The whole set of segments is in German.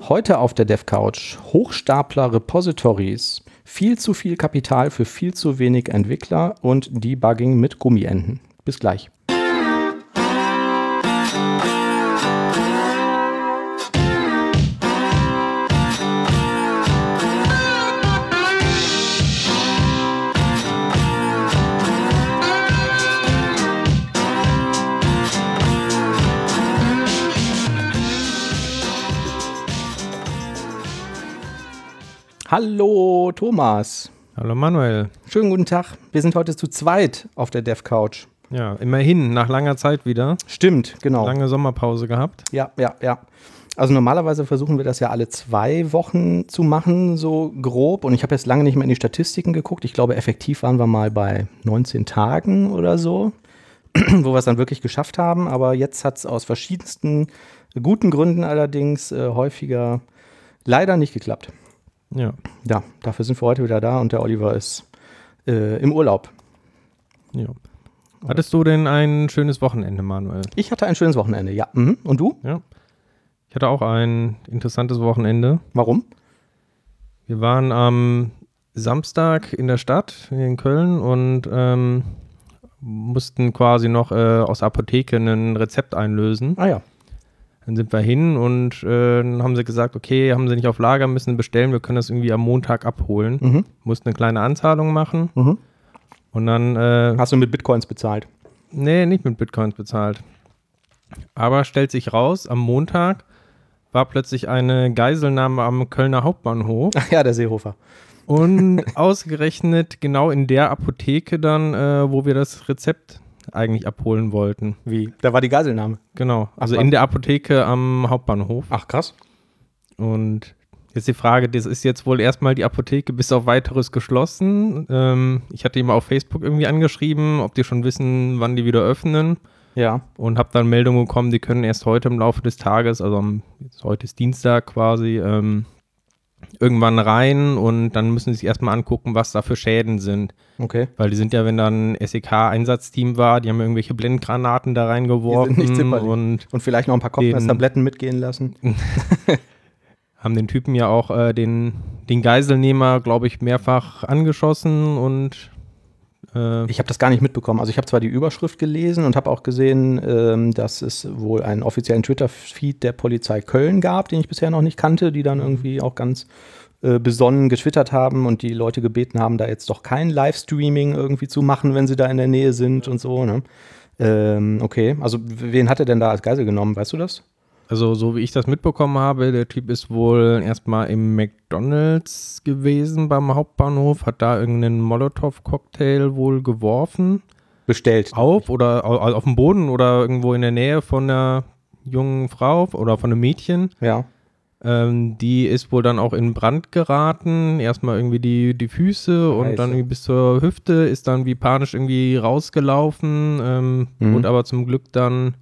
Heute auf der DevCouch Hochstapler Repositories, viel zu viel Kapital für viel zu wenig Entwickler und Debugging mit Gummienden. Bis gleich. Hallo Thomas. Hallo Manuel. Schönen guten Tag. Wir sind heute zu zweit auf der DevCouch. Ja, immerhin, nach langer Zeit wieder. Stimmt, genau. Lange Sommerpause gehabt. Ja, ja, ja. Also normalerweise versuchen wir das ja alle zwei Wochen zu machen, so grob. Und ich habe jetzt lange nicht mehr in die Statistiken geguckt. Ich glaube, effektiv waren wir mal bei 19 Tagen oder so, wo wir es dann wirklich geschafft haben. Aber jetzt hat es aus verschiedensten guten Gründen allerdings äh, häufiger leider nicht geklappt. Ja. Ja, dafür sind wir heute wieder da und der Oliver ist äh, im Urlaub. ja. Hattest du denn ein schönes Wochenende, Manuel? Ich hatte ein schönes Wochenende, ja. Mhm. Und du? Ja. Ich hatte auch ein interessantes Wochenende. Warum? Wir waren am Samstag in der Stadt, in Köln, und ähm, mussten quasi noch äh, aus der Apotheke ein Rezept einlösen. Ah ja. Dann sind wir hin und äh, dann haben sie gesagt, okay, haben sie nicht auf Lager, müssen bestellen, wir können das irgendwie am Montag abholen. Mhm. Mussten eine kleine Anzahlung machen Mhm. und dann, äh, Hast du mit Bitcoins bezahlt? nee, nicht mit Bitcoins bezahlt. Aber stellt sich raus, am Montag war plötzlich eine Geiselnahme am Kölner Hauptbahnhof Ach ja, der Seehofer. und ausgerechnet genau in der Apotheke dann, äh, wo wir das Rezept eigentlich abholen wollten. Wie? Da war die Geiselnahme. Genau, also Ach, in der Apotheke am Hauptbahnhof. Ach krass. Und jetzt die Frage, das ist jetzt wohl erstmal die Apotheke bis auf weiteres geschlossen. Ähm, ich hatte ihm auf Facebook irgendwie angeschrieben, ob die schon wissen, wann die wieder öffnen. Ja. Und habe dann Meldungen bekommen, die können erst heute im Laufe des Tages, also am, heute ist Dienstag quasi, ähm, irgendwann rein und dann müssen sie sich erstmal angucken, was da für Schäden sind. Okay. Weil die sind ja, wenn da ein SEK-Einsatzteam war, die haben irgendwelche Blendgranaten da reingeworfen und Und vielleicht noch ein paar Kopfmesstabletten mitgehen lassen. haben den Typen ja auch äh, den, den Geiselnehmer, glaube ich, mehrfach angeschossen und äh, Ich habe das gar nicht mitbekommen. Also ich habe zwar die Überschrift gelesen und habe auch gesehen, ähm, dass es wohl einen offiziellen Twitter-Feed der Polizei Köln gab, den ich bisher noch nicht kannte, die dann irgendwie auch ganz äh, besonnen getwittert haben und die Leute gebeten haben, da jetzt doch kein Livestreaming irgendwie zu machen, wenn sie da in der Nähe sind und so. Ne? Ähm, okay, also wen hat er denn da als Geisel genommen, weißt du das? Also so wie ich das mitbekommen habe, der Typ ist wohl erstmal im McDonalds gewesen beim Hauptbahnhof, hat da irgendeinen Molotow-Cocktail wohl geworfen Bestellt. auf oder au- auf dem Boden oder irgendwo in der Nähe von einer jungen Frau oder von einem Mädchen. Ja. Ähm, die ist wohl dann auch in Brand geraten. Erstmal irgendwie die, die Füße und Scheiße. dann irgendwie bis zur Hüfte, ist dann wie panisch irgendwie rausgelaufen. Ähm, Mhm. Wurde aber zum Glück dann,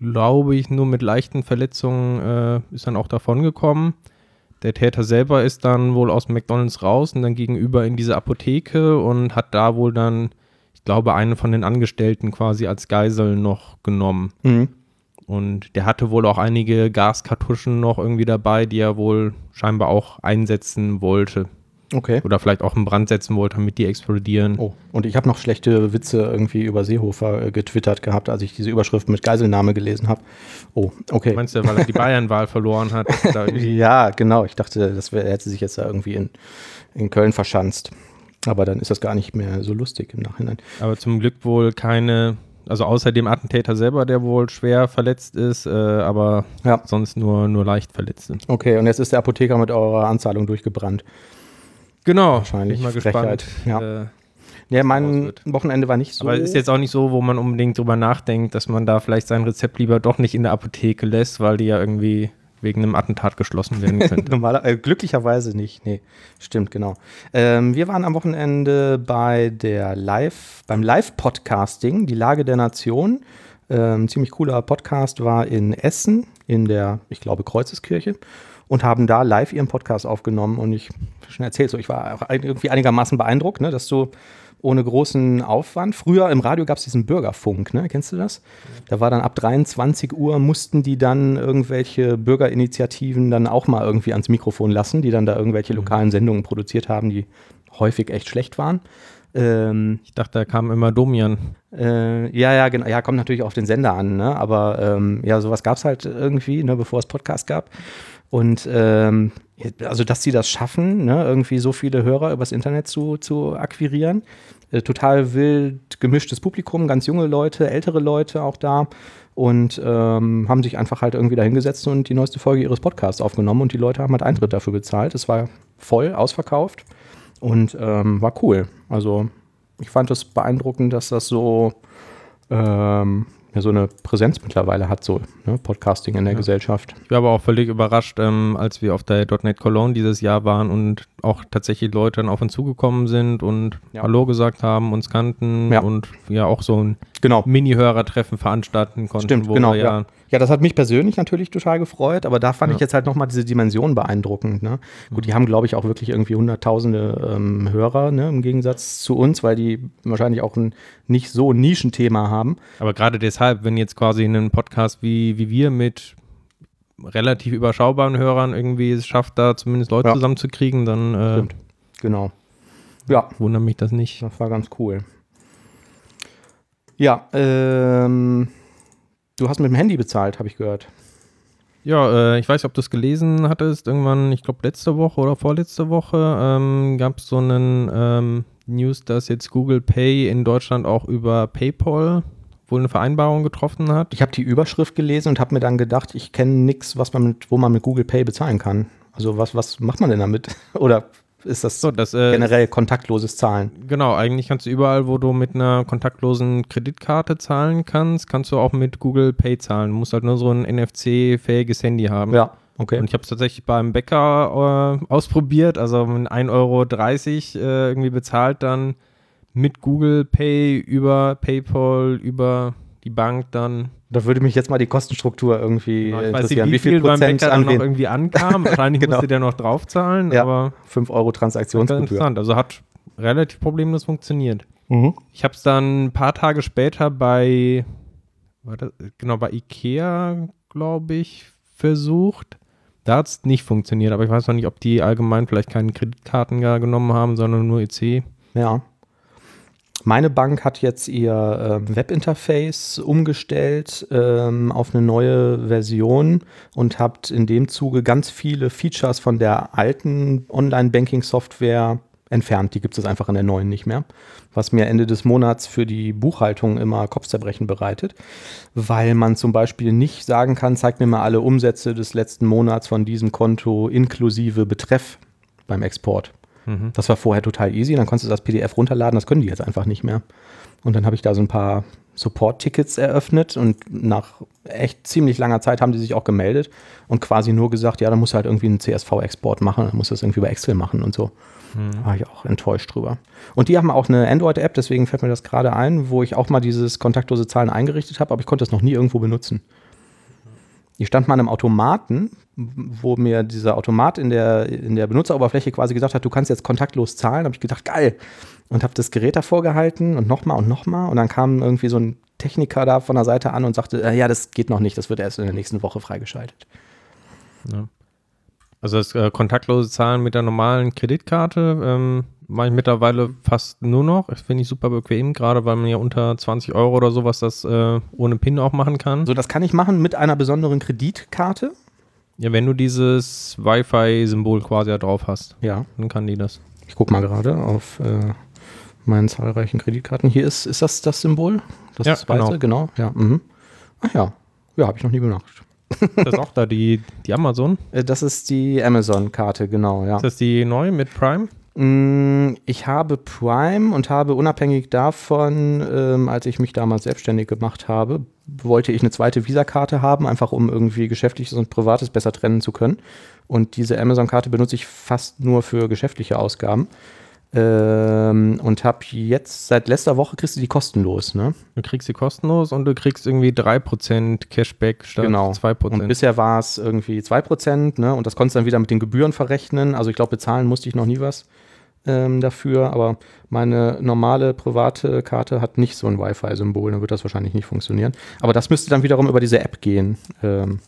glaube ich, nur mit leichten Verletzungen äh, ist dann auch davon gekommen. Der Täter selber ist dann wohl aus dem McDonalds raus und dann gegenüber in diese Apotheke und hat da wohl dann, ich glaube, einen von den Angestellten quasi als Geisel noch genommen. Mhm. Und der hatte wohl auch einige Gaskartuschen noch irgendwie dabei, die er wohl scheinbar auch einsetzen wollte. Okay. Oder vielleicht auch in Brand setzen wollte, damit die explodieren. Oh, und ich habe noch schlechte Witze irgendwie über Seehofer äh, getwittert gehabt, als ich diese Überschrift mit Geiselnahme gelesen habe. Oh, okay. Meinst du, weil er die Bayernwahl verloren hat? Ja, genau. Ich dachte, das wär, er hätte sich jetzt da irgendwie in, in Köln verschanzt. Aber dann ist das gar nicht mehr so lustig im Nachhinein. Aber zum Glück wohl keine, also außer dem Attentäter selber, der wohl schwer verletzt ist, äh, aber Ja. sonst nur, nur leicht verletzt sind. Okay, und jetzt ist der Apotheker mit eurer Anzahlung durchgebrannt. Genau, Wahrscheinlich bin mal Frechheit, gespannt. ja. Äh, Ja, mein. Wochenende war nicht so. Aber ist jetzt auch nicht so, wo man unbedingt drüber nachdenkt, dass man da vielleicht sein Rezept lieber doch nicht in der Apotheke lässt, weil die ja irgendwie wegen einem Attentat geschlossen werden könnte. Normaler, äh, glücklicherweise nicht. Nee, stimmt, genau. Ähm, wir waren am Wochenende bei der Live, beim Live-Podcasting, die Lage der Nation. Ähm, ziemlich cooler Podcast war in Essen, in der, ich glaube, Kreuzeskirche und haben da live ihren Podcast aufgenommen. Und ich schon erzählt, so ich war auch irgendwie einigermaßen beeindruckt, ne, dass du ohne großen Aufwand. Früher im Radio gab es diesen Bürgerfunk, ne? Kennst du das? Da war dann ab 23 Uhr mussten die dann irgendwelche Bürgerinitiativen dann auch mal irgendwie ans Mikrofon lassen, die dann da irgendwelche lokalen Sendungen produziert haben, die häufig echt schlecht waren. Ähm, ich dachte, da kam immer Domian. Äh, ja, ja, genau. Ja, kommt natürlich auf den Sender an, ne? Aber ähm, ja, sowas gab es halt irgendwie, ne, bevor es Podcast gab. Und ähm, also, dass sie das schaffen, ne, irgendwie so viele Hörer übers Internet zu, zu akquirieren. Äh, total wild gemischtes Publikum, ganz junge Leute, ältere Leute auch da. Und ähm, haben sich einfach halt irgendwie dahingesetzt und die neueste Folge ihres Podcasts aufgenommen und die Leute haben halt Eintritt dafür bezahlt. Es war voll ausverkauft und ähm, war cool. Also ich fand es beeindruckend, dass das so ähm, ja, so eine Präsenz mittlerweile hat, so ne? Podcasting in der ja. Gesellschaft. Ich war aber auch völlig überrascht, ähm, als wir auf der .NET Cologne dieses Jahr waren und auch tatsächlich Leute dann auf uns zugekommen sind und ja. Hallo gesagt haben, uns kannten ja. und ja auch so ein genau. Mini-Hörertreffen veranstalten konnten. Stimmt, genau. ja, ja, das hat mich persönlich natürlich total gefreut, aber da fand ja. ich jetzt halt nochmal diese Dimension beeindruckend. Ne? Gut, die haben, glaube ich, auch wirklich irgendwie hunderttausende ähm, Hörer, ne? im Gegensatz zu uns, weil die wahrscheinlich auch ein nicht so Nischenthema haben. Aber gerade deshalb, wenn jetzt quasi einen Podcast wie, wie wir mit relativ überschaubaren Hörern irgendwie es schafft, da zumindest Leute ja. zusammenzukriegen, dann äh, Stimmt. genau. Ja. Wundert mich das nicht. Das war ganz cool. Ja, ähm, du hast mit dem Handy bezahlt, habe ich gehört. Ja, äh, ich weiß nicht, ob du es gelesen hattest. Irgendwann, ich glaube, letzte Woche oder vorletzte Woche ähm, gab es so einen ähm, News, dass jetzt Google Pay in Deutschland auch über PayPal wohl eine Vereinbarung getroffen hat. Ich habe die Überschrift gelesen und habe mir dann gedacht, ich kenne nichts, was man mit, wo man mit Google Pay bezahlen kann. Also was, was macht man denn damit? Oder ist das, so, das äh, generell kontaktloses Zahlen? Genau, eigentlich kannst du überall, wo du mit einer kontaktlosen Kreditkarte zahlen kannst, kannst du auch mit Google Pay zahlen. Du musst halt nur so ein NFC-fähiges Handy haben. Ja, okay. Und ich habe es tatsächlich beim Bäcker äh, ausprobiert, also mit 1,30 Euro äh, irgendwie bezahlt dann mit Google Pay über PayPal, über die Bank dann. Da würde mich jetzt mal die Kostenstruktur irgendwie genau, interessieren. Nicht, wie, wie, viel, Prozent beim noch irgendwie ankam. Wahrscheinlich genau. musste der noch draufzahlen, ja, aber 5 Euro Transaktionsgebühr. Interessant. Also hat relativ problemlos funktioniert. Mhm. Ich habe es dann ein paar Tage später bei, das, genau bei Ikea, glaube ich, versucht. Da hat es nicht funktioniert, aber ich weiß noch nicht, ob die allgemein vielleicht keine Kreditkarten genommen haben, sondern nur EC. Ja. Meine Bank hat jetzt ihr ähm, Webinterface umgestellt ähm, auf eine neue Version und hat in dem Zuge ganz viele Features von der alten Online-Banking-Software entfernt. Die gibt es einfach in der neuen nicht mehr. Was mir Ende des Monats für die Buchhaltung immer Kopfzerbrechen bereitet, weil man zum Beispiel nicht sagen kann, zeig mir mal alle Umsätze des letzten Monats von diesem Konto inklusive Betreff beim Export. Mhm. Das war vorher total easy. Dann konntest du das PDF runterladen. Das können die jetzt einfach nicht mehr. Und dann habe ich da so ein paar Support-Tickets eröffnet und nach echt ziemlich langer Zeit haben die sich auch gemeldet und quasi nur gesagt, ja, da musst du halt irgendwie einen CSV-Export machen, dann musst du das irgendwie über Excel machen und so. Mhm. War ich auch enttäuscht drüber. Und die haben auch eine Android-App, deswegen fällt mir das gerade ein, wo ich auch mal dieses kontaktlose Zahlen eingerichtet habe, aber ich konnte es noch nie irgendwo benutzen. Ich stand mal an einem Automaten, wo mir dieser Automat in der, in der Benutzeroberfläche quasi gesagt hat, du kannst jetzt kontaktlos zahlen. Da habe ich gedacht, geil. Und habe das Gerät davor gehalten und nochmal und nochmal. Und dann kam irgendwie so ein Techniker da von der Seite an und sagte, äh, ja, das geht noch nicht, das wird erst in der nächsten Woche freigeschaltet. Ja. Also das äh, kontaktlose Zahlen mit der normalen Kreditkarte ähm, mache ich mittlerweile fast nur noch. Das finde ich super bequem, gerade weil man ja unter 20 Euro oder sowas das äh, ohne PIN auch machen kann. So, das kann ich machen mit einer besonderen Kreditkarte. Ja, wenn du dieses Wi-Fi-Symbol quasi da drauf hast. Ja. Dann kann die das. Ich gucke mal gerade auf äh, meinen zahlreichen Kreditkarten. Hier ist, ist das das Symbol? Das ja, ist weiße, genau. genau. Ja. Mhm. Ach ja. Ja, habe ich noch nie gemacht. Das ist auch da die, die Amazon? Äh, das ist die Amazon-Karte, genau, ja. Ist das die neue mit Prime? Mm, ich habe Prime und habe unabhängig davon, ähm, als ich mich damals selbstständig gemacht habe, wollte ich eine zweite Visa-Karte haben, einfach um irgendwie Geschäftliches und Privates besser trennen zu können. Und diese Amazon-Karte benutze ich fast nur für geschäftliche Ausgaben. Ähm, und habe jetzt seit letzter Woche kriegst du die kostenlos, ne? Du kriegst sie kostenlos und du kriegst irgendwie 3% Cashback statt Genau. 2%. Und bisher war es irgendwie 2%, ne? Und das konntest du dann wieder mit den Gebühren verrechnen. Also ich glaube, bezahlen musste ich noch nie was ähm, dafür, aber meine normale private Karte hat nicht so ein Wi-Fi-Symbol, dann wird das wahrscheinlich nicht funktionieren. Aber das müsste dann wiederum über diese App gehen ähm,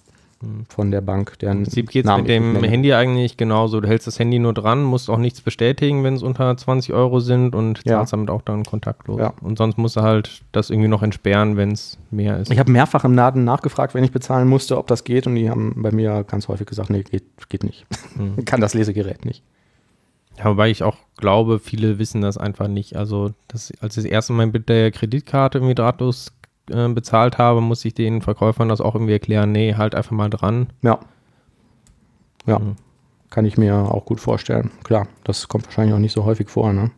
von der Bank. Im Prinzip geht es mit dem Handy eigentlich genauso. Du hältst das Handy nur dran, musst auch nichts bestätigen, wenn es unter 20 Euro sind und Ja. zahlst damit auch dann kontaktlos. Ja. Und sonst musst du halt das irgendwie noch entsperren, wenn es mehr ist. Ich habe mehrfach im Laden nachgefragt, wenn ich bezahlen musste, ob das geht. Und die haben bei mir ganz häufig gesagt, nee, geht, geht nicht. Mhm. Kann das Lesegerät nicht. Ja, wobei ich auch glaube, viele wissen das einfach nicht. Also, das, als ich das erste Mal mit der Kreditkarte irgendwie drahtlos äh, bezahlt habe, muss ich den Verkäufern das auch irgendwie erklären. Nee, halt einfach mal dran. Ja. Ja, Mhm. kann ich mir auch gut vorstellen. Klar, das kommt wahrscheinlich auch nicht so häufig vor. Ne?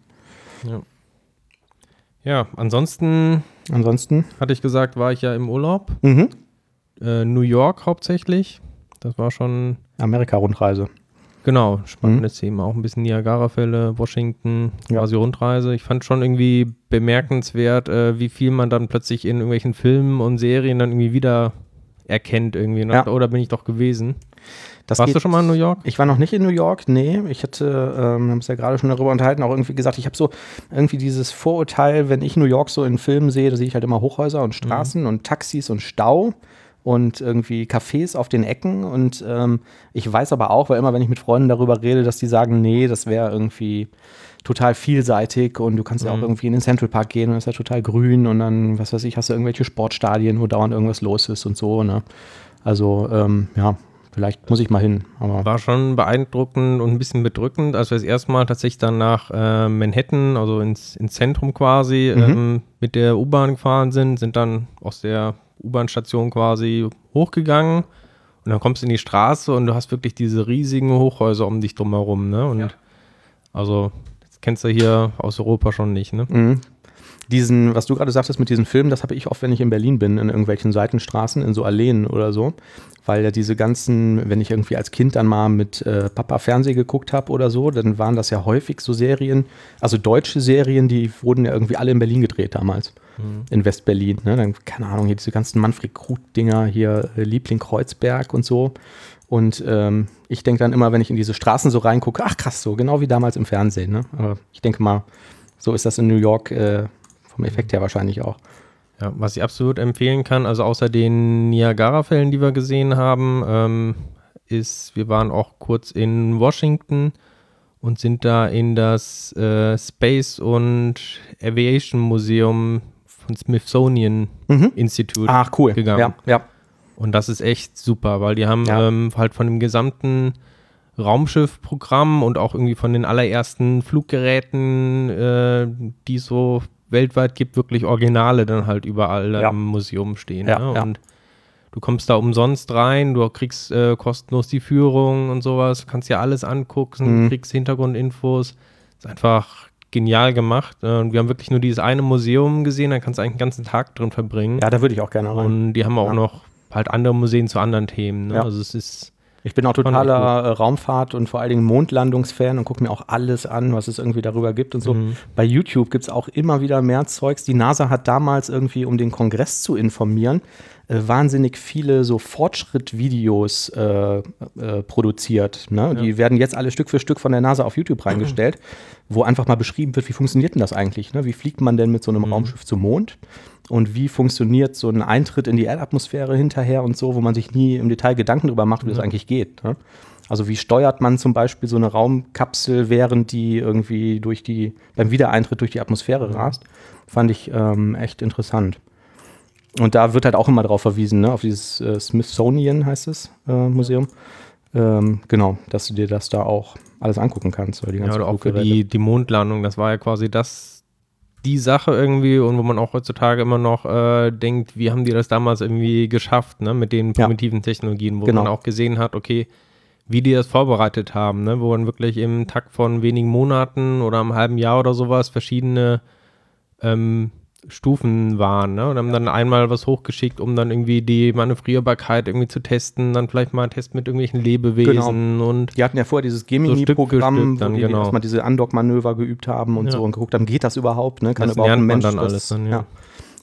Ja, ansonsten Ansonsten, hatte ich gesagt, war ich ja im Urlaub. mhm. Äh, New York hauptsächlich. Das war schon, Amerika-Rundreise. Genau, spannendes Thema. Auch ein bisschen Niagara-Fälle, Washington, Ja. quasi Rundreise. Ich fand schon irgendwie bemerkenswert, äh, wie viel man dann plötzlich in irgendwelchen Filmen und Serien dann irgendwie wieder erkennt irgendwie. Und Ja. da bin ich doch gewesen. Das Warst geht- du schon mal in New York? Ich war noch nicht in New York, nee. Ich hatte, ähm, wir haben es ja gerade schon darüber unterhalten, auch irgendwie gesagt, ich habe so irgendwie dieses Vorurteil, wenn ich New York so in Filmen sehe, da sehe ich halt immer Hochhäuser und Straßen und Taxis und Stau und irgendwie Cafés auf den Ecken. Und ähm, ich weiß aber auch, weil immer, wenn ich mit Freunden darüber rede, dass die sagen, nee, das wäre irgendwie total vielseitig und du kannst ja auch irgendwie in den Central Park gehen und es ist ja total grün und dann, was weiß ich, hast du irgendwelche Sportstadien, wo dauernd irgendwas los ist und so, ne? Also, ähm, ja, vielleicht muss ich mal hin, aber War schon beeindruckend und ein bisschen bedrückend, als wir das erste Mal tatsächlich dann nach äh, Manhattan, also ins, ins Zentrum quasi, Mhm. ähm, mit der U-Bahn gefahren sind, sind dann aus der U-Bahn-Station quasi hochgegangen und dann kommst du in die Straße und du hast wirklich diese riesigen Hochhäuser um dich drumherum, ne? Und also, das kennst du hier aus Europa schon nicht, ne? Mhm. Diesen, was du gerade sagtest mit diesen Filmen, das habe ich oft, wenn ich in Berlin bin, in irgendwelchen Seitenstraßen, in so Alleen oder so. Weil ja diese ganzen, wenn ich irgendwie als Kind dann mal mit äh, Papa Fernseh geguckt habe oder so, dann waren das ja häufig so Serien, also deutsche Serien, die wurden ja irgendwie alle in Berlin gedreht damals. In West-Berlin. Ne? Dann, keine Ahnung, hier diese ganzen Manfred Krug-Dinger, hier äh, Liebling Kreuzberg und so. Und ähm, ich denke dann immer, wenn ich in diese Straßen so reingucke, ach krass, so genau wie damals im Fernsehen. Ne? Aber ich denke mal, so ist das in New York äh, vom Effekt her wahrscheinlich auch. Ja, was ich absolut empfehlen kann, also außer den Niagara-Fällen, die wir gesehen haben, ähm, ist, wir waren auch kurz in Washington und sind da in das äh, Space und Aviation Museum von Smithsonian Mhm. Institute Ach, cool. gegangen. Ja, ja. Und das ist echt super, weil die haben Ja. ähm, halt von dem gesamten Raumschiffprogramm und auch irgendwie von den allerersten Fluggeräten, äh, die es so weltweit gibt, wirklich Originale dann halt überall Ja. im Museum stehen. Ja, ne? Und du kommst da umsonst rein, du kriegst äh, kostenlos die Führung und sowas, kannst dir alles angucken, Mhm. kriegst Hintergrundinfos. Ist einfach genial gemacht. Äh, Und wir haben wirklich nur dieses eine Museum gesehen, da kannst du eigentlich den ganzen Tag drin verbringen. ja, da würde ich auch gerne rein. Und die haben auch Ja. noch halt andere Museen zu anderen Themen. Ne? Ja. Also es ist Ich bin auch totaler äh, Raumfahrt und vor allen Dingen Mondlandungsfan und gucke mir auch alles an, was es irgendwie darüber gibt und so. Mhm. Bei YouTube gibt es auch immer wieder mehr Zeugs. Die NASA hat damals irgendwie, um den Kongress zu informieren, wahnsinnig viele so Fortschritt-Videos äh, äh, produziert. Ne? Die werden jetzt alle Stück für Stück von der NASA auf YouTube reingestellt, wo einfach mal beschrieben wird, wie funktioniert denn das eigentlich? Ne? Wie fliegt man denn mit so einem Raumschiff zum Mond? Und wie funktioniert so ein Eintritt in die Erdatmosphäre hinterher und so, wo man sich nie im Detail Gedanken darüber macht, wie das eigentlich geht. Ne? Also wie steuert man zum Beispiel so eine Raumkapsel, während die irgendwie durch die, beim Wiedereintritt durch die Atmosphäre rast, fand ich ähm, echt interessant. Und da wird halt auch immer darauf verwiesen, ne? auf dieses äh, Smithsonian heißt es, äh, Museum. Ähm, genau, dass du dir das da auch alles angucken kannst. Oder die ja, ganzen oder auch für die, die Mondlandung, das war ja quasi das, die Sache irgendwie und wo man auch heutzutage immer noch äh, denkt, wie haben die das damals irgendwie geschafft, ne, mit den Ja. primitiven Technologien, wo Genau. man auch gesehen hat, okay, wie die das vorbereitet haben, ne, wo man wirklich im Takt von wenigen Monaten oder einem halben Jahr oder sowas verschiedene ähm, Stufen waren, ne? Und haben dann einmal was hochgeschickt, um dann irgendwie die Manövrierbarkeit irgendwie zu testen, dann vielleicht mal einen Test mit irgendwelchen Lebewesen Genau. und Die hatten ja vorher dieses So Gemini-Programm, Stück wo die genau. erstmal diese Undock-Manöver geübt haben und Ja. so und geguckt haben, geht das überhaupt? Ne? Kann Das überhaupt ein Mensch dann das? alles dann, ja.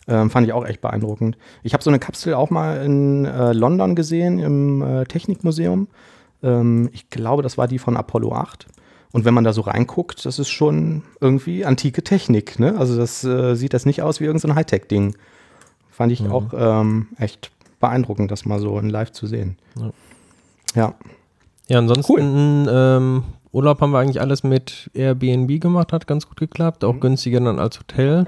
Ähm, fand ich auch echt beeindruckend. Ich habe so eine Kapsel auch mal in äh, London gesehen, im äh, Technikmuseum. Ähm, ich glaube, das war die von Apollo 8. Und wenn man da so reinguckt, das ist schon irgendwie antike Technik. Ne? Also das äh, sieht das nicht aus wie irgendein Hightech-Ding. Fand ich Mhm. auch ähm, echt beeindruckend, das mal so in live zu sehen. Ja. Ja, Ja, ansonsten ähm, Urlaub haben wir eigentlich alles mit Airbnb gemacht, hat ganz gut geklappt, Mhm. auch günstiger dann als Hotel.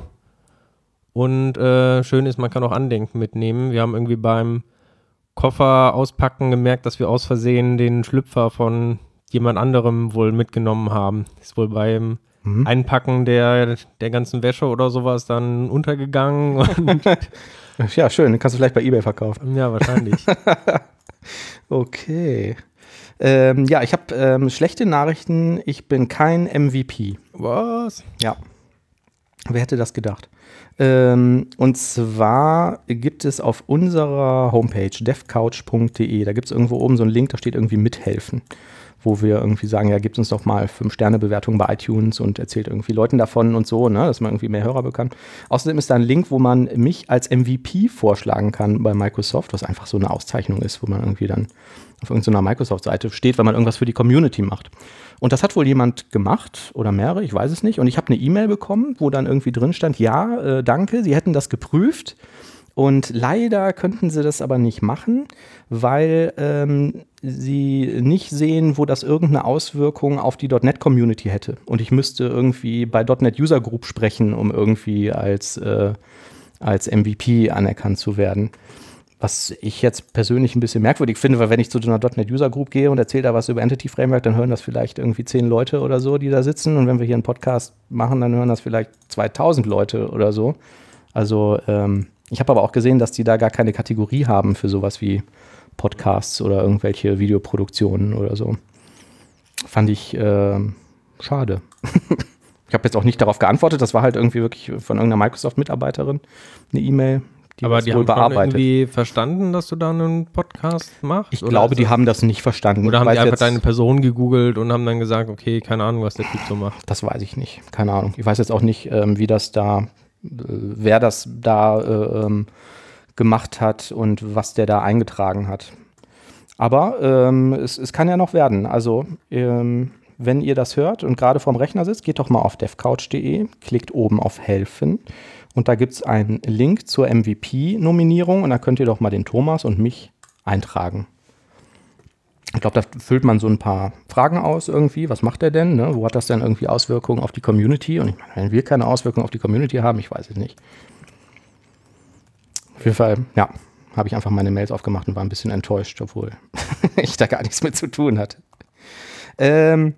Und äh, schön ist, man kann auch Andenken mitnehmen. Wir haben irgendwie beim Koffer auspacken gemerkt, dass wir aus Versehen den Schlüpfer von jemand anderem wohl mitgenommen haben. Ist wohl beim Mhm. Einpacken der, der ganzen Wäsche oder sowas dann untergegangen. Ja schön. Den kannst du vielleicht bei eBay verkaufen. ja, wahrscheinlich. Okay. Ähm, ja, ich habe ähm, schlechte Nachrichten. Ich bin kein MVP. Was? Ja. Wer hätte das gedacht? Ähm, und zwar gibt es auf unserer Homepage devcouch.de, da gibt es irgendwo oben so einen Link, da steht irgendwie mithelfen, wo wir irgendwie sagen, ja, gibt uns doch mal 5-Sterne-Bewertungen bei iTunes und erzählt irgendwie Leuten davon und so, ne, dass man irgendwie mehr Hörer bekommt. Außerdem ist da ein Link, wo man mich als MVP vorschlagen kann bei Microsoft, was einfach so eine Auszeichnung ist, wo man irgendwie dann auf irgendeiner Microsoft-Seite steht, wenn man irgendwas für die Community macht. Und das hat wohl jemand gemacht oder mehrere, ich weiß es nicht. Und ich habe eine E-Mail bekommen, wo dann irgendwie drin stand, ja, äh, danke, Sie hätten das geprüft. Und leider könnten sie das aber nicht machen, weil ähm, sie nicht sehen, wo das irgendeine Auswirkung auf die .NET-Community hätte. Und ich müsste irgendwie bei .NET User Group sprechen, um irgendwie als, äh, als MVP anerkannt zu werden. Was ich jetzt persönlich ein bisschen merkwürdig finde, weil wenn ich zu so einer .NET User Group gehe und erzähle da was über Entity Framework, dann hören das vielleicht irgendwie zehn Leute oder so, die da sitzen. Und wenn wir hier einen Podcast machen, dann hören das vielleicht 2000 Leute oder so. Also ähm, ich habe aber auch gesehen, dass die da gar keine Kategorie haben für sowas wie Podcasts oder irgendwelche Videoproduktionen oder so. Fand ich ähm, schade. ich habe jetzt auch nicht darauf geantwortet. Das war halt irgendwie wirklich von irgendeiner Microsoft-Mitarbeiterin eine E-Mail, die Aber das die wohl haben bearbeitet. irgendwie verstanden, dass du da einen Podcast machst? Ich glaube, die haben das nicht verstanden. Oder haben die einfach deine Person gegoogelt und haben dann gesagt, okay, keine Ahnung, was der Typ so macht. Das weiß ich nicht. Keine Ahnung. Ich weiß jetzt auch nicht, ähm, wie das da, äh, wer das da äh, ähm, gemacht hat und was der da eingetragen hat. Aber ähm, es, es kann ja noch werden. Also, ähm, wenn ihr das hört und gerade vorm Rechner sitzt, geht doch mal auf devcouch.de, klickt oben auf Helfen und da gibt es einen Link zur MVP-Nominierung und da könnt ihr doch mal den Thomas und mich eintragen. Ich glaube, da füllt man so ein paar Fragen aus irgendwie. Was macht er denn? Ne? Wo hat das denn irgendwie Auswirkungen auf die Community? Und ich meine, wenn wir keine Auswirkungen auf die Community haben, ich weiß es nicht. Auf jeden Fall, ja, habe ich einfach meine Mails aufgemacht und war ein bisschen enttäuscht, obwohl ich da gar nichts mit zu tun hatte. Ähm,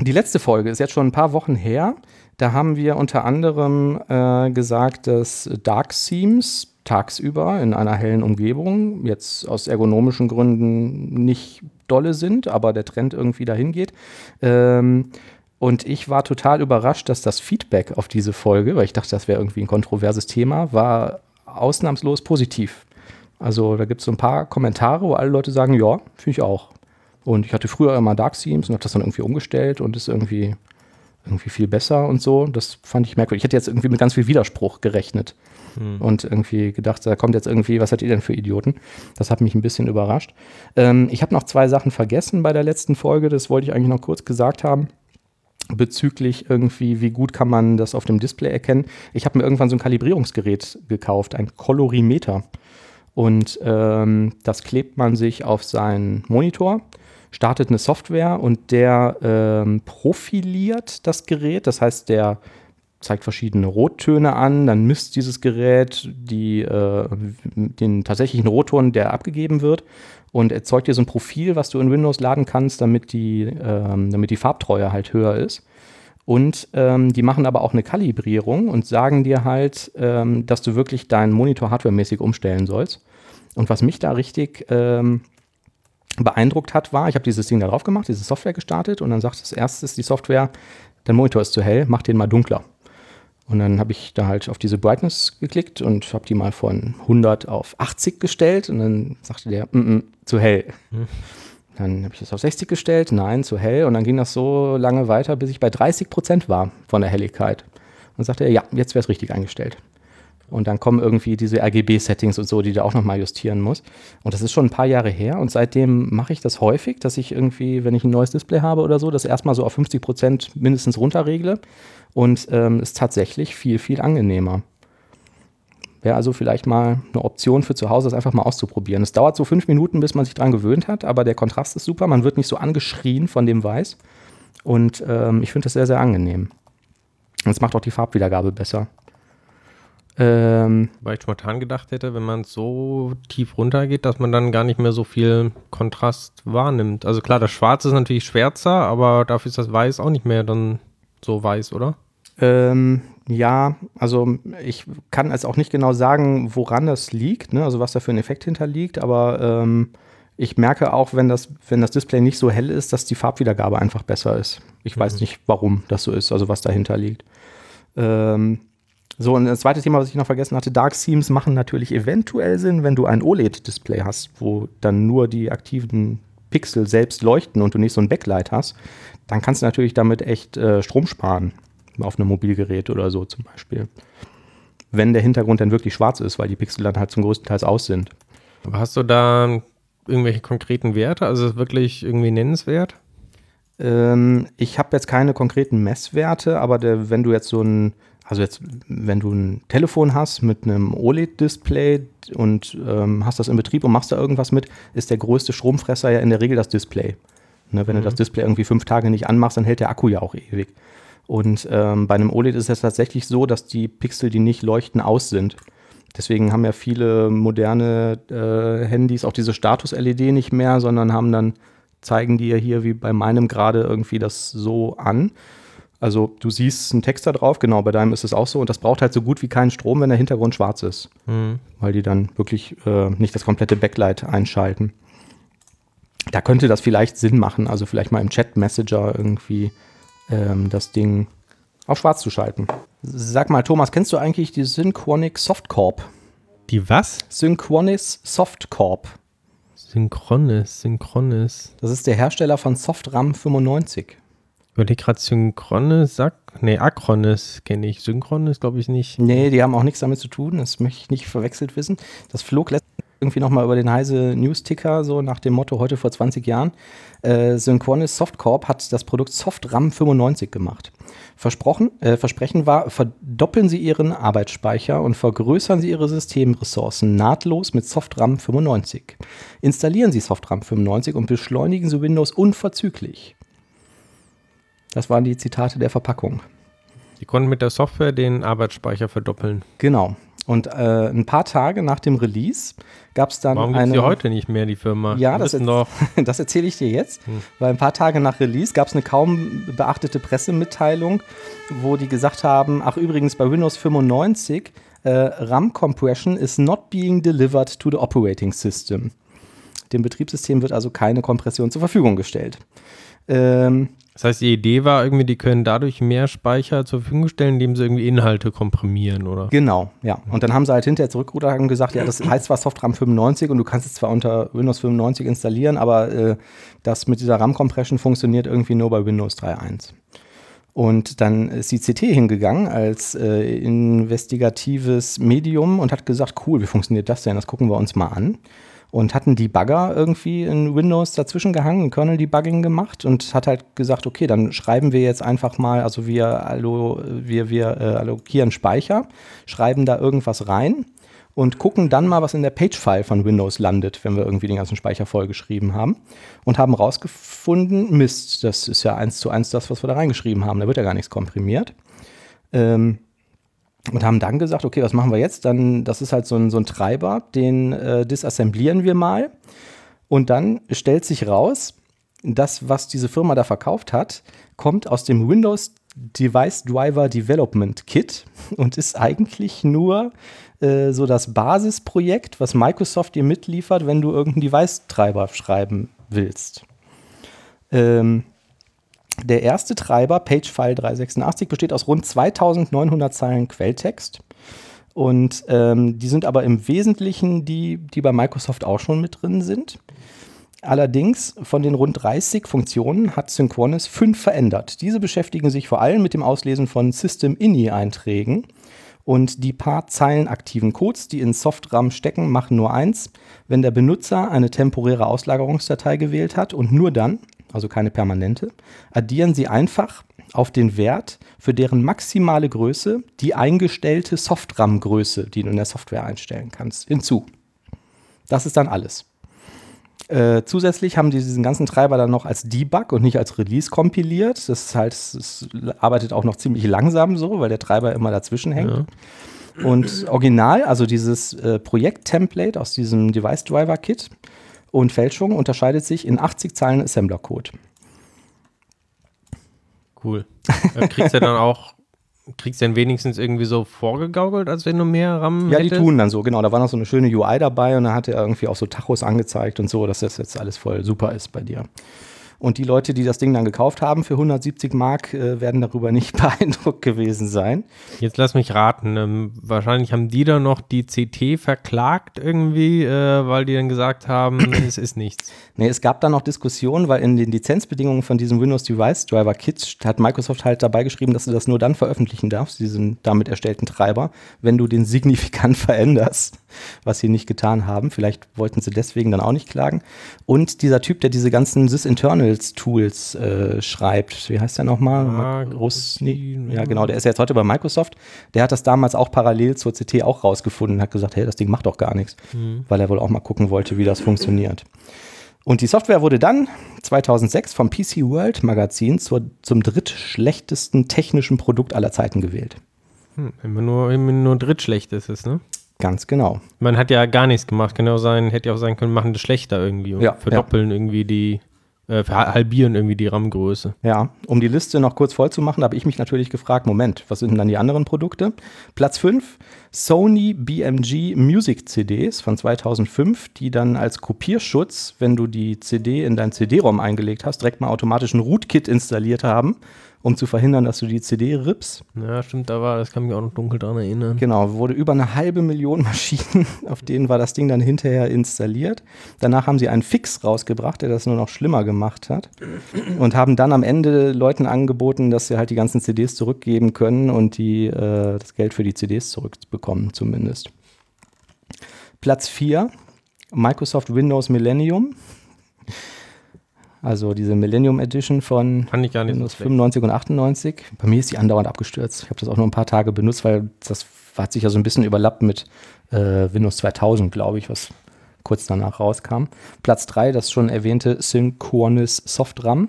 die letzte Folge ist jetzt schon ein paar Wochen her. Da haben wir unter anderem äh, gesagt, dass Dark Themes tagsüber in einer hellen Umgebung jetzt aus ergonomischen Gründen nicht dolle sind, aber der Trend irgendwie dahin geht. Ähm, und ich war total überrascht, dass das Feedback auf diese Folge, weil ich dachte, das wäre irgendwie ein kontroverses Thema, war ausnahmslos positiv. Also da gibt es so ein paar Kommentare, wo alle Leute sagen, ja, finde ich auch. Und ich hatte früher immer Dark Themes und habe das dann irgendwie umgestellt und ist irgendwie, irgendwie viel besser und so. Das fand ich merkwürdig. Ich hätte jetzt irgendwie mit ganz viel Widerspruch gerechnet und irgendwie gedacht, da kommt jetzt irgendwie, was seid ihr denn für Idioten? Das hat mich ein bisschen überrascht. Ähm, ich habe noch zwei Sachen vergessen bei der letzten Folge, das wollte ich eigentlich noch kurz gesagt haben bezüglich irgendwie, wie gut kann man das auf dem Display erkennen. Ich habe mir irgendwann so ein Kalibrierungsgerät gekauft, ein Kolorimeter. Und ähm, das klebt man sich auf seinen Monitor, startet eine Software und der ähm, profiliert das Gerät. Das heißt, der zeigt verschiedene Rottöne an, dann misst dieses Gerät die, äh, den tatsächlichen Rotton, der abgegeben wird und erzeugt dir so ein Profil, was du in Windows laden kannst, damit die, ähm, damit die Farbtreue halt höher ist. Und ähm, die machen aber auch eine Kalibrierung und sagen dir halt, ähm, dass du wirklich deinen Monitor hardwaremäßig umstellen sollst. Und was mich da richtig ähm, beeindruckt hat, war, ich habe dieses Ding da drauf gemacht, diese Software gestartet und dann sagt als erstes die Software, dein Monitor ist zu hell, mach den mal dunkler. Und dann habe ich da halt auf diese Brightness geklickt und habe die mal von 100 auf 80 gestellt und dann sagte der, mm -mm, zu hell. Hm. Dann habe ich das auf 60 gestellt, nein, zu hell. Und dann ging das so lange weiter, bis ich bei 30 Prozent war von der Helligkeit. Und sagte er, ja, jetzt wäre es richtig eingestellt. Und dann kommen irgendwie diese RGB-Settings und so, die du auch nochmal justieren musst. Und das ist schon ein paar Jahre her. Und seitdem mache ich das häufig, dass ich irgendwie, wenn ich ein neues Display habe oder so, das erstmal so auf 50 Prozent mindestens runterregle. Und ähm, ist tatsächlich viel, viel angenehmer. Wäre also vielleicht mal eine Option für zu Hause, das einfach mal auszuprobieren. Es dauert so fünf Minuten, bis man sich dran gewöhnt hat, aber der Kontrast ist super. Man wird nicht so angeschrien von dem Weiß. Und ähm, ich finde das sehr, sehr angenehm. Und es macht auch die Farbwiedergabe besser. Ähm, Weil ich spontan gedacht hätte, wenn man so tief runter geht, dass man dann gar nicht mehr so viel Kontrast wahrnimmt. Also klar, das Schwarz ist natürlich schwärzer, aber dafür ist das Weiß auch nicht mehr dann so weiß, oder? Ähm, ja, also ich kann es auch nicht genau sagen, woran das liegt, ne? also was da für ein Effekt hinterliegt, aber ähm, ich merke auch, wenn das, wenn das Display nicht so hell ist, dass die Farbwiedergabe einfach besser ist. Ich mhm. weiß nicht, warum das so ist, also was dahinter liegt. Ähm, so, und das zweite Thema, was ich noch vergessen hatte, Dark Themes machen natürlich eventuell Sinn, wenn du ein OLED-Display hast, wo dann nur die aktiven Pixel selbst leuchten und du nicht so ein Backlight hast, dann kannst du natürlich damit echt äh, Strom sparen auf einem Mobilgerät oder so zum Beispiel. Wenn der Hintergrund dann wirklich schwarz ist, weil die Pixel dann halt zum größten Teil aus sind. Aber hast du da irgendwelche konkreten Werte? Also ist wirklich irgendwie nennenswert? Ähm, ich habe jetzt keine konkreten Messwerte, aber der, wenn du jetzt so ein, also jetzt, wenn du ein Telefon hast mit einem OLED-Display und ähm, hast das in Betrieb und machst da irgendwas mit, ist der größte Stromfresser ja in der Regel das Display. Ne, wenn mhm. du das Display irgendwie fünf Tage nicht anmachst, dann hält der Akku ja auch ewig. Und ähm, bei einem OLED ist es tatsächlich so, dass die Pixel, die nicht leuchten, aus sind. Deswegen haben ja viele moderne äh, Handys auch diese Status-LED nicht mehr, sondern haben dann, zeigen die ja hier wie bei meinem gerade irgendwie das so an. Also du siehst einen Text da drauf, genau, bei deinem ist es auch so. Und das braucht halt so gut wie keinen Strom, wenn der Hintergrund schwarz ist. Mhm. Weil die dann wirklich äh, nicht das komplette Backlight einschalten. Da könnte das vielleicht Sinn machen, also vielleicht mal im Chat-Messenger irgendwie ähm, das Ding auf schwarz zu schalten. Sag mal, Thomas, kennst du eigentlich die Synchronic Softcorp? Die was? Synchronis Softcorp. Synchronis, Synchronis. Das ist der Hersteller von Softram 95. Überleg gerade Synchronis, Sack, nee, Acronis kenne ich. Synchronis glaube ich nicht. Nee, die haben auch nichts damit zu tun. Das möchte ich nicht verwechselt wissen. Das flog letztens irgendwie nochmal über den Heise News-Ticker, so nach dem Motto heute vor 20 Jahren. Äh, Synchronis Softcorp hat das Produkt SoftRAM 95 gemacht. Versprochen, äh, Versprechen war, verdoppeln Sie Ihren Arbeitsspeicher und vergrößern Sie Ihre Systemressourcen nahtlos mit SoftRAM 95. Installieren Sie SoftRAM 95 und beschleunigen Sie Windows unverzüglich. Das waren die Zitate der Verpackung. Die konnten mit der Software den Arbeitsspeicher verdoppeln. Genau. Und äh, ein paar Tage nach dem Release gab es dann Warum eine. Warum heute nicht mehr, die Firma? Ja, das, er das erzähle ich dir jetzt. Hm. Weil ein paar Tage nach Release gab es eine kaum beachtete Pressemitteilung, wo die gesagt haben: Ach, übrigens, bei Windows 95 äh, RAM Compression is not being delivered to the operating system. Dem Betriebssystem wird also keine Kompression zur Verfügung gestellt. Ähm, das heißt, die Idee war irgendwie, die können dadurch mehr Speicher zur Verfügung stellen, indem sie irgendwie Inhalte komprimieren, oder? Genau, ja. Und dann haben sie halt hinterher zurückgerudert und gesagt, ja, das heißt zwar SoftRAM 95 und du kannst es zwar unter Windows 95 installieren, aber äh, das mit dieser RAM-Compression funktioniert irgendwie nur bei Windows 3.1. Und dann ist die CT hingegangen als äh, investigatives Medium und hat gesagt, cool, wie funktioniert das denn? Das gucken wir uns mal an und hatten die Bagger irgendwie in Windows dazwischen gehangen, Kernel-Debugging gemacht und hat halt gesagt, okay, dann schreiben wir jetzt einfach mal, also wir, allo, wir, wir äh, allokieren Speicher, schreiben da irgendwas rein und gucken dann mal, was in der Page-File von Windows landet, wenn wir irgendwie den ganzen Speicher vollgeschrieben haben. Und haben rausgefunden, Mist, das ist ja eins zu eins das, was wir da reingeschrieben haben. Da wird ja gar nichts komprimiert. Ähm, und haben dann gesagt, okay, was machen wir jetzt? Dann, das ist halt so ein, so ein Treiber, den äh, disassemblieren wir mal. Und dann stellt sich raus, das, was diese Firma da verkauft hat, kommt aus dem Windows Device Driver Development Kit und ist eigentlich nur äh, so das Basisprojekt, was Microsoft dir mitliefert, wenn du irgendeinen Device-Treiber schreiben willst. Ähm, Der erste Treiber, Pagefile 386, besteht aus rund 2900 Zeilen Quelltext. Und ähm, die sind aber im Wesentlichen die, die bei Microsoft auch schon mit drin sind. Allerdings von den rund 30 Funktionen hat Synchronous fünf verändert. Diese beschäftigen sich vor allem mit dem Auslesen von System-INI-Einträgen. Und die paar Zeilen aktiven Codes, die in Softram stecken, machen nur eins. Wenn der Benutzer eine temporäre Auslagerungsdatei gewählt hat und nur dann, also keine permanente, addieren sie einfach auf den Wert für deren maximale Größe die eingestellte Softram-Größe, die du in der Software einstellen kannst, hinzu. Das ist dann alles. Äh, zusätzlich haben die diesen ganzen Treiber dann noch als Debug und nicht als Release kompiliert. Das ist halt, es arbeitet auch noch ziemlich langsam so, weil der Treiber immer dazwischen hängt. Ja. Und original, also dieses äh, Projekt-Template aus diesem Device Driver Kit und Fälschung unterscheidet sich in 80 Zeilen Assembler-Code. Cool. Äh, kriegst du dann auch kriegst du denn wenigstens irgendwie so vorgegaukelt, als wenn du mehr RAM Ja, hättest? die tun dann so, genau. Da war noch so eine schöne UI dabei und da hat er irgendwie auch so Tachos angezeigt und so, dass das jetzt alles voll super ist bei dir. Und die Leute, die das Ding dann gekauft haben für 170 Mark, äh, werden darüber nicht beeindruckt gewesen sein. Jetzt lass mich raten. Ähm, wahrscheinlich haben die dann noch die CT verklagt irgendwie, äh, weil die dann gesagt haben, es ist nichts. Nee, es gab dann noch Diskussionen, weil in den Lizenzbedingungen von diesem Windows Device Driver Kit hat Microsoft halt dabei geschrieben, dass du das nur dann veröffentlichen darfst, diesen damit erstellten Treiber, wenn du den signifikant veränderst, was sie nicht getan haben. Vielleicht wollten sie deswegen dann auch nicht klagen. Und dieser Typ, der diese ganzen Sys-Internal Tools äh, schreibt. Wie heißt der nochmal? Rusni. Ja, genau. Der ist jetzt heute bei Microsoft. Der hat das damals auch parallel zur CT auch rausgefunden und hat gesagt, hey, das Ding macht doch gar nichts, mhm. weil er wohl auch mal gucken wollte, wie das funktioniert. Und die Software wurde dann 2006 vom PC World Magazin zur, zum drittschlechtesten technischen Produkt aller Zeiten gewählt. Hm, immer nur, immer nur drittschlecht ist es, ne? Ganz genau. Man hat ja gar nichts gemacht. Kann sein, hätte ja auch sein können, machen das schlechter irgendwie und ja, verdoppeln ja. irgendwie die äh, halbieren irgendwie die RAM-Größe. Ja, um die Liste noch kurz voll zu machen, habe ich mich natürlich gefragt, Moment, was sind denn dann die anderen Produkte? Platz 5, Sony BMG Music CDs von 2005, die dann als Kopierschutz, wenn du die CD in dein CD-ROM eingelegt hast, direkt mal automatisch ein Rootkit installiert haben um zu verhindern, dass du die CD rippst. Ja, stimmt, da war, das kann mich auch noch dunkel daran erinnern. Genau, wurde über eine halbe Million Maschinen, auf denen war das Ding dann hinterher installiert. Danach haben sie einen Fix rausgebracht, der das nur noch schlimmer gemacht hat. Und haben dann am Ende Leuten angeboten, dass sie halt die ganzen CDs zurückgeben können und die, äh, das Geld für die CDs zurückbekommen, zumindest. Platz 4, Microsoft Windows Millennium. Also diese Millennium Edition von Windows 95 und 98. Bei mir ist die andauernd abgestürzt. Ich habe das auch nur ein paar Tage benutzt, weil das hat sich ja so ein bisschen überlappt mit äh, Windows 2000, glaube ich, was kurz danach rauskam. Platz 3, das schon erwähnte Synchronous Softram.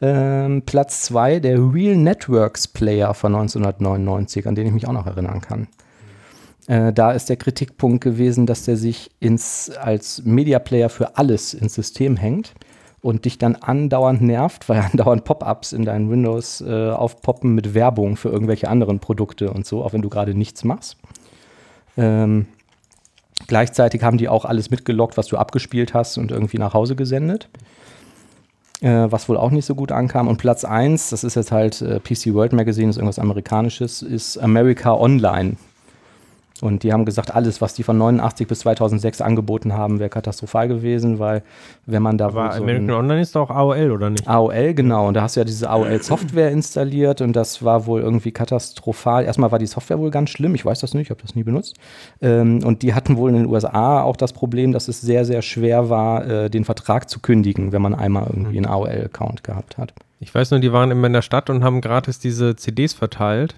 Ähm, Platz 2, der Real Networks Player von 1999, an den ich mich auch noch erinnern kann. Äh, da ist der Kritikpunkt gewesen, dass der sich ins, als Media Player für alles ins System hängt und dich dann andauernd nervt, weil andauernd Pop-ups in deinen Windows äh, aufpoppen mit Werbung für irgendwelche anderen Produkte und so, auch wenn du gerade nichts machst. Ähm, gleichzeitig haben die auch alles mitgelockt, was du abgespielt hast und irgendwie nach Hause gesendet. Äh, was wohl auch nicht so gut ankam. Und Platz 1, das ist jetzt halt äh, PC World Magazine, ist irgendwas Amerikanisches, ist America Online. Und die haben gesagt, alles, was die von 89 bis 2006 angeboten haben, wäre katastrophal gewesen, weil wenn man da. Aber so American Online ist doch AOL, oder nicht? AOL, genau. Und da hast du ja diese AOL-Software installiert und das war wohl irgendwie katastrophal. Erstmal war die Software wohl ganz schlimm, ich weiß das nicht, ich habe das nie benutzt. Ähm, und die hatten wohl in den USA auch das Problem, dass es sehr, sehr schwer war, äh, den Vertrag zu kündigen, wenn man einmal irgendwie einen AOL-Account gehabt hat. Ich weiß nur, die waren immer in der Stadt und haben gratis diese CDs verteilt.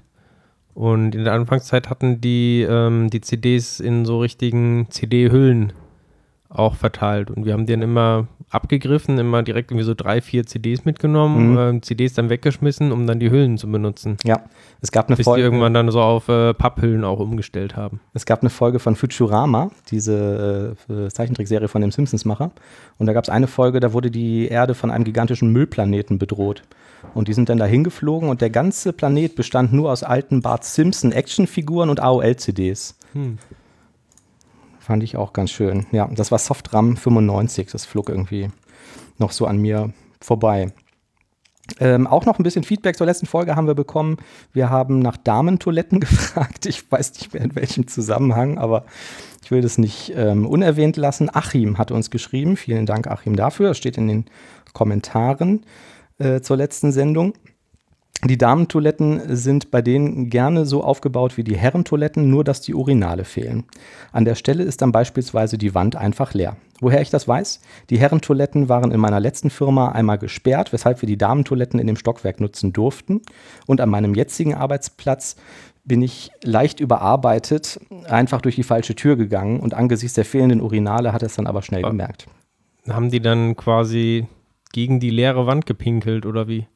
Und in der Anfangszeit hatten die ähm, die CDs in so richtigen CD-Hüllen auch verteilt. Und wir haben die dann immer abgegriffen, immer direkt irgendwie so drei, vier CDs mitgenommen, mhm. äh, CDs dann weggeschmissen, um dann die Hüllen zu benutzen. Ja, es gab eine Bis Folge. die irgendwann dann so auf äh, Papphüllen auch umgestellt haben. Es gab eine Folge von Futurama, diese äh, Zeichentrickserie von dem Simpsons-Macher. Und da gab es eine Folge, da wurde die Erde von einem gigantischen Müllplaneten bedroht. Und die sind dann dahin geflogen und der ganze Planet bestand nur aus alten Bart Simpson Actionfiguren und AOL-CDs. Hm. Fand ich auch ganz schön. Ja, das war Softram 95. Das flog irgendwie noch so an mir vorbei. Ähm, auch noch ein bisschen Feedback zur letzten Folge haben wir bekommen. Wir haben nach Damentoiletten gefragt. Ich weiß nicht mehr in welchem Zusammenhang, aber ich will das nicht ähm, unerwähnt lassen. Achim hat uns geschrieben. Vielen Dank, Achim, dafür. Das steht in den Kommentaren äh, zur letzten Sendung. Die Damentoiletten sind bei denen gerne so aufgebaut wie die Herrentoiletten, nur dass die Urinale fehlen. An der Stelle ist dann beispielsweise die Wand einfach leer. Woher ich das weiß? Die Herrentoiletten waren in meiner letzten Firma einmal gesperrt, weshalb wir die Damentoiletten in dem Stockwerk nutzen durften. Und an meinem jetzigen Arbeitsplatz bin ich leicht überarbeitet, einfach durch die falsche Tür gegangen und angesichts der fehlenden Urinale hat es dann aber schnell gemerkt. Haben die dann quasi gegen die leere Wand gepinkelt oder wie?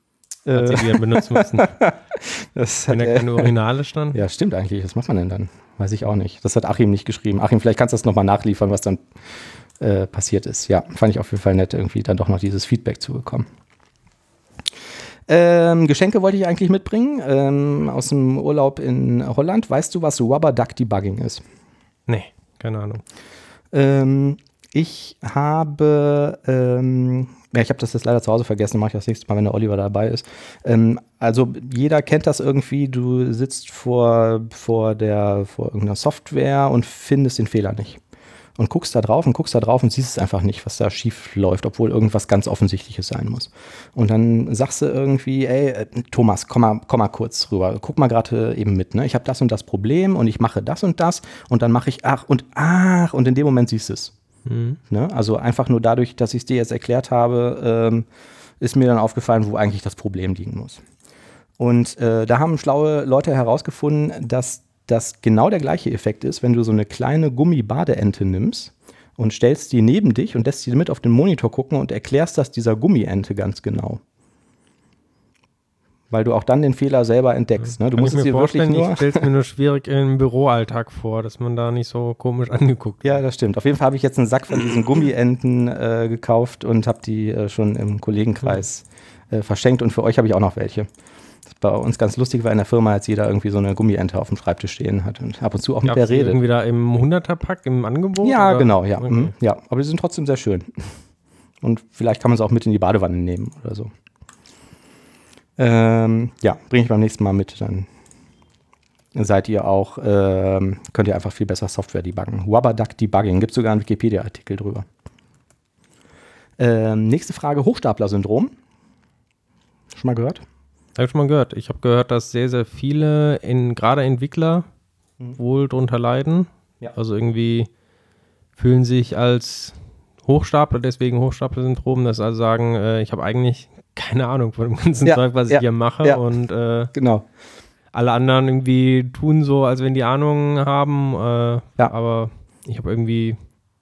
Hat sie die dann benutzen müssen? das Wenn da keine Urinale stand? Ja, stimmt eigentlich. Was macht man denn dann? Weiß ich auch nicht. Das hat Achim nicht geschrieben. Achim, vielleicht kannst du das nochmal nachliefern, was dann äh, passiert ist. Ja, fand ich auf jeden Fall nett, irgendwie dann doch noch dieses Feedback zu bekommen. Ähm, Geschenke wollte ich eigentlich mitbringen ähm, aus dem Urlaub in Holland. Weißt du, was Rubber Duck Debugging ist? Nee, keine Ahnung. Ähm, ich habe, ähm, ja, ich habe das jetzt leider zu Hause vergessen, mache ich das nächste Mal, wenn der Oliver dabei ist. Ähm, also jeder kennt das irgendwie, du sitzt vor, vor, der, vor irgendeiner Software und findest den Fehler nicht. Und guckst da drauf und guckst da drauf und siehst es einfach nicht, was da schief läuft, obwohl irgendwas ganz Offensichtliches sein muss. Und dann sagst du irgendwie, ey, äh, Thomas, komm mal, komm mal kurz rüber, guck mal gerade eben mit, ne? Ich habe das und das Problem und ich mache das und das und dann mache ich ach und ach und in dem Moment siehst du es. Mhm. Ne? Also einfach nur dadurch, dass ich es dir jetzt erklärt habe, ähm, ist mir dann aufgefallen, wo eigentlich das Problem liegen muss. Und äh, da haben schlaue Leute herausgefunden, dass das genau der gleiche Effekt ist, wenn du so eine kleine Gummibadeente nimmst und stellst die neben dich und lässt sie mit auf den Monitor gucken und erklärst das dieser Gummiente ganz genau. Weil du auch dann den Fehler selber entdeckst. Ne? Du Kann musst es dir wirklich nur. ich stelle es mir nur schwierig im Büroalltag vor, dass man da nicht so komisch angeguckt Ja, das stimmt. Auf jeden Fall habe ich jetzt einen Sack von diesen Gummienten äh, gekauft und habe die äh, schon im Kollegenkreis äh, verschenkt. Und für euch habe ich auch noch welche. Das bei uns ganz lustig war in der Firma, als jeder irgendwie so eine Gummiente auf dem Schreibtisch stehen hat und ab und zu auch mit der die redet. irgendwie da im 100er-Pack im Angebot? Ja, oder? genau, ja. Okay. Mhm, ja. Aber die sind trotzdem sehr schön. Und vielleicht kann man es auch mit in die Badewanne nehmen oder so. Ähm, ja, bringe ich beim nächsten Mal mit. Dann seid ihr auch, ähm, könnt ihr einfach viel besser Software debuggen. Wubberduck Debugging, gibt sogar einen Wikipedia-Artikel drüber. Ähm, nächste Frage, Hochstapler-Syndrom. Schon mal gehört? Habe ich schon mal gehört. Ich habe gehört, dass sehr, sehr viele, in, gerade Entwickler, wohl drunter leiden. Ja. Also irgendwie fühlen sich als Hochstapler, deswegen Hochstapler-Syndrom, dass sie also sagen, äh, ich habe eigentlich keine Ahnung von dem ganzen Ja, Zeug, was ich ja, hier mache. ja. Und äh, Genau. alle anderen irgendwie tun so, als wenn die Ahnung haben. Äh, Ja. Aber ich habe irgendwie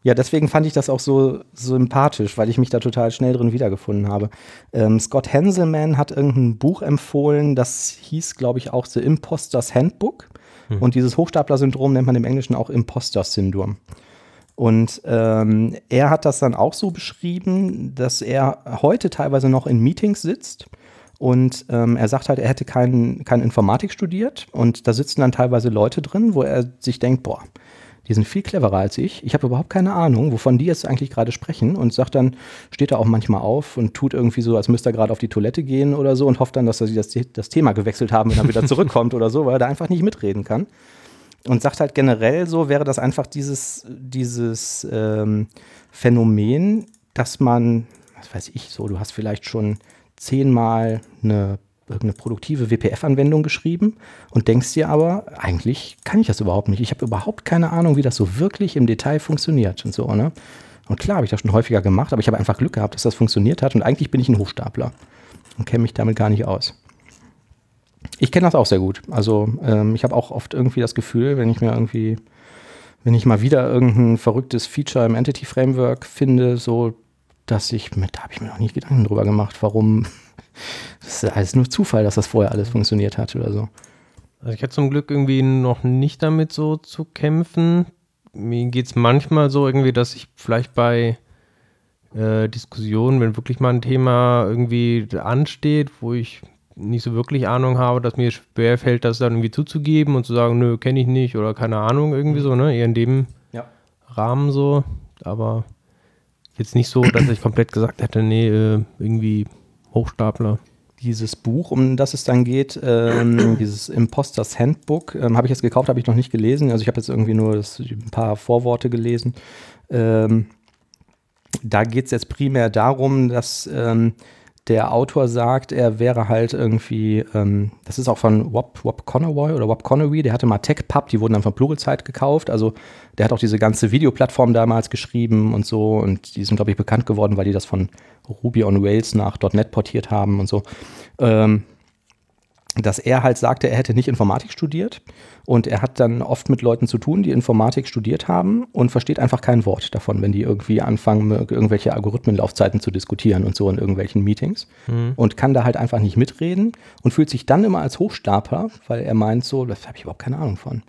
Ja, deswegen fand ich das auch so sympathisch, weil ich mich da total schnell drin wiedergefunden habe. Ähm, Scott Hanselman hat irgendein Buch empfohlen, das hieß, glaube ich, auch The Imposter's Handbook. Und dieses Hochstapler-Syndrom nennt man im Englischen auch Imposter-Syndrom. Und ähm, er hat das dann auch so beschrieben, dass er heute teilweise noch in Meetings sitzt und ähm, er sagt halt, er hätte kein, keine Informatik studiert und da sitzen dann teilweise Leute drin, wo er sich denkt, boah, die sind viel cleverer als ich. Ich habe überhaupt keine Ahnung, wovon die jetzt eigentlich gerade sprechen und sagt dann, steht er auch manchmal auf und tut irgendwie so, als müsste er gerade auf die Toilette gehen oder so und hofft dann, dass sie das, das Thema gewechselt haben, wenn er wieder zurückkommt oder so, weil er da einfach nicht mitreden kann. Und sagt halt generell so, wäre das einfach dieses, dieses ähm, Phänomen, dass man, was weiß ich so, du hast vielleicht schon zehnmal eine irgendeine produktive WPF-Anwendung geschrieben und denkst dir aber, eigentlich kann ich das überhaupt nicht. Ich habe überhaupt keine Ahnung, wie das so wirklich im Detail funktioniert und so, ne? Und klar habe ich das schon häufiger gemacht, aber ich habe einfach Glück gehabt, dass das funktioniert hat und eigentlich bin ich ein Hochstapler und kenne mich damit gar nicht aus. Ich kenne das auch sehr gut. Also ähm, ich habe auch oft irgendwie das Gefühl, wenn ich mir irgendwie, wenn ich mal wieder irgendein verrücktes Feature im Entity Framework finde, so dass ich mit, da habe ich mir noch nie Gedanken drüber gemacht, warum. Das ist alles nur Zufall, dass das vorher alles funktioniert hat oder so. Also ich hatte zum Glück irgendwie noch nicht damit so zu kämpfen. Mir geht es manchmal so irgendwie, dass ich vielleicht bei äh, Diskussionen, wenn wirklich mal ein Thema irgendwie ansteht, wo ich nicht so wirklich Ahnung habe, dass mir schwer fällt, das dann irgendwie zuzugeben und zu sagen, nö, kenne ich nicht oder keine Ahnung, irgendwie so, ne? Eher in dem Ja. Rahmen so. Aber jetzt nicht so, dass ich komplett gesagt hätte, nee, äh, irgendwie Hochstapler. dieses Buch, um das es dann geht, ähm, dieses Imposters Handbook, ähm, habe ich jetzt gekauft, habe ich noch nicht gelesen. Also ich habe jetzt irgendwie nur das, ein paar Vorworte gelesen. Ähm, da geht es jetzt primär darum, dass ähm, der Autor sagt, er wäre halt irgendwie, ähm, das ist auch von Wop, Wop Conaway oder Wop Connery, der hatte mal TechPub, die wurden dann von Pluralzeit gekauft. Also der hat auch diese ganze Videoplattform damals geschrieben und so und die sind, glaube ich, bekannt geworden, weil die das von Ruby on Rails nach .NET portiert haben und so. Ähm, dass er halt sagte, er hätte nicht Informatik studiert und er hat dann oft mit Leuten zu tun, die Informatik studiert haben und versteht einfach kein Wort davon, wenn die irgendwie anfangen, irgendwelche Algorithmenlaufzeiten zu diskutieren und so in irgendwelchen Meetings mhm. und kann da halt einfach nicht mitreden und fühlt sich dann immer als Hochstapler, weil er meint so, das habe ich überhaupt keine Ahnung von.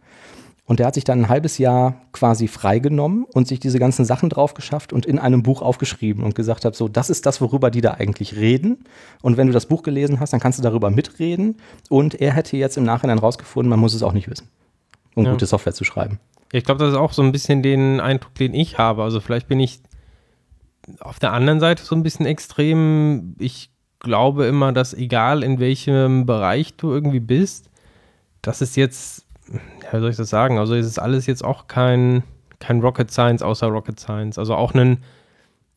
Und der hat sich dann ein halbes Jahr quasi freigenommen und sich diese ganzen Sachen drauf geschafft und in einem Buch aufgeschrieben und gesagt hat, so, das ist das, worüber die da eigentlich reden. Und wenn du das Buch gelesen hast, dann kannst du darüber mitreden. Und er hätte jetzt im Nachhinein rausgefunden, man muss es auch nicht wissen, um ja. gute Software zu schreiben. Ich glaube, das ist auch so ein bisschen den Eindruck, den ich habe. Also vielleicht bin ich auf der anderen Seite so ein bisschen extrem. Ich glaube immer, dass egal in welchem Bereich du irgendwie bist, dass es jetzt ja, wie soll ich das sagen? Also es ist alles jetzt auch kein, kein Rocket Science außer Rocket Science. Also auch ein,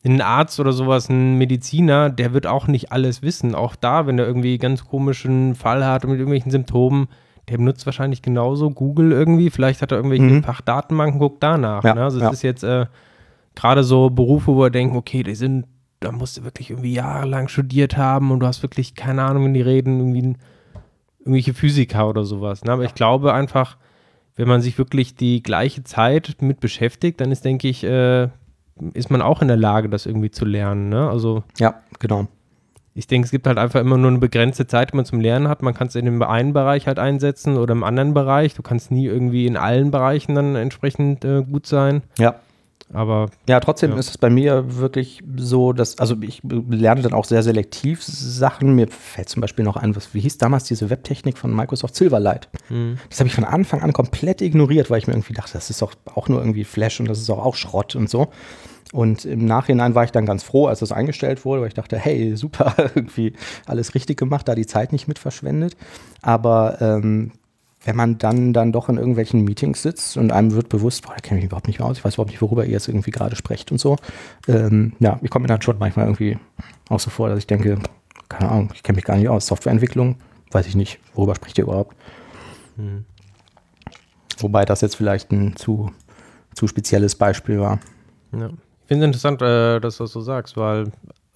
ein Arzt oder sowas, ein Mediziner, der wird auch nicht alles wissen. Auch da, wenn er irgendwie ganz komischen Fall hat und mit irgendwelchen Symptomen, der benutzt wahrscheinlich genauso Google irgendwie. Vielleicht hat er irgendwelche mhm. Fachdatenbanken, guckt danach. Ja, ne? Also ja. es ist jetzt äh, gerade so Berufe, wo er denkt, okay, die sind, da musst du wirklich irgendwie jahrelang studiert haben und du hast wirklich keine Ahnung, wenn die reden, irgendwie ein irgendwelche Physiker oder sowas. Ne? Aber ich glaube einfach, wenn man sich wirklich die gleiche Zeit mit beschäftigt, dann ist, denke ich, äh, ist man auch in der Lage, das irgendwie zu lernen. Ne? Also ja, genau. Ich denke, es gibt halt einfach immer nur eine begrenzte Zeit, die man zum Lernen hat. Man kann es in dem einen Bereich halt einsetzen oder im anderen Bereich. Du kannst nie irgendwie in allen Bereichen dann entsprechend äh, gut sein. Ja. Aber ja, trotzdem ja. ist es bei mir wirklich so, dass, also ich lerne dann auch sehr selektiv Sachen. Mir fällt zum Beispiel noch ein, was, wie hieß damals diese Webtechnik von Microsoft Silverlight? Mhm. Das habe ich von Anfang an komplett ignoriert, weil ich mir irgendwie dachte, das ist doch auch nur irgendwie Flash und das ist auch, auch Schrott und so. Und im Nachhinein war ich dann ganz froh, als das eingestellt wurde, weil ich dachte, hey, super, irgendwie alles richtig gemacht, da die Zeit nicht mit verschwendet. Aber ähm, wenn man dann, dann doch in irgendwelchen Meetings sitzt und einem wird bewusst, boah, da kenne ich mich überhaupt nicht aus, ich weiß überhaupt nicht, worüber ihr jetzt irgendwie gerade sprecht und so. Ähm, ja, ich komme mir dann schon manchmal irgendwie auch so vor, dass ich denke, keine Ahnung, ich kenne mich gar nicht aus. Softwareentwicklung, weiß ich nicht, worüber spricht ihr überhaupt? Hm. Wobei das jetzt vielleicht ein zu, zu spezielles Beispiel war. Ja. Ich finde es interessant, äh, dass du das so sagst, weil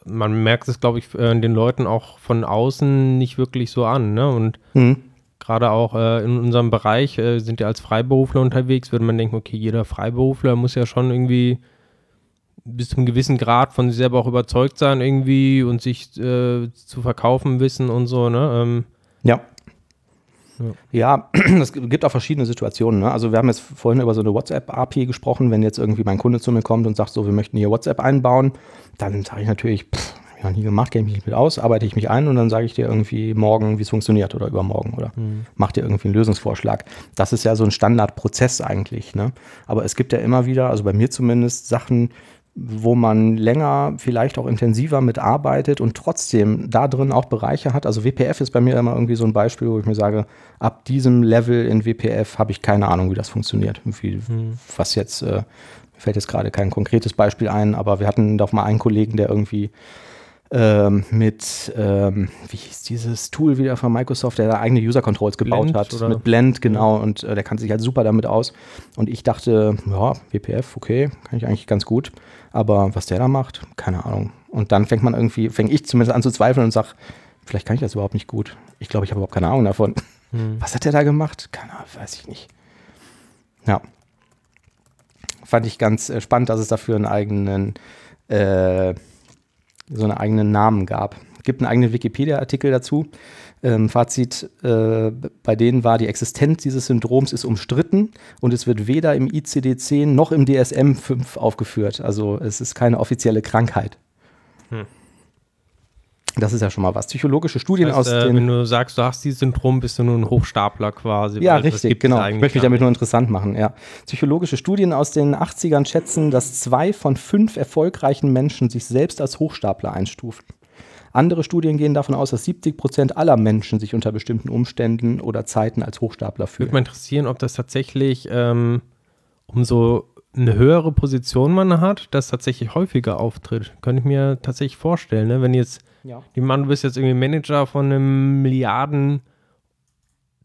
man merkt es, glaube ich, äh, den Leuten auch von außen nicht wirklich so an. Ne? Und mhm gerade auch äh, in unserem Bereich äh, sind ja als Freiberufler unterwegs, würde man denken, okay, jeder Freiberufler muss ja schon irgendwie bis zu einem gewissen Grad von sich selber auch überzeugt sein irgendwie und sich äh, zu verkaufen wissen und so, ne? Ähm, ja. Ja, es gibt auch verschiedene Situationen. Ne? Also wir haben jetzt vorhin über so eine WhatsApp-API gesprochen. Wenn jetzt irgendwie mein Kunde zu mir kommt und sagt, so, wir möchten hier WhatsApp einbauen, dann sage ich natürlich, pff, ich noch nie gemacht, kenne ich mich nicht mit aus, arbeite ich mich ein und dann sage ich dir irgendwie morgen, wie es funktioniert oder übermorgen oder mhm. mach dir irgendwie einen Lösungsvorschlag. Das ist ja so ein Standardprozess eigentlich. Ne? Aber es gibt ja immer wieder, also bei mir zumindest, Sachen, wo man länger, vielleicht auch intensiver mitarbeitet und trotzdem da drin auch Bereiche hat. Also WPF ist bei mir immer irgendwie so ein Beispiel, wo ich mir sage, ab diesem Level in WPF habe ich keine Ahnung, wie das funktioniert. Wie, mhm. Was jetzt, äh, mir fällt jetzt gerade kein konkretes Beispiel ein, aber wir hatten doch mal einen Kollegen, der irgendwie ähm, mit, ähm, wie hieß dieses Tool wieder von Microsoft, der da eigene User Controls gebaut Blend, hat. Oder? Mit Blend, genau. Und äh, der kann sich halt super damit aus. Und ich dachte, ja, WPF, okay, kann ich eigentlich ganz gut. Aber was der da macht, keine Ahnung. Und dann fängt man irgendwie, fängt ich zumindest an zu zweifeln und sag, vielleicht kann ich das überhaupt nicht gut. Ich glaube, ich habe überhaupt keine Ahnung davon. Hm. Was hat der da gemacht? Keine Ahnung, weiß ich nicht. Ja. Fand ich ganz äh, spannend, dass es dafür einen eigenen äh, so einen eigenen Namen gab. Es gibt einen eigenen Wikipedia-Artikel dazu. Ähm, Fazit, äh, bei denen war die Existenz dieses Syndroms ist umstritten und es wird weder im ICD-10 noch im DSM-5 aufgeführt. Also es ist keine offizielle Krankheit. Hm. Das ist ja schon mal was. Psychologische Studien das heißt, aus äh, den. Wenn du sagst, du hast dieses Syndrom, bist du nur ein Hochstapler quasi. Ja, richtig, genau. Ich möchte mich damit nur interessant machen. Ja. Psychologische Studien aus den 80ern schätzen, dass zwei von fünf erfolgreichen Menschen sich selbst als Hochstapler einstufen. Andere Studien gehen davon aus, dass 70 Prozent aller Menschen sich unter bestimmten Umständen oder Zeiten als Hochstapler fühlen. Würde mich interessieren, ob das tatsächlich ähm, um so eine höhere Position man hat, das tatsächlich häufiger auftritt. Könnte ich mir tatsächlich vorstellen, ne? wenn jetzt, Ja. die Mann, du bist jetzt irgendwie Manager von einem Milliarden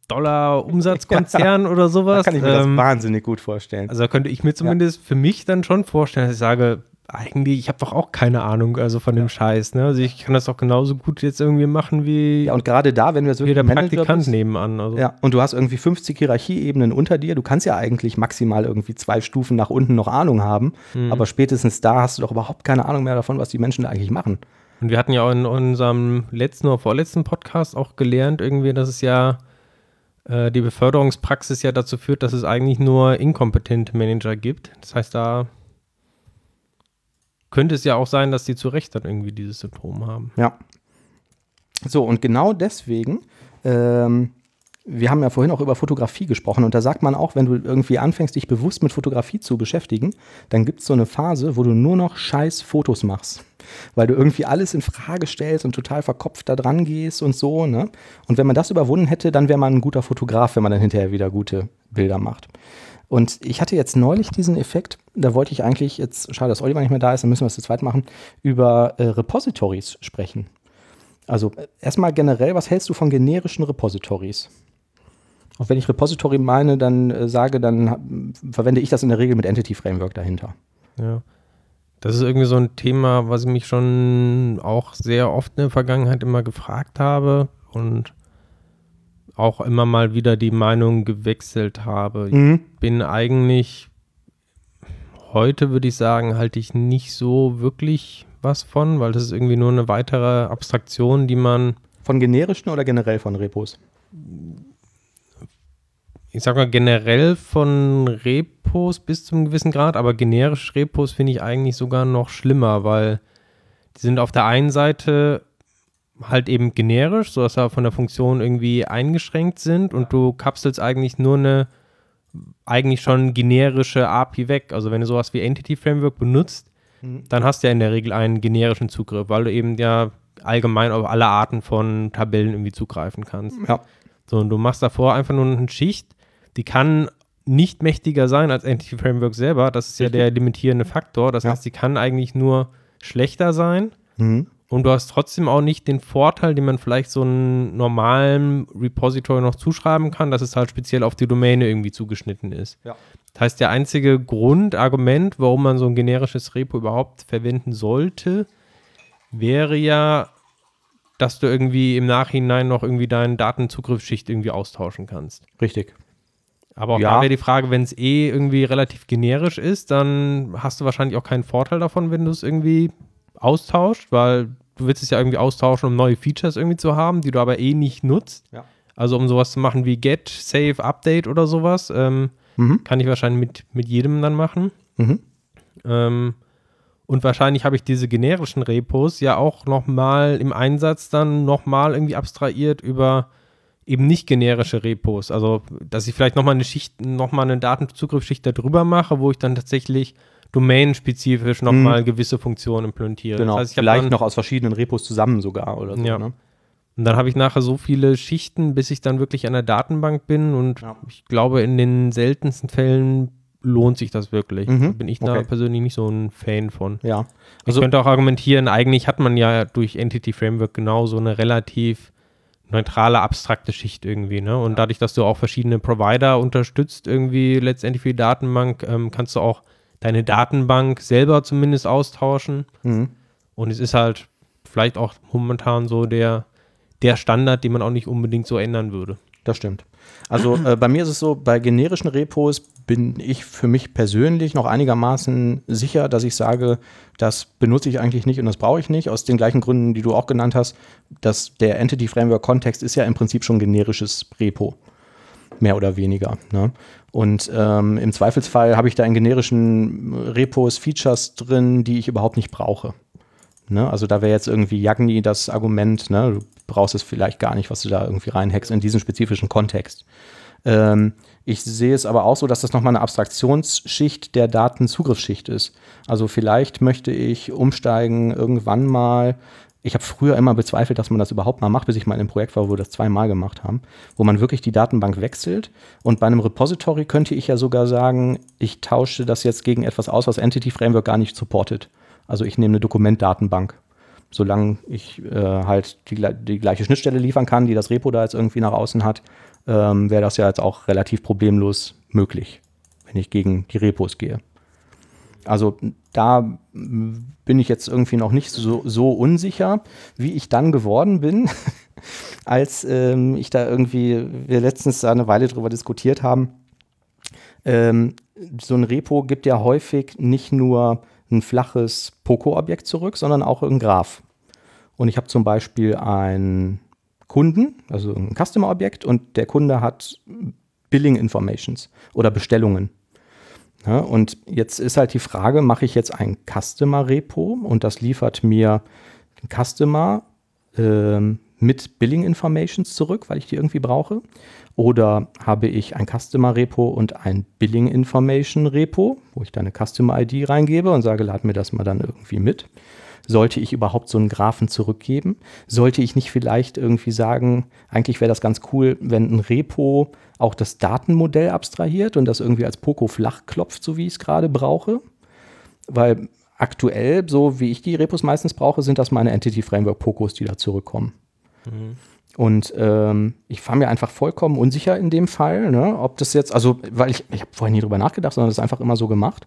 Dollar Umsatzkonzern oder Da sowas. kann ich mir ähm, das wahnsinnig gut vorstellen. Also da könnte ich mir zumindest für mich dann schon vorstellen, dass ich sage, eigentlich, ich habe doch auch keine Ahnung also von dem Scheiß. Ne? Also ich kann das doch genauso gut jetzt irgendwie machen wie ja, und gerade da, wenn wir so wie der Manager Praktikant bist, nebenan. Also. Ja, und du hast irgendwie 50 Hierarchieebenen unter dir. Du kannst ja eigentlich maximal irgendwie zwei Stufen nach unten noch Ahnung haben. Mhm. Aber spätestens da hast du doch überhaupt keine Ahnung mehr davon, was die Menschen da eigentlich machen. Und wir hatten ja auch in unserem letzten oder vorletzten Podcast auch gelernt, irgendwie, dass es ja äh, die Beförderungspraxis ja dazu führt, dass es eigentlich nur inkompetente Manager gibt. Das heißt, da könnte es ja auch sein, dass die zu Recht dann irgendwie dieses Symptom haben. Ja. So, und genau deswegen, ähm, wir haben ja vorhin auch über Fotografie gesprochen und da sagt man auch, wenn du irgendwie anfängst, dich bewusst mit Fotografie zu beschäftigen, dann gibt es so eine Phase, wo du nur noch scheiß Fotos machst. Weil du irgendwie alles in Frage stellst und total verkopft da dran gehst und so, ne? Und wenn man das überwunden hätte, dann wäre man ein guter Fotograf, wenn man dann hinterher wieder gute Bilder macht. Und ich hatte jetzt neulich diesen Effekt, da wollte ich eigentlich, jetzt schade, dass Oliver nicht mehr da ist, dann müssen wir es zu zweit machen, über äh, Repositories sprechen. Also äh, erstmal generell, was hältst du von generischen Repositories? Auch wenn ich Repository meine, dann äh, sage, dann verwende ich das in der Regel mit Entity Framework dahinter. Ja. Das ist irgendwie so ein Thema, was ich mich schon auch sehr oft in der Vergangenheit immer gefragt habe und auch immer mal wieder die Meinung gewechselt habe. Mhm. Ich bin eigentlich heute, würde ich sagen, halte ich nicht so wirklich was von, weil das ist irgendwie nur eine weitere Abstraktion, die man, Von generischen oder generell von Repos? Ich sag mal, generell von Repos bis zum gewissen Grad, aber generische Repos finde ich eigentlich sogar noch schlimmer, weil die sind auf der einen Seite halt eben generisch, sodass sie von der Funktion irgendwie eingeschränkt sind und du kapselst eigentlich nur eine eigentlich schon generische API weg. Also wenn du sowas wie Entity Framework benutzt, dann hast du ja in der Regel einen generischen Zugriff, weil du eben ja allgemein auf alle Arten von Tabellen irgendwie zugreifen kannst. Ja. So, und du machst davor einfach nur eine Schicht, die kann nicht mächtiger sein als Entity Framework selber. Das ist ja Richtig. der limitierende Faktor. Das Ja. heißt, die kann eigentlich nur schlechter sein. Mhm. Und du hast trotzdem auch nicht den Vorteil, den man vielleicht so einem normalen Repository noch zuschreiben kann, dass es halt speziell auf die Domäne irgendwie zugeschnitten ist. Ja. Das heißt, der einzige Grundargument, warum man so ein generisches Repo überhaupt verwenden sollte, wäre ja, dass du irgendwie im Nachhinein noch irgendwie deine Datenzugriffsschicht irgendwie austauschen kannst. Richtig. Aber auch Ja. da wäre die Frage, wenn es eh irgendwie relativ generisch ist, dann hast du wahrscheinlich auch keinen Vorteil davon, wenn du es irgendwie austauscht, weil du willst es ja irgendwie austauschen, um neue Features irgendwie zu haben, die du aber eh nicht nutzt. Ja. Also um sowas zu machen wie Get, Save, Update oder sowas, ähm, Mhm. kann ich wahrscheinlich mit, mit jedem dann machen. Mhm. Ähm, und wahrscheinlich habe ich diese generischen Repos ja auch nochmal im Einsatz dann nochmal irgendwie abstrahiert über eben nicht generische Repos. Also, dass ich vielleicht nochmal eine Schicht, nochmal eine Datenzugriffsschicht darüber mache, wo ich dann tatsächlich domainspezifisch nochmal gewisse Funktionen implementiere. Genau. Das heißt, ich Vielleicht dann, noch aus verschiedenen Repos zusammen sogar oder so. Ja. Ne? Und dann habe ich nachher so viele Schichten, bis ich dann wirklich an der Datenbank bin. Und Ja. ich glaube, in den seltensten Fällen lohnt sich das wirklich. Mhm. Bin ich da Okay. persönlich nicht so ein Fan von. Ja. Ich Also- könnte auch argumentieren, eigentlich hat man ja durch Entity Framework genau so eine relativ neutrale, abstrakte Schicht irgendwie. Ne? Und dadurch, dass du auch verschiedene Provider unterstützt, irgendwie letztendlich für die Datenbank, ähm, kannst du auch deine Datenbank selber zumindest austauschen. Mhm. Und es ist halt vielleicht auch momentan so der, der Standard, den man auch nicht unbedingt so ändern würde. Das stimmt. Also äh, bei mir ist es so, bei generischen Repos bin ich für mich persönlich noch einigermaßen sicher, dass ich sage, das benutze ich eigentlich nicht und das brauche ich nicht, aus den gleichen Gründen, die du auch genannt hast, dass der Entity Framework Kontext ist ja im Prinzip schon generisches Repo. Mehr oder weniger. Ne? Und ähm, im Zweifelsfall habe ich da in generischen Repos Features drin, die ich überhaupt nicht brauche. Ne? Also da wäre jetzt irgendwie Yagni das Argument, ne? du brauchst es vielleicht gar nicht, was du da irgendwie reinhackst in diesen spezifischen Kontext. Ähm, ich sehe es aber auch so, dass das nochmal eine Abstraktionsschicht der Datenzugriffsschicht ist. Also vielleicht möchte ich umsteigen irgendwann mal ich habe früher immer bezweifelt, dass man das überhaupt mal macht, bis ich mal in einem Projekt war, wo wir das zweimal gemacht haben, wo man wirklich die Datenbank wechselt. Und bei einem Repository könnte ich ja sogar sagen, ich tausche das jetzt gegen etwas aus, was Entity Framework gar nicht supportet. Also ich nehme eine Dokumentdatenbank. Solange ich äh, halt die, die, gleiche Schnittstelle liefern kann, die das Repo da jetzt irgendwie nach außen hat, ähm, wäre das ja jetzt auch relativ problemlos möglich, wenn ich gegen die Repos gehe. Also da bin ich jetzt irgendwie noch nicht so, so unsicher, wie ich dann geworden bin, als ähm, ich da irgendwie, wir letztens eine Weile drüber diskutiert haben. Ähm, so ein Repo gibt ja häufig nicht nur ein flaches Poco-Objekt zurück, sondern auch ein Graph. Und ich habe zum Beispiel einen Kunden, also ein Customer-Objekt, und der Kunde hat Billing Informations oder Bestellungen. Ja, und jetzt ist halt die Frage, mache ich jetzt ein Customer-Repo und das liefert mir den Customer äh, mit Billing Informations zurück, weil ich die irgendwie brauche? Oder habe ich ein Customer-Repo und ein Billing Information-Repo, wo ich da eine Customer-ID reingebe und sage, lad mir das mal dann irgendwie mit? Sollte ich überhaupt so einen Graphen zurückgeben? Sollte ich nicht vielleicht irgendwie sagen, eigentlich wäre das ganz cool, wenn ein Repo auch das Datenmodell abstrahiert und das irgendwie als Poco flach klopft, so wie ich es gerade brauche? Weil aktuell, so wie ich die Repos meistens brauche, sind das meine Entity Framework Pocos, die da zurückkommen. Mhm. Und ähm, ich fahre mir einfach vollkommen unsicher in dem Fall, ne, ob das jetzt, also, weil ich, ich habe vorher nie drüber nachgedacht, sondern das einfach immer so gemacht.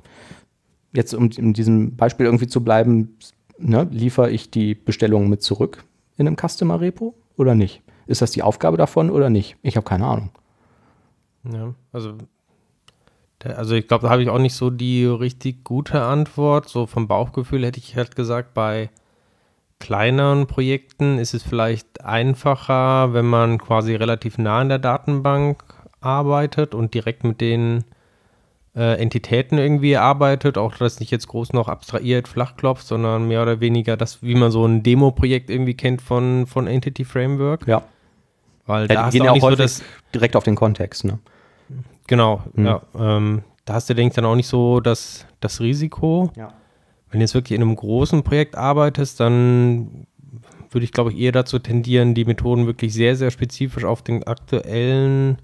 Jetzt, um in diesem Beispiel irgendwie zu bleiben, ne, liefere ich die Bestellung mit zurück in einem Customer-Repo oder nicht? Ist das die Aufgabe davon oder nicht? Ich habe keine Ahnung. Ja, also, also ich glaube, da habe ich auch nicht so die richtig gute Antwort. So vom Bauchgefühl hätte ich halt gesagt, bei kleineren Projekten ist es vielleicht einfacher, wenn man quasi relativ nah in der Datenbank arbeitet und direkt mit den äh, Entitäten irgendwie arbeitet, auch das nicht jetzt groß noch abstrahiert, flachklopft, sondern mehr oder weniger das, wie man so ein Demo-Projekt irgendwie kennt von, von Entity Framework. Ja. Weil ja, da gehen ja auch, auch so das direkt auf den Kontext, ne? Genau, hm. ja. Ähm, da hast du, denke ich, dann auch nicht so das, das Risiko. Ja. Wenn du jetzt wirklich in einem großen Projekt arbeitest, dann würde ich, glaube ich, eher dazu tendieren, die Methoden wirklich sehr, sehr spezifisch auf den aktuellen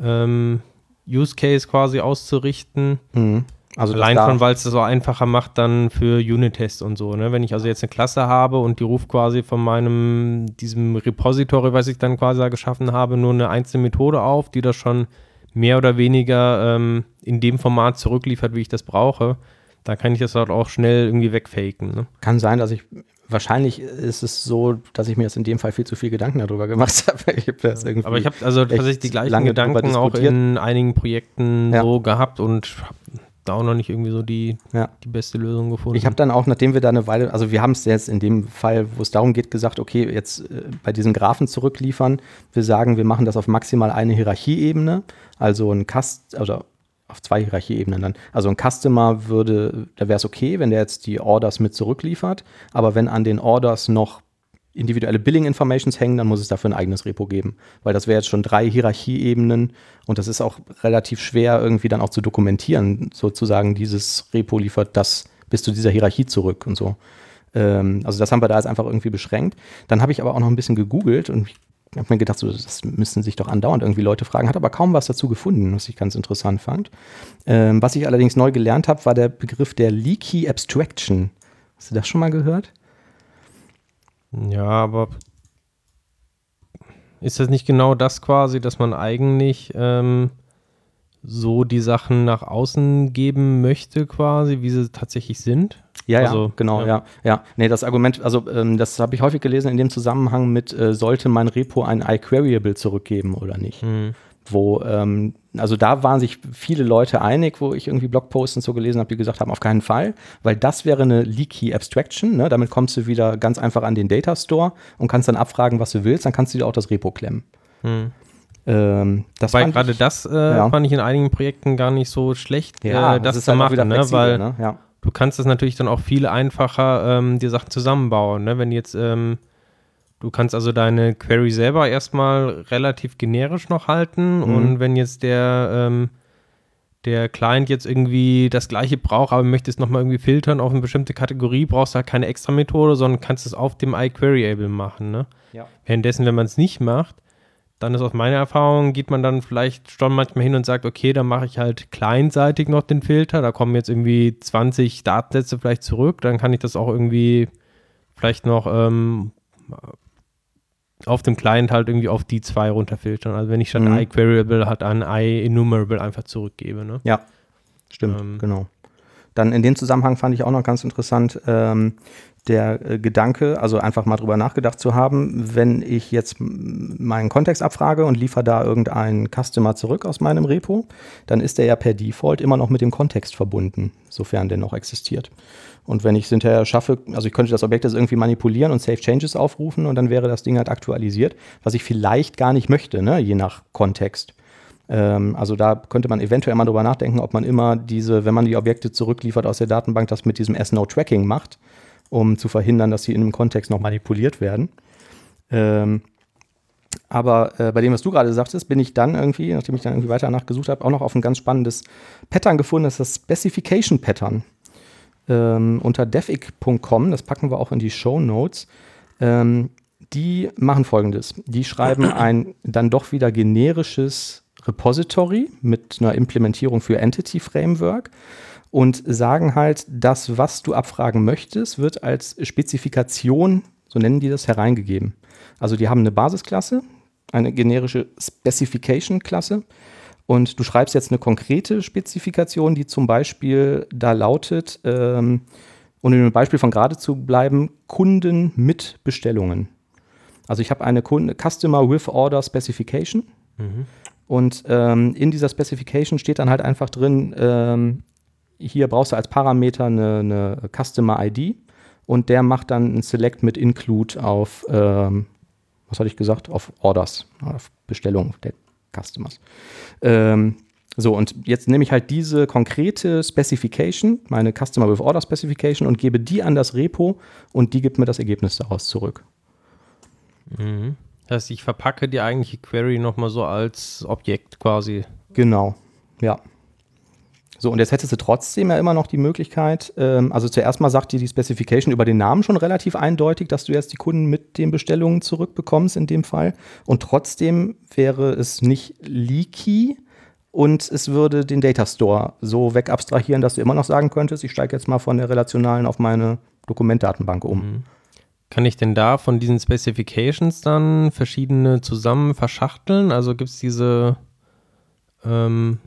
ähm, Use Case quasi auszurichten. Mhm. Also Allein schon, weil es das so einfacher macht dann für Unit-Tests und so. Ne? Wenn ich also jetzt eine Klasse habe und die ruft quasi von meinem, diesem Repository, was ich dann quasi geschaffen habe, nur eine einzelne Methode auf, die das schon mehr oder weniger ähm, in dem Format zurückliefert, wie ich das brauche, da kann ich das halt auch schnell irgendwie wegfaken. Ne? Kann sein, dass ich wahrscheinlich ist es so, dass ich mir jetzt in dem Fall viel zu viel Gedanken darüber gemacht habe. Ich hab Aber ich habe also tatsächlich die gleichen Gedanken auch in einigen Projekten ja. so gehabt und habe da auch noch nicht irgendwie so die, ja. die beste Lösung gefunden. Ich habe dann auch, nachdem wir da eine Weile, also wir haben es jetzt in dem Fall, wo es darum geht, gesagt, okay, jetzt äh, bei diesen Graphen zurückliefern, wir sagen, wir machen das auf maximal eine Hierarchieebene, also ein Cast, oder auf zwei Hierarchieebenen dann. Also ein Customer würde, da wäre es okay, wenn der jetzt die Orders mit zurückliefert, aber wenn an den Orders noch individuelle Billing Informations hängen, dann muss es dafür ein eigenes Repo geben, weil das wäre jetzt schon drei Hierarchieebenen und das ist auch relativ schwer irgendwie dann auch zu dokumentieren, sozusagen dieses Repo liefert das bis zu dieser Hierarchie zurück und so. Ähm, also das haben wir da jetzt einfach irgendwie beschränkt. Dann habe ich aber auch noch ein bisschen gegoogelt und ich habe mir gedacht, so, das müssen sich doch andauernd irgendwie Leute fragen, hat aber kaum was dazu gefunden, was ich ganz interessant fand. Ähm, was ich allerdings neu gelernt habe, war der Begriff der Leaky Abstraction. Hast du das schon mal gehört? Ja, aber ist das nicht genau das quasi, dass man eigentlich ähm, so die Sachen nach außen geben möchte, quasi, wie sie tatsächlich sind? Ja, also, ja, genau, ja. ja. ja. Nee, das Argument, also ähm, das habe ich häufig gelesen in dem Zusammenhang mit, äh, sollte mein Repo ein iQueryable zurückgeben oder nicht? Mhm. Wo, ähm, also da waren sich viele Leute einig, wo ich irgendwie Blogposts und so gelesen habe, die gesagt haben, auf keinen Fall, weil das wäre eine Leaky Abstraction, ne? damit kommst du wieder ganz einfach an den Data Store und kannst dann abfragen, was du willst, dann kannst du dir auch das Repo klemmen. Mhm. Ähm, das Weil gerade das äh, ja. fand ich in einigen Projekten gar nicht so schlecht, ja, äh, das, das zu halt machen, ne? weil ne? ja. du kannst es natürlich dann auch viel einfacher ähm, die Sachen zusammenbauen. Ne? Wenn jetzt ähm, du kannst also deine Query selber erstmal relativ generisch noch halten mhm. und wenn jetzt der ähm, der Client jetzt irgendwie das gleiche braucht, aber möchte es nochmal irgendwie filtern auf eine bestimmte Kategorie, brauchst du halt keine extra Methode, sondern kannst es auf dem iQueryable machen. Ne? Ja. Währenddessen, wenn man es nicht macht, dann ist aus meiner Erfahrung, geht man dann vielleicht schon manchmal hin und sagt, okay, dann mache ich halt kleinseitig noch den Filter, da kommen jetzt irgendwie 20 Datensätze vielleicht zurück, dann kann ich das auch irgendwie vielleicht noch ähm, auf dem Client halt irgendwie auf die zwei runterfiltern. Also wenn ich statt Mhm. iQueryable halt an iEnumerable einfach zurückgebe. Ne? Ja, stimmt, Ähm. genau. Dann in dem Zusammenhang fand ich auch noch ganz interessant ähm, der äh, Gedanke, also einfach mal drüber nachgedacht zu haben, wenn ich jetzt meinen Kontext abfrage und liefere da irgendeinen Customer zurück aus meinem Repo, dann ist der ja per Default immer noch mit dem Kontext verbunden, sofern der noch existiert. Und wenn ich es hinterher schaffe, also ich könnte das Objekt jetzt irgendwie manipulieren und Save Changes aufrufen und dann wäre das Ding halt aktualisiert, was ich vielleicht gar nicht möchte, ne, je nach Kontext. Ähm, also da könnte man eventuell mal drüber nachdenken, ob man immer diese, wenn man die Objekte zurückliefert aus der Datenbank, das mit diesem S-No-Tracking macht, um zu verhindern, dass sie in einem Kontext noch manipuliert werden. Ähm, aber äh, bei dem, was du gerade sagtest, bin ich dann irgendwie, nachdem ich dann irgendwie weiter nachgesucht habe, auch noch auf ein ganz spannendes Pattern gefunden, das ist das Specification Pattern. Ähm, unter defic.com, das packen wir auch in die Show Notes. Ähm, die machen folgendes: Die schreiben ein dann doch wieder generisches Repository mit einer Implementierung für Entity Framework und sagen halt, das, was du abfragen möchtest, wird als Spezifikation, so nennen die das, hereingegeben. Also die haben eine Basisklasse, eine generische Specification-Klasse und du schreibst jetzt eine konkrete Spezifikation, die zum Beispiel da lautet, ähm, um in dem Beispiel von gerade zu bleiben, Kunden mit Bestellungen. Also ich habe eine Kunde, Customer with Order Specification und ähm, in dieser Specification steht dann halt einfach drin, ähm, hier brauchst du als Parameter eine, eine Customer ID und der macht dann ein Select mit Include auf, ähm, was hatte ich gesagt, auf Orders, auf Bestellungen der Customers. Ähm, so, und jetzt nehme ich halt diese konkrete Specification, meine Customer with Order Specification, und gebe die an das Repo und die gibt mir das Ergebnis daraus zurück. Mhm. Das heißt, ich verpacke die eigentliche Query nochmal so als Objekt quasi. Genau, ja. So, und jetzt hättest du trotzdem ja immer noch die Möglichkeit, ähm, also zuerst mal sagt dir die Specification über den Namen schon relativ eindeutig, dass du jetzt die Kunden mit den Bestellungen zurückbekommst in dem Fall. Und trotzdem wäre es nicht leaky und es würde den Data Store so wegabstrahieren, dass du immer noch sagen könntest, ich steige jetzt mal von der relationalen auf meine Dokumentdatenbank um. Kann ich denn da von diesen Specifications dann verschiedene zusammen verschachteln? Also gibt es diese ähm,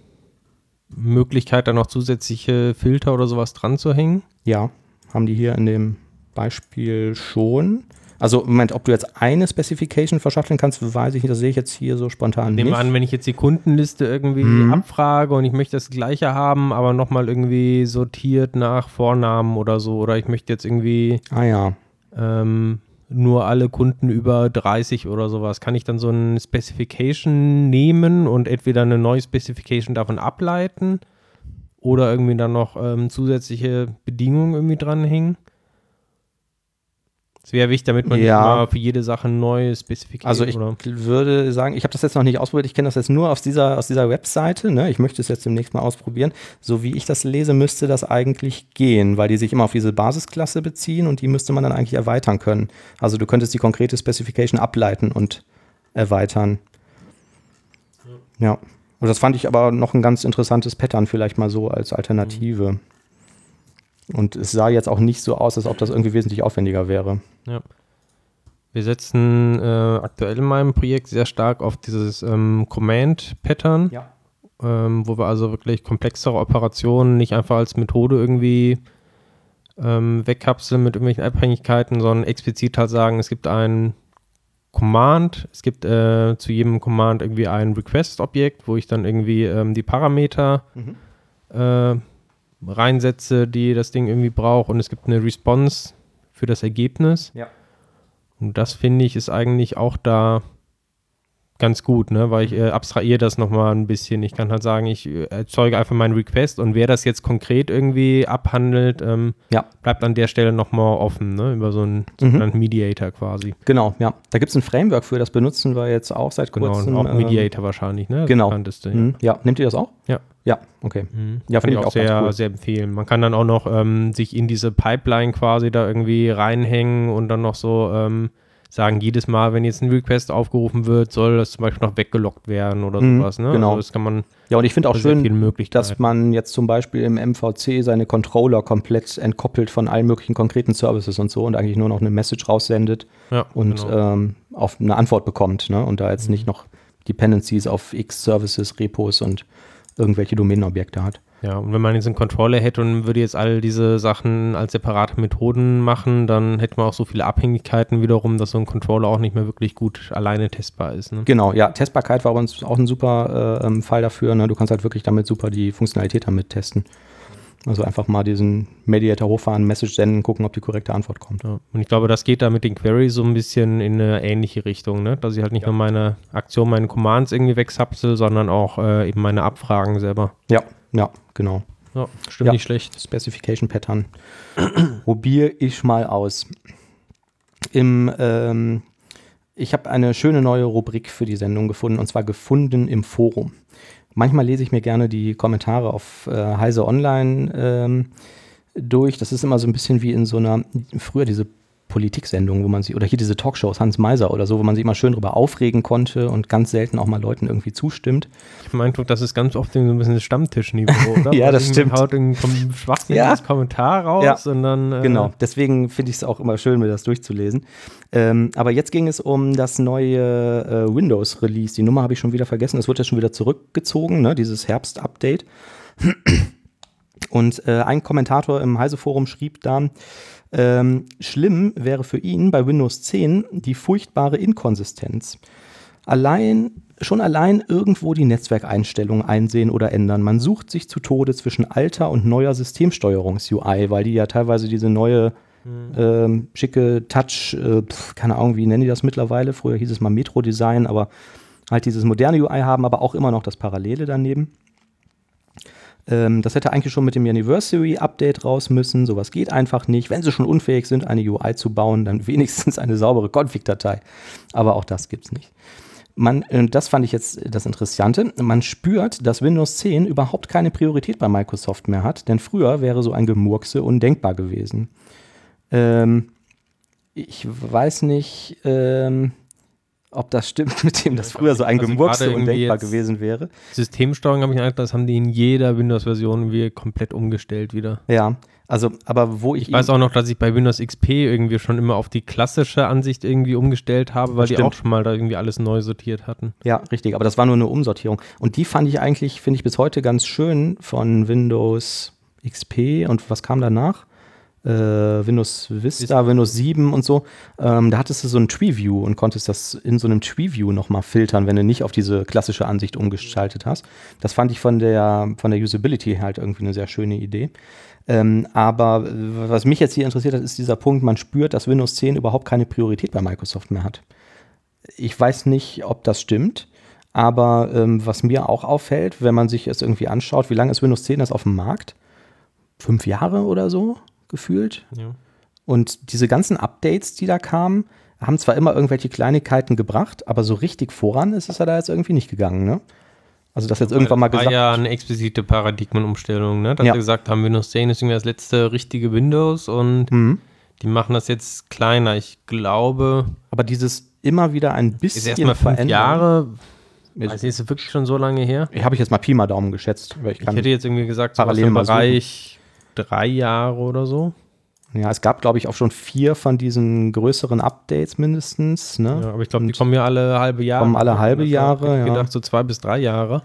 Möglichkeit, da noch zusätzliche Filter oder sowas dran zu hängen? Ja, haben die hier in dem Beispiel schon. Also, Moment, ob du jetzt eine Specification verschachteln kannst, weiß ich nicht. Das sehe ich jetzt hier so spontan Nehmen nicht. wir an, wenn ich jetzt die Kundenliste irgendwie Mhm. abfrage und ich möchte das gleiche haben, aber nochmal irgendwie sortiert nach Vornamen oder so. Oder ich möchte jetzt irgendwie Ah ja. ähm, nur alle Kunden über 30 oder sowas. Kann ich dann so ein Specification nehmen und entweder eine neue Specification davon ableiten oder irgendwie dann noch ähm, zusätzliche Bedingungen irgendwie dranhängen? Das wäre wichtig, damit man Ja. nicht mal für jede Sache neue Specification Also ich oder würde sagen, ich habe das jetzt noch nicht ausprobiert, ich kenne das jetzt nur aus dieser, aus dieser Webseite, ne? ich möchte es jetzt demnächst mal ausprobieren. So wie ich das lese, müsste das eigentlich gehen, weil die sich immer auf diese Basisklasse beziehen und die müsste man dann eigentlich erweitern können. Also du könntest die konkrete Specification ableiten und erweitern. Ja. Und das fand ich aber noch ein ganz interessantes Pattern vielleicht mal so als Alternative. Und es sah jetzt auch nicht so aus, als ob das irgendwie wesentlich aufwendiger wäre. Ja. Wir setzen äh, aktuell in meinem Projekt sehr stark auf dieses ähm, Command-Pattern, Ja. ähm, wo wir also wirklich komplexere Operationen nicht einfach als Methode irgendwie ähm, wegkapseln mit irgendwelchen Abhängigkeiten, sondern explizit halt sagen, es gibt ein Command, es gibt äh, zu jedem Command irgendwie ein Request-Objekt, wo ich dann irgendwie ähm, die Parameter Mhm. äh, reinsetze, die das Ding irgendwie braucht und es gibt eine Response für das Ergebnis. Ja. Und das finde ich ist eigentlich auch da ganz gut, ne? weil ich äh, abstrahiere das nochmal ein bisschen. Ich kann halt sagen, ich äh, erzeuge einfach meinen Request und wer das jetzt konkret irgendwie abhandelt, ähm, Ja. bleibt an der Stelle nochmal offen, ne? über so einen Mhm. sogenannten Mediator quasi. Genau, ja. Da gibt es ein Framework für, das benutzen wir jetzt auch seit Genau, kurzem. und auch ähm, Mediator wahrscheinlich, ne? Das genau. mhm. Ja, nehmt ihr das auch? Ja. Ja, okay. Mhm. Ja, finde ich auch ganz sehr, sehr empfehlen. Man kann dann auch noch ähm, sich in diese Pipeline quasi da irgendwie reinhängen und dann noch so ähm, sagen, jedes Mal, wenn jetzt ein Request aufgerufen wird, soll das zum Beispiel noch weggelockt werden oder Mhm, sowas. Ne? genau. Also das kann man Ja, und ich finde auch schön, dass man jetzt zum Beispiel im MVC seine Controller komplett entkoppelt von allen möglichen konkreten Services und so und eigentlich nur noch eine Message raussendet ja, und genau. ähm, auf eine Antwort bekommt. Ne? Und da jetzt Mhm. nicht noch Dependencies auf X Services, Repos und irgendwelche Domänenobjekte hat. Ja, und wenn man jetzt einen Controller hätte und würde jetzt all diese Sachen als separate Methoden machen, dann hätte man auch so viele Abhängigkeiten wiederum, dass so ein Controller auch nicht mehr wirklich gut alleine testbar ist. Ne? Genau, ja, Testbarkeit war bei uns auch ein super äh, ähm, Fall dafür. Ne? Du kannst halt wirklich damit super die Funktionalität damit testen. Also einfach mal diesen Mediator hochfahren, Message senden, gucken, ob die korrekte Antwort kommt. Ja, und ich glaube, das geht da mit den Queries so ein bisschen in eine ähnliche Richtung, ne? dass ich halt nicht nur meine Aktion, meine Commands irgendwie wegsapsel, sondern auch äh, eben meine Abfragen selber. Ja, ja, genau. Ja, stimmt Ja. nicht schlecht. Specification Pattern. Probiere ich mal aus. Im, ähm, ich habe eine schöne neue Rubrik für die Sendung gefunden und zwar gefunden im Forum. Manchmal lese ich mir gerne die Kommentare auf äh, Heise Online ähm, durch. Das ist immer so ein bisschen wie in so einer, früher diese Politiksendung, wo man sich, oder hier diese Talkshows, Hans Meiser oder so, wo man sich immer schön drüber aufregen konnte und ganz selten auch mal Leuten irgendwie zustimmt. Ich habe den Eindruck, das ist ganz oft so ein bisschen das Stammtischniveau, oder? Ja, das stimmt. haut irgendein schwachsinniges Ja. Kommentar raus Ja. und dann. Äh, Genau, deswegen finde ich es auch immer schön, mir das durchzulesen. Ähm, aber jetzt ging es um das neue äh, Windows-Release. Die Nummer habe ich schon wieder vergessen. Es wird ja schon wieder zurückgezogen, ne? dieses Herbst-Update. Und äh, ein Kommentator im Heise-Forum schrieb da, ähm, schlimm wäre für ihn bei Windows 10 die furchtbare Inkonsistenz. Allein, schon allein irgendwo die Netzwerkeinstellungen einsehen oder ändern. Man sucht sich zu Tode zwischen alter und neuer Systemsteuerungs-UI, weil die ja teilweise diese neue ähm, schicke Touch, äh, pf, keine Ahnung, wie nennen die das mittlerweile? Früher hieß es mal Metro-Design, aber halt dieses moderne UI haben, aber auch immer noch das Parallele daneben. Ähm, das hätte eigentlich schon mit dem Anniversary-Update raus müssen. Sowas geht einfach nicht. Wenn sie schon unfähig sind, eine UI zu bauen, dann wenigstens eine saubere Config-Datei. Aber auch das gibt's nicht. Man, äh, das fand ich jetzt das Interessante. Man spürt, dass Windows 10 überhaupt keine Priorität bei Microsoft mehr hat, denn früher wäre so ein Gemurkse undenkbar gewesen. Ähm, ich weiß nicht, ähm, ob das stimmt mit dem, dass früher so ein Also Gemurkse undenkbar jetzt- gewesen wäre. Systemsteuerung habe ich Eindruck, das haben die in jeder Windows-Version irgendwie komplett umgestellt wieder. Ja, also, aber wo ich, Ich weiß auch noch, dass ich bei Windows XP irgendwie schon immer auf die klassische Ansicht irgendwie umgestellt habe, weil die Stimmt. auch schon mal da irgendwie alles neu sortiert hatten. Ja, richtig, aber das war nur eine Umsortierung. Und die fand ich eigentlich, finde ich bis heute ganz schön von Windows XP und was kam danach? Äh, Windows Vista, Windows 7 und so. Ähm, da hattest du so ein Tree-View und konntest das in so einem Tree-View nochmal filtern, wenn du nicht auf diese klassische Ansicht umgeschaltet hast. Das fand ich von der, von der Usability halt irgendwie eine sehr schöne Idee. Ähm, aber äh, was mich jetzt hier interessiert hat, ist dieser Punkt, man spürt, dass Windows 10 überhaupt keine Priorität bei Microsoft mehr hat. Ich weiß nicht, ob das stimmt, aber ähm, was mir auch auffällt, wenn man sich es irgendwie anschaut, wie lange ist Windows 10 das auf dem Markt? Fünf Jahre oder so gefühlt. Ja. Und diese ganzen Updates, die da kamen, haben zwar immer irgendwelche Kleinigkeiten gebracht, aber so richtig voran ist es ja da jetzt irgendwie nicht gegangen, ne? Also, dass jetzt irgendwann mal war gesagt ja eine explizite Paradigmenumstellung, ne? dass Ja. wir gesagt haben, Windows 10 ist irgendwie das letzte richtige Windows und Mhm. die machen das jetzt kleiner. Ich glaube, Aber dieses immer wieder ein ist bisschen erstmal fünf verändern. Jahre. Ich- Also ist es wirklich schon so lange her? Habe ich jetzt mal Pi mal Daumen geschätzt. Weil ich Ich hätte jetzt irgendwie gesagt, so parallel mal suchen. Bereich drei Jahre oder so. ja, es gab, glaube ich, auch schon vier von diesen größeren Updates mindestens. Ne? Ja, aber ich glaube, die kommen ja alle halbe Jahre. Kommen alle halbe Ich Jahre, hätte ja. gedacht, so zwei bis drei Jahre.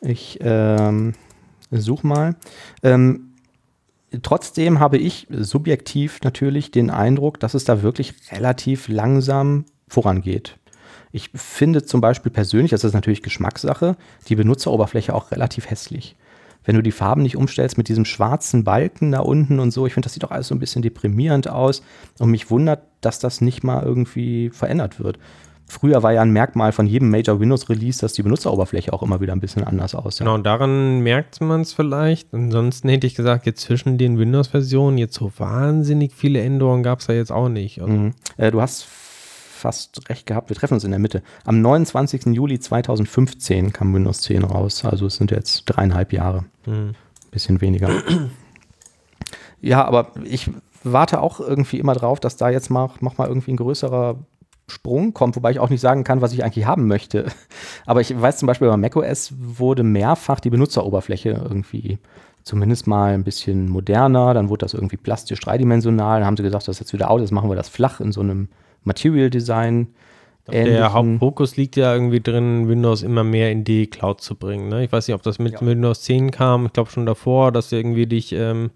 Ich ähm, such mal. Ähm, trotzdem habe ich subjektiv natürlich den Eindruck, dass es da wirklich relativ langsam vorangeht. Ich finde zum Beispiel persönlich, das ist natürlich Geschmackssache, die Benutzeroberfläche auch relativ hässlich. Wenn du die Farben nicht umstellst mit diesem schwarzen Balken da unten und so, ich finde, das sieht doch alles so ein bisschen deprimierend aus und mich wundert, dass das nicht mal irgendwie verändert wird. früher war ja ein Merkmal von jedem Major Windows Release, dass die Benutzeroberfläche auch immer wieder ein bisschen anders aussah. Genau, daran merkt man es vielleicht. Ansonsten hätte ich gesagt, jetzt zwischen den Windows-Versionen, jetzt so wahnsinnig viele Änderungen gab es da jetzt auch nicht. Also mhm. äh, du hast fast recht gehabt, wir treffen uns in der Mitte. Am 29. Juli 2015 kam Windows 10 raus, also es sind jetzt dreieinhalb Jahre. Mhm. Bisschen weniger. ja, aber ich warte auch irgendwie immer drauf, dass da jetzt mal, mach mal irgendwie ein größerer Sprung kommt, wobei ich auch nicht sagen kann, was ich eigentlich haben möchte. Aber ich weiß zum Beispiel bei macOS wurde mehrfach die Benutzeroberfläche irgendwie zumindest mal ein bisschen moderner, dann wurde das irgendwie plastisch dreidimensional, dann haben sie gesagt, das ist jetzt wieder out, jetzt machen wir das flach in so einem Material Design. Der Hauptfokus liegt ja irgendwie drin, Windows immer mehr in die Cloud zu bringen. Ne? Ich weiß nicht, ob das mit ja. Windows 10 kam, ich glaube schon davor, dass du irgendwie dich ähm,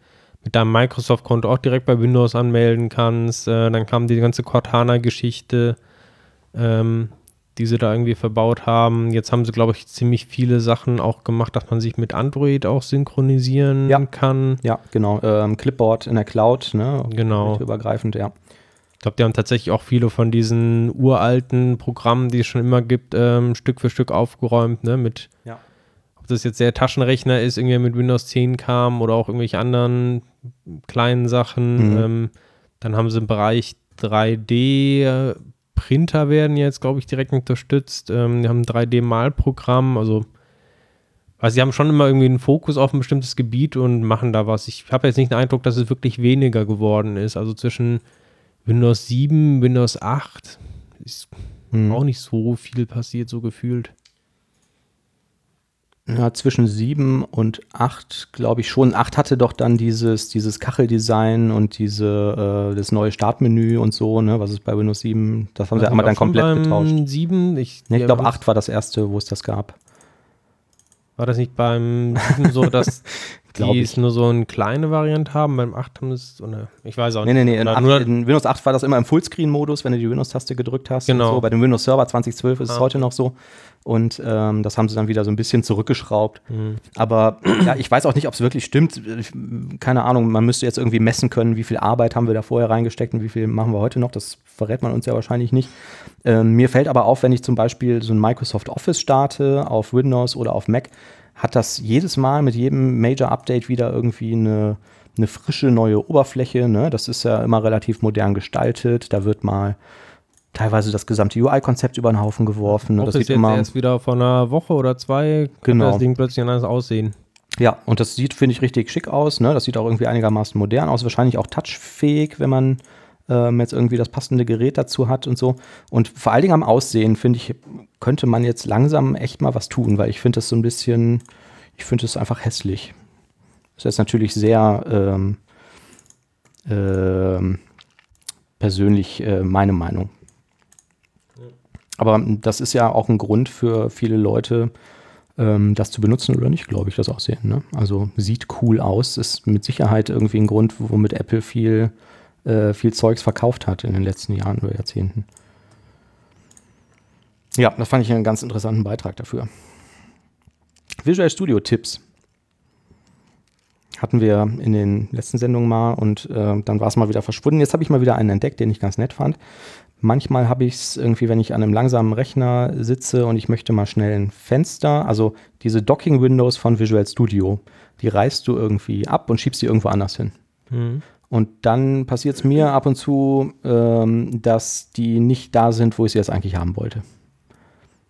mit deinem Microsoft-Konto auch direkt bei Windows anmelden kannst. Äh, dann kam die ganze Cortana-Geschichte, ähm, die sie da irgendwie verbaut haben. Jetzt haben sie, glaube ich, ziemlich viele Sachen auch gemacht, dass man sich mit Android auch synchronisieren ja. kann. Ja, genau. Ähm, Clipboard in der Cloud, ne? Genau. Übergreifend, ja. Ich glaube, die haben tatsächlich auch viele von diesen uralten Programmen, die es schon immer gibt, ähm, Stück für Stück aufgeräumt, ne? Mit ja ob das jetzt der Taschenrechner ist, irgendwie mit Windows 10 kam oder auch irgendwelche anderen kleinen Sachen. Mhm. Ähm, dann haben sie im Bereich 3D Printer werden jetzt, glaube ich, direkt unterstützt. Ähm, die haben ein 3D-Malprogramm, also also sie haben schon immer irgendwie einen Fokus auf ein bestimmtes Gebiet und machen da was. Ich habe jetzt nicht den Eindruck, dass es wirklich weniger geworden ist. Also zwischen Windows 7, Windows 8 ist mhm. auch nicht so viel passiert, so gefühlt. Ja, zwischen sieben und acht, glaube ich schon. Acht hatte doch dann dieses, dieses Kacheldesign und diese, äh, das neue Startmenü und so, ne, was ist bei Windows 7, das haben sie einmal dann komplett getauscht. Sieben, ich, nee, ich glaube, acht war das erste, wo es das gab. War das nicht beim 7 so, dass die es nur so eine kleine Variante haben? Beim 8 haben es, ich weiß auch nicht. Nee, nee, nee. In, 8, in Windows 8 war das immer im Fullscreen-Modus, wenn du die Windows-Taste gedrückt hast. Genau. So. Bei dem Windows Server 2012 ist ah. es heute noch so. Und ähm, das haben sie dann wieder so ein bisschen zurückgeschraubt. Mhm. Aber ja, ich weiß auch nicht, ob es wirklich stimmt. Ich, keine Ahnung, man müsste jetzt irgendwie messen können, wie viel Arbeit haben wir da vorher reingesteckt und wie viel machen wir heute noch. Das verrät man uns ja wahrscheinlich nicht. Ähm, mir fällt aber auf, wenn ich zum Beispiel so ein Microsoft Office starte auf Windows oder auf Mac, hat das jedes Mal mit jedem Major-Update wieder irgendwie eine, eine frische neue Oberfläche. Ne? Das ist ja immer relativ modern gestaltet. Da wird mal teilweise das gesamte UI-Konzept über den Haufen geworfen. Ne? Das sieht jetzt immer erst wieder vor einer Woche oder zwei genau. das Ding plötzlich anders aussehen. Ja, und das sieht, finde ich, richtig schick aus. Ne? Das sieht auch irgendwie einigermaßen modern aus. Wahrscheinlich auch touchfähig, wenn man ähm, jetzt irgendwie das passende Gerät dazu hat und so. Und vor allen Dingen am Aussehen, finde ich, könnte man jetzt langsam echt mal was tun, weil ich finde das so ein bisschen, ich finde es einfach hässlich. Das ist jetzt natürlich sehr ähm, ähm, persönlich äh, meine Meinung. Aber das ist ja auch ein Grund für viele Leute, ähm, das zu benutzen oder nicht, glaube ich, das Aussehen. Ne? Also sieht cool aus, ist mit Sicherheit irgendwie ein Grund, womit Apple viel, äh, viel Zeugs verkauft hat in den letzten Jahren oder Jahrzehnten. Ja, das fand ich einen ganz interessanten Beitrag dafür. Visual Studio Tipps hatten wir in den letzten Sendungen mal und äh, dann war es mal wieder verschwunden. Jetzt habe ich mal wieder einen entdeckt, den ich ganz nett fand. Manchmal habe ich es irgendwie, wenn ich an einem langsamen Rechner sitze und ich möchte mal schnell ein Fenster, also diese Docking Windows von Visual Studio, die reißt du irgendwie ab und schiebst sie irgendwo anders hin. Mhm. Und dann passiert es mir ab und zu, ähm, dass die nicht da sind, wo ich sie jetzt eigentlich haben wollte.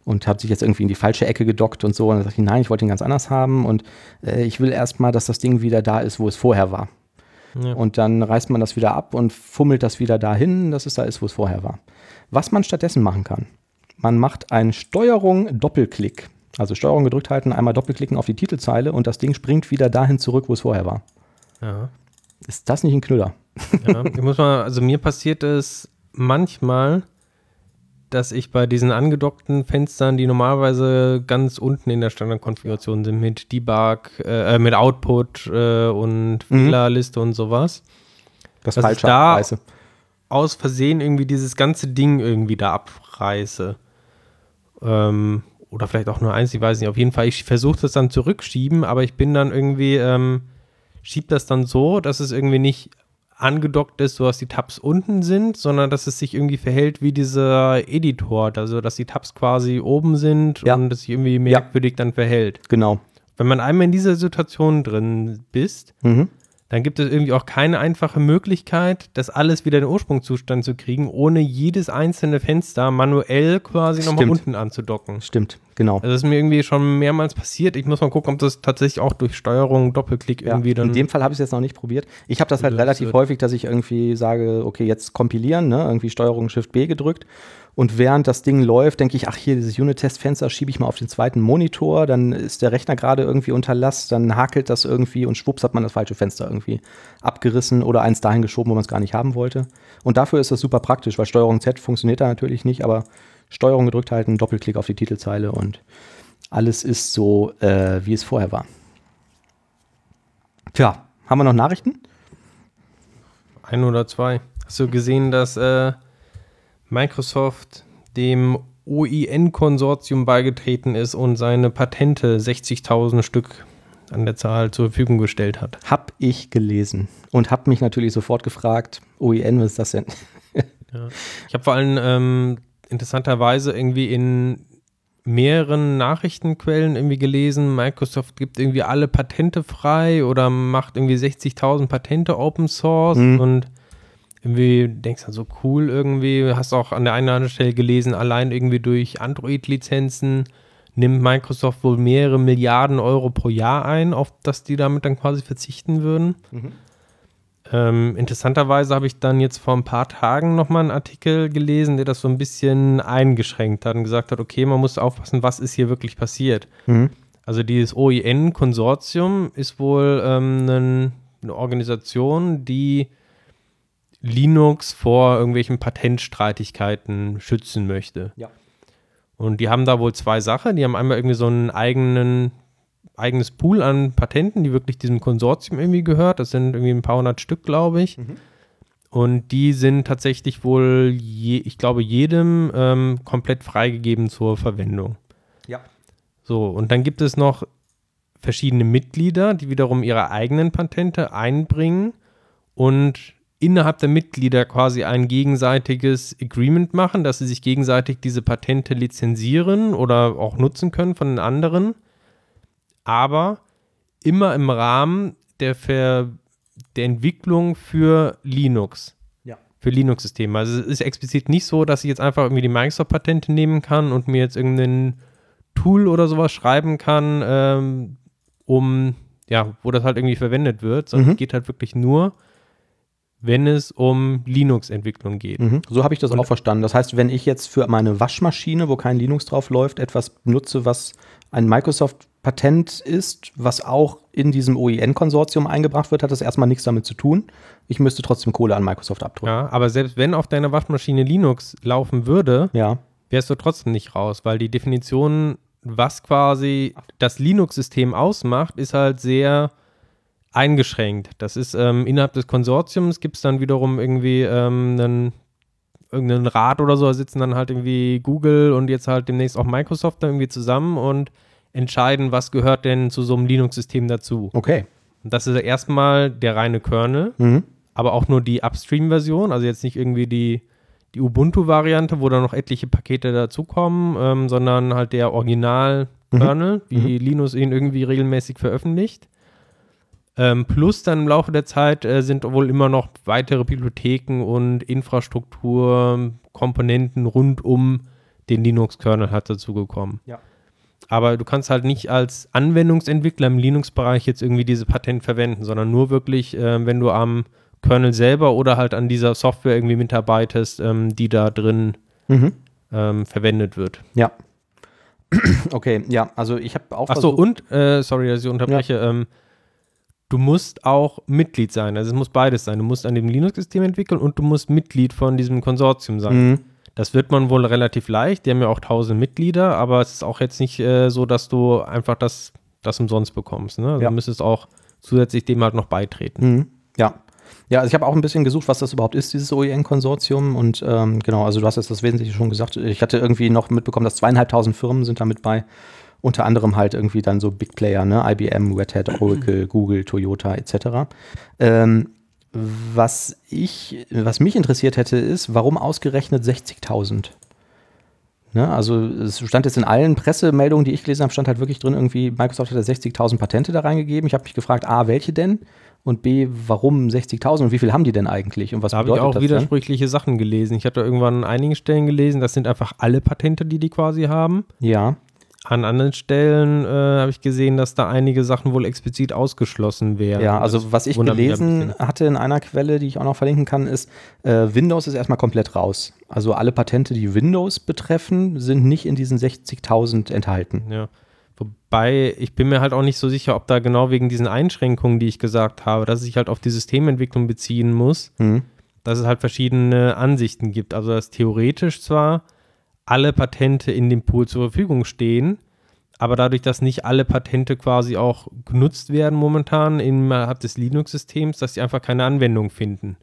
Und habe sich jetzt irgendwie in die falsche Ecke gedockt und so. Und dann sage ich, nein, ich wollte ihn ganz anders haben. Und äh, ich will erstmal, dass das Ding wieder da ist, wo es vorher war. Ja. Und dann reißt man das wieder ab und fummelt das wieder dahin, dass es da ist, wo es vorher war. Was man stattdessen machen kann, man macht einen Steuerung Doppelklick. Also Steuerung gedrückt halten, einmal doppelklicken auf die Titelzeile und das Ding springt wieder dahin zurück, wo es vorher war. Ja. Ist das nicht ein Knüller? Ja, ich muss mal, also mir passiert es manchmal, dass ich bei diesen angedockten Fenstern, die normalerweise ganz unten in der Standardkonfiguration sind, mit Debug, äh, mit Output äh, und. Fehlerliste mhm. und sowas, das dass ich da abreiße. aus Versehen irgendwie dieses ganze Ding irgendwie da abreiße. Ähm, oder vielleicht auch nur eins, ich weiß nicht. Auf jeden Fall, ich versuche das dann zurückschieben, aber ich bin dann irgendwie, ähm, schieb das dann so, dass es irgendwie nicht angedockt ist, sodass die Tabs unten sind, sondern dass es sich irgendwie verhält wie dieser Editor, also dass die Tabs quasi oben sind Ja. und es sich irgendwie merkwürdig dann verhält. Genau. Wenn man einmal in dieser Situation drin bist, Mhm. Dann gibt es irgendwie auch keine einfache Möglichkeit, das alles wieder in den Ursprungszustand zu kriegen, ohne jedes einzelne Fenster manuell quasi nochmal unten anzudocken. Stimmt, genau. Also das ist mir irgendwie schon mehrmals passiert. Ich muss mal gucken, ob das tatsächlich auch durch Steuerung, Doppelklick Ja, irgendwie dann. in dem Fall habe ich es jetzt noch nicht probiert. Ich habe das halt Das relativ häufig, dass ich irgendwie sage, okay, jetzt kompilieren, ne? irgendwie Steuerung Shift B gedrückt. Und während das Ding läuft, denke ich, ach hier, dieses Unit-Test-Fenster schiebe ich mal auf den zweiten Monitor, dann ist der Rechner gerade irgendwie unter Last, dann hakelt das irgendwie und schwupps hat man das falsche Fenster irgendwie abgerissen oder eins dahin geschoben, wo man es gar nicht haben wollte. Und dafür ist das super praktisch, weil Steuerung Z funktioniert da natürlich nicht, aber Steuerung gedrückt halten, Doppelklick auf die Titelzeile und alles ist so, äh, wie es vorher war. Tja, haben wir noch Nachrichten? Ein oder zwei. Hast du gesehen, dass äh, Microsoft dem OIN-Konsortium beigetreten ist und seine Patente 60.000 Stück an der Zahl zur Verfügung gestellt hat? Hab ich gelesen und hab mich natürlich sofort gefragt, OEN, was ist das denn? Ich habe vor allem ähm, interessanterweise irgendwie in mehreren Nachrichtenquellen irgendwie gelesen, Microsoft gibt irgendwie alle Patente frei oder macht irgendwie 60.000 Patente Open Source Mhm. und irgendwie denkst du so cool irgendwie, hast auch an der einen oder anderen Stelle gelesen, allein irgendwie durch Android-Lizenzen nimmt Microsoft wohl mehrere Milliarden Euro pro Jahr ein, auf das die damit dann quasi verzichten würden. Ähm, interessanterweise habe ich dann jetzt vor ein paar Tagen nochmal einen Artikel gelesen, der das so ein bisschen eingeschränkt hat und gesagt hat, okay, man muss aufpassen, was ist hier wirklich passiert. Mhm. Also dieses OIN-Konsortium ist wohl ähm, eine Organisation, die Linux vor irgendwelchen Patentstreitigkeiten schützen möchte. Ja. Und die haben da wohl zwei Sachen. Die haben einmal irgendwie so einen eigenen, eigenes Pool an Patenten, die wirklich diesem Konsortium irgendwie gehört. Das sind irgendwie ein paar hundert Stück, glaube ich. Mhm. Und die sind tatsächlich wohl, je, ich glaube, jedem ähm, komplett freigegeben zur Verwendung. Ja. So, und dann gibt es noch verschiedene Mitglieder, die wiederum ihre eigenen Patente einbringen und innerhalb der Mitglieder quasi ein gegenseitiges Agreement machen, dass sie sich gegenseitig diese Patente lizenzieren oder auch nutzen können von den anderen, aber immer im Rahmen der, Ver der Entwicklung für Linux Ja. für Linux-Systeme. Also es ist explizit nicht so, dass ich jetzt einfach irgendwie die Microsoft-Patente nehmen kann und mir jetzt irgendein Tool oder sowas schreiben kann, ähm, um, ja, wo das halt irgendwie verwendet wird, sondern Mhm. es geht halt wirklich nur, wenn es um Linux-Entwicklung geht. Mhm. So habe ich das Und- auch verstanden. Das heißt, wenn ich jetzt für meine Waschmaschine, wo kein Linux drauf läuft, etwas nutze, was ein Microsoft-Patent ist, was auch in diesem OEN-Konsortium eingebracht wird, hat das erstmal nichts damit zu tun. Ich müsste trotzdem Kohle an Microsoft abdrücken. Ja, aber selbst wenn auf deiner Waschmaschine Linux laufen würde, Ja. wärst du trotzdem nicht raus, weil die Definition, was quasi das Linux-System ausmacht, ist halt sehr eingeschränkt. Das ist ähm, innerhalb des Konsortiums gibt es dann wiederum irgendwie ähm, einen, irgendeinen Rat oder so, da sitzen dann halt irgendwie Google und jetzt halt demnächst auch Microsoft da irgendwie zusammen und entscheiden, was gehört denn zu so einem Linux-System dazu. Okay. Und das ist erstmal der reine Kernel Mhm. aber auch nur die Upstream-Version, also jetzt nicht irgendwie die, die Ubuntu-Variante, wo dann noch etliche Pakete dazukommen, ähm, sondern halt der Original-Kernel, wie Linus ihn irgendwie regelmäßig veröffentlicht. Ähm, plus dann im Laufe der Zeit äh, sind wohl immer noch weitere Bibliotheken und Infrastrukturkomponenten rund um den Linux-Kernel hat dazugekommen. Ja. Aber du kannst halt nicht als Anwendungsentwickler im Linux-Bereich jetzt irgendwie diese Patent verwenden, sondern nur wirklich, ähm, wenn du am Kernel selber oder halt an dieser Software irgendwie mitarbeitest, ähm, die da drin Mhm. ähm, verwendet wird. Ja. Okay, ja, also ich habe auch Achso, und, äh, sorry, dass ich unterbreche, ähm, du musst auch Mitglied sein. Also es muss beides sein. Du musst an dem Linux-System entwickeln und du musst Mitglied von diesem Konsortium sein. Mhm. Das wird man wohl relativ leicht. Die haben ja auch tausend Mitglieder, aber es ist auch jetzt nicht äh, so, dass du einfach das, das umsonst bekommst. Ne? Also Ja. Du müsstest auch zusätzlich dem halt noch beitreten. Mhm. Ja. Ja, also ich habe auch ein bisschen gesucht, was das überhaupt ist, dieses OEN-Konsortium. Und ähm, genau, also du hast jetzt das Wesentliche schon gesagt. Ich hatte irgendwie noch mitbekommen, dass zweieinhalbtausend Firmen sind da mit bei. Unter anderem halt irgendwie dann so Big Player, ne? IBM, Red Hat, Oracle, Google, Toyota etc. Ähm, Was ich, was mich interessiert hätte, ist, warum ausgerechnet 60.000? Ne, also es stand jetzt in allen Pressemeldungen, die ich gelesen habe, stand halt wirklich drin, irgendwie Microsoft hat 60.000 Patente da reingegeben. Ich habe mich gefragt, A, welche denn? Und B, warum 60.000 und wie viel haben die denn eigentlich? Und was da habe ich auch widersprüchliche dann? Sachen gelesen. Ich hatte irgendwann an einigen Stellen gelesen, das sind einfach alle Patente, die die quasi haben. Ja. An anderen Stellen äh, habe ich gesehen, dass da einige Sachen wohl explizit ausgeschlossen wären. Ja, also was ich gelesen hatte in einer Quelle, die ich auch noch verlinken kann, ist, äh, Windows ist erstmal komplett raus. Also alle Patente, die Windows betreffen, sind nicht in diesen 60.000 enthalten. Ja. Wobei, ich bin mir halt auch nicht so sicher, ob da genau wegen diesen Einschränkungen, die ich gesagt habe, dass es sich halt auf die Systementwicklung beziehen muss, mhm. dass es halt verschiedene Ansichten gibt. Also dass theoretisch zwar alle Patente in dem Pool zur Verfügung stehen, aber dadurch, dass nicht alle Patente quasi auch genutzt werden momentan innerhalb des Linux-Systems, dass sie einfach keine Anwendung finden.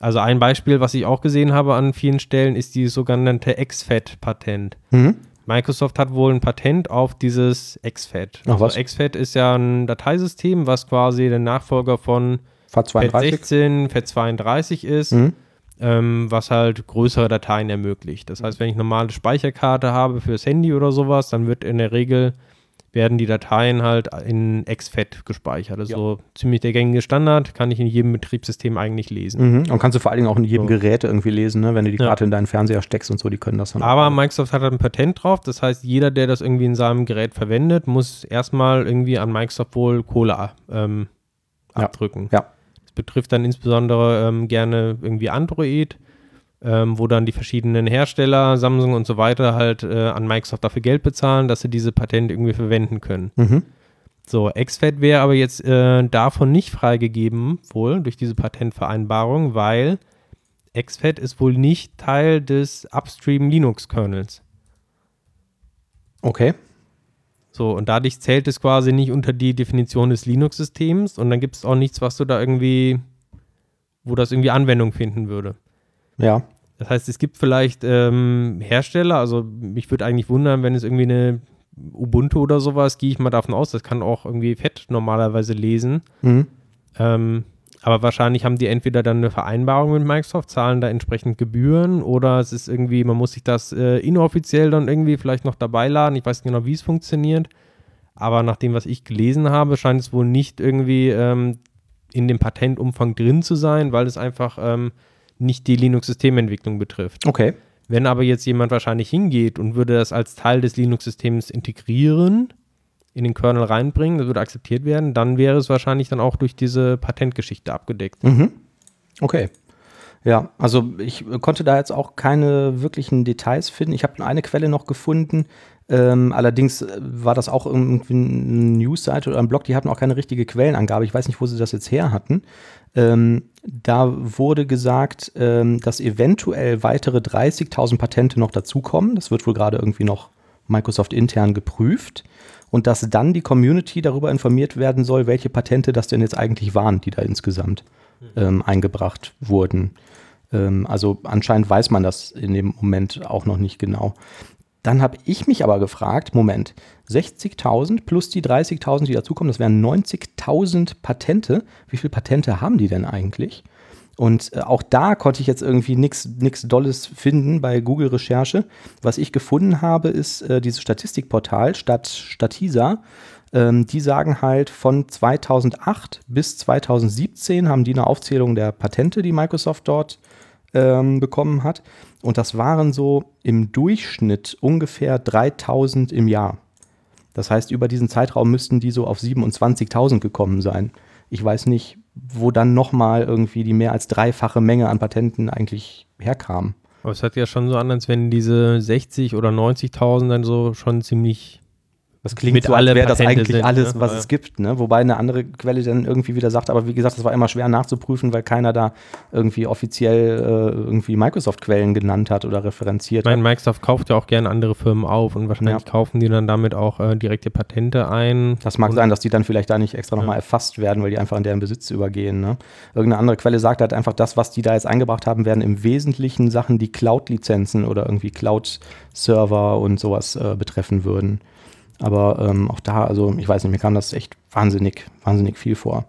Also ein Beispiel, was ich auch gesehen habe an vielen Stellen, ist die sogenannte XFAT-Patent. Mhm. Microsoft hat wohl ein Patent auf dieses XFAT. Ach, also XFAT ist ja ein Dateisystem, was quasi der Nachfolger von FAT16, FAT32 ist. Mhm ähm, was halt größere Dateien ermöglicht. Das heißt, wenn ich eine normale Speicherkarte habe fürs Handy oder sowas, dann wird in der Regel werden die Dateien halt in XFAT gespeichert. Ist ja. so ziemlich der gängige Standard, kann ich in jedem Betriebssystem eigentlich lesen. Mhm. Und kannst du vor allen Dingen auch in jedem so. Gerät irgendwie lesen, ne? wenn du die Karte ja. in deinen Fernseher steckst und so, die können das dann. Aber Microsoft hat halt ein Patent drauf, das heißt, jeder, der das irgendwie in seinem Gerät verwendet, muss erstmal irgendwie an Microsoft wohl Kohle ähm, abdrücken. Ja. ja betrifft dann insbesondere ähm, gerne irgendwie Android, ähm, wo dann die verschiedenen Hersteller, Samsung und so weiter, halt äh, an Microsoft dafür Geld bezahlen, dass sie diese Patente irgendwie verwenden können. Mhm. So, XFAT wäre aber jetzt äh, davon nicht freigegeben, wohl durch diese Patentvereinbarung, weil XFAT ist wohl nicht Teil des Upstream Linux-Kernels. Okay. So, und dadurch zählt es quasi nicht unter die Definition des Linux-Systems und dann gibt es auch nichts, was du da irgendwie, wo das irgendwie Anwendung finden würde. Ja. Das heißt, es gibt vielleicht ähm, Hersteller, also mich würde eigentlich wundern, wenn es irgendwie eine Ubuntu oder sowas, gehe ich mal davon aus, das kann auch irgendwie Fett normalerweise lesen. Mhm. Ähm, aber wahrscheinlich haben die entweder dann eine Vereinbarung mit Microsoft, zahlen da entsprechend Gebühren oder es ist irgendwie, man muss sich das äh, inoffiziell dann irgendwie vielleicht noch dabei laden. Ich weiß nicht genau, wie es funktioniert. Aber nach dem, was ich gelesen habe, scheint es wohl nicht irgendwie ähm, in dem Patentumfang drin zu sein, weil es einfach ähm, nicht die Linux-Systementwicklung betrifft. Okay. Wenn aber jetzt jemand wahrscheinlich hingeht und würde das als Teil des Linux-Systems integrieren, in den Kernel reinbringen, das würde akzeptiert werden, dann wäre es wahrscheinlich dann auch durch diese Patentgeschichte abgedeckt. Mhm. Okay. Ja, also ich konnte da jetzt auch keine wirklichen Details finden. Ich habe eine Quelle noch gefunden. Ähm, allerdings war das auch irgendwie eine Newsseite oder ein Blog, die hatten auch keine richtige Quellenangabe. Ich weiß nicht, wo sie das jetzt her hatten. Ähm, da wurde gesagt, ähm, dass eventuell weitere 30.000 Patente noch dazukommen. Das wird wohl gerade irgendwie noch Microsoft intern geprüft und dass dann die Community darüber informiert werden soll, welche Patente das denn jetzt eigentlich waren, die da insgesamt ähm, eingebracht wurden. Ähm, also anscheinend weiß man das in dem Moment auch noch nicht genau. Dann habe ich mich aber gefragt, Moment, 60.000 plus die 30.000, die dazukommen, das wären 90.000 Patente. Wie viele Patente haben die denn eigentlich? Und äh, auch da konnte ich jetzt irgendwie nichts Dolles finden bei Google-Recherche. Was ich gefunden habe, ist äh, dieses Statistikportal Stat, Statisa. Ähm, die sagen halt, von 2008 bis 2017 haben die eine Aufzählung der Patente, die Microsoft dort ähm, bekommen hat. Und das waren so im Durchschnitt ungefähr 3000 im Jahr. Das heißt, über diesen Zeitraum müssten die so auf 27.000 gekommen sein. Ich weiß nicht, wo dann nochmal irgendwie die mehr als dreifache Menge an Patenten eigentlich herkam. Aber es hat ja schon so an, als wenn diese 60 oder 90.000 dann so schon ziemlich das klingt mit so, als wäre das eigentlich sind, alles, ne? was ja. es gibt. Ne? Wobei eine andere Quelle dann irgendwie wieder sagt, aber wie gesagt, das war immer schwer nachzuprüfen, weil keiner da irgendwie offiziell äh, irgendwie Microsoft-Quellen genannt hat oder referenziert ich meine, Microsoft kauft ja auch gerne andere Firmen auf und wahrscheinlich ja. kaufen die dann damit auch äh, direkte Patente ein. Das mag sein, dass die dann vielleicht da nicht extra ja. nochmal erfasst werden, weil die einfach in deren Besitz übergehen. Ne? Irgendeine andere Quelle sagt halt einfach, das, was die da jetzt eingebracht haben, werden im Wesentlichen Sachen, die Cloud-Lizenzen oder irgendwie Cloud-Server und sowas äh, betreffen würden. Aber ähm, auch da, also ich weiß nicht, mir kam das echt wahnsinnig, wahnsinnig viel vor.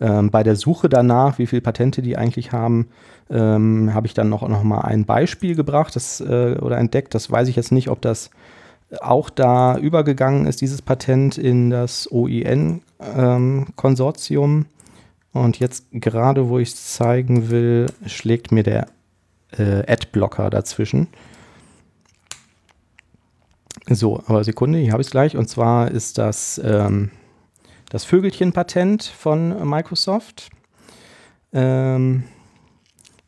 Ähm, bei der Suche danach, wie viele Patente die eigentlich haben, ähm, habe ich dann noch, noch mal ein Beispiel gebracht das, äh, oder entdeckt. Das weiß ich jetzt nicht, ob das auch da übergegangen ist, dieses Patent in das OIN-Konsortium. Ähm, Und jetzt gerade, wo ich es zeigen will, schlägt mir der äh, Adblocker dazwischen. So, aber Sekunde, hier habe ich es gleich. Und zwar ist das ähm, das Vögelchen-Patent von Microsoft. Ähm,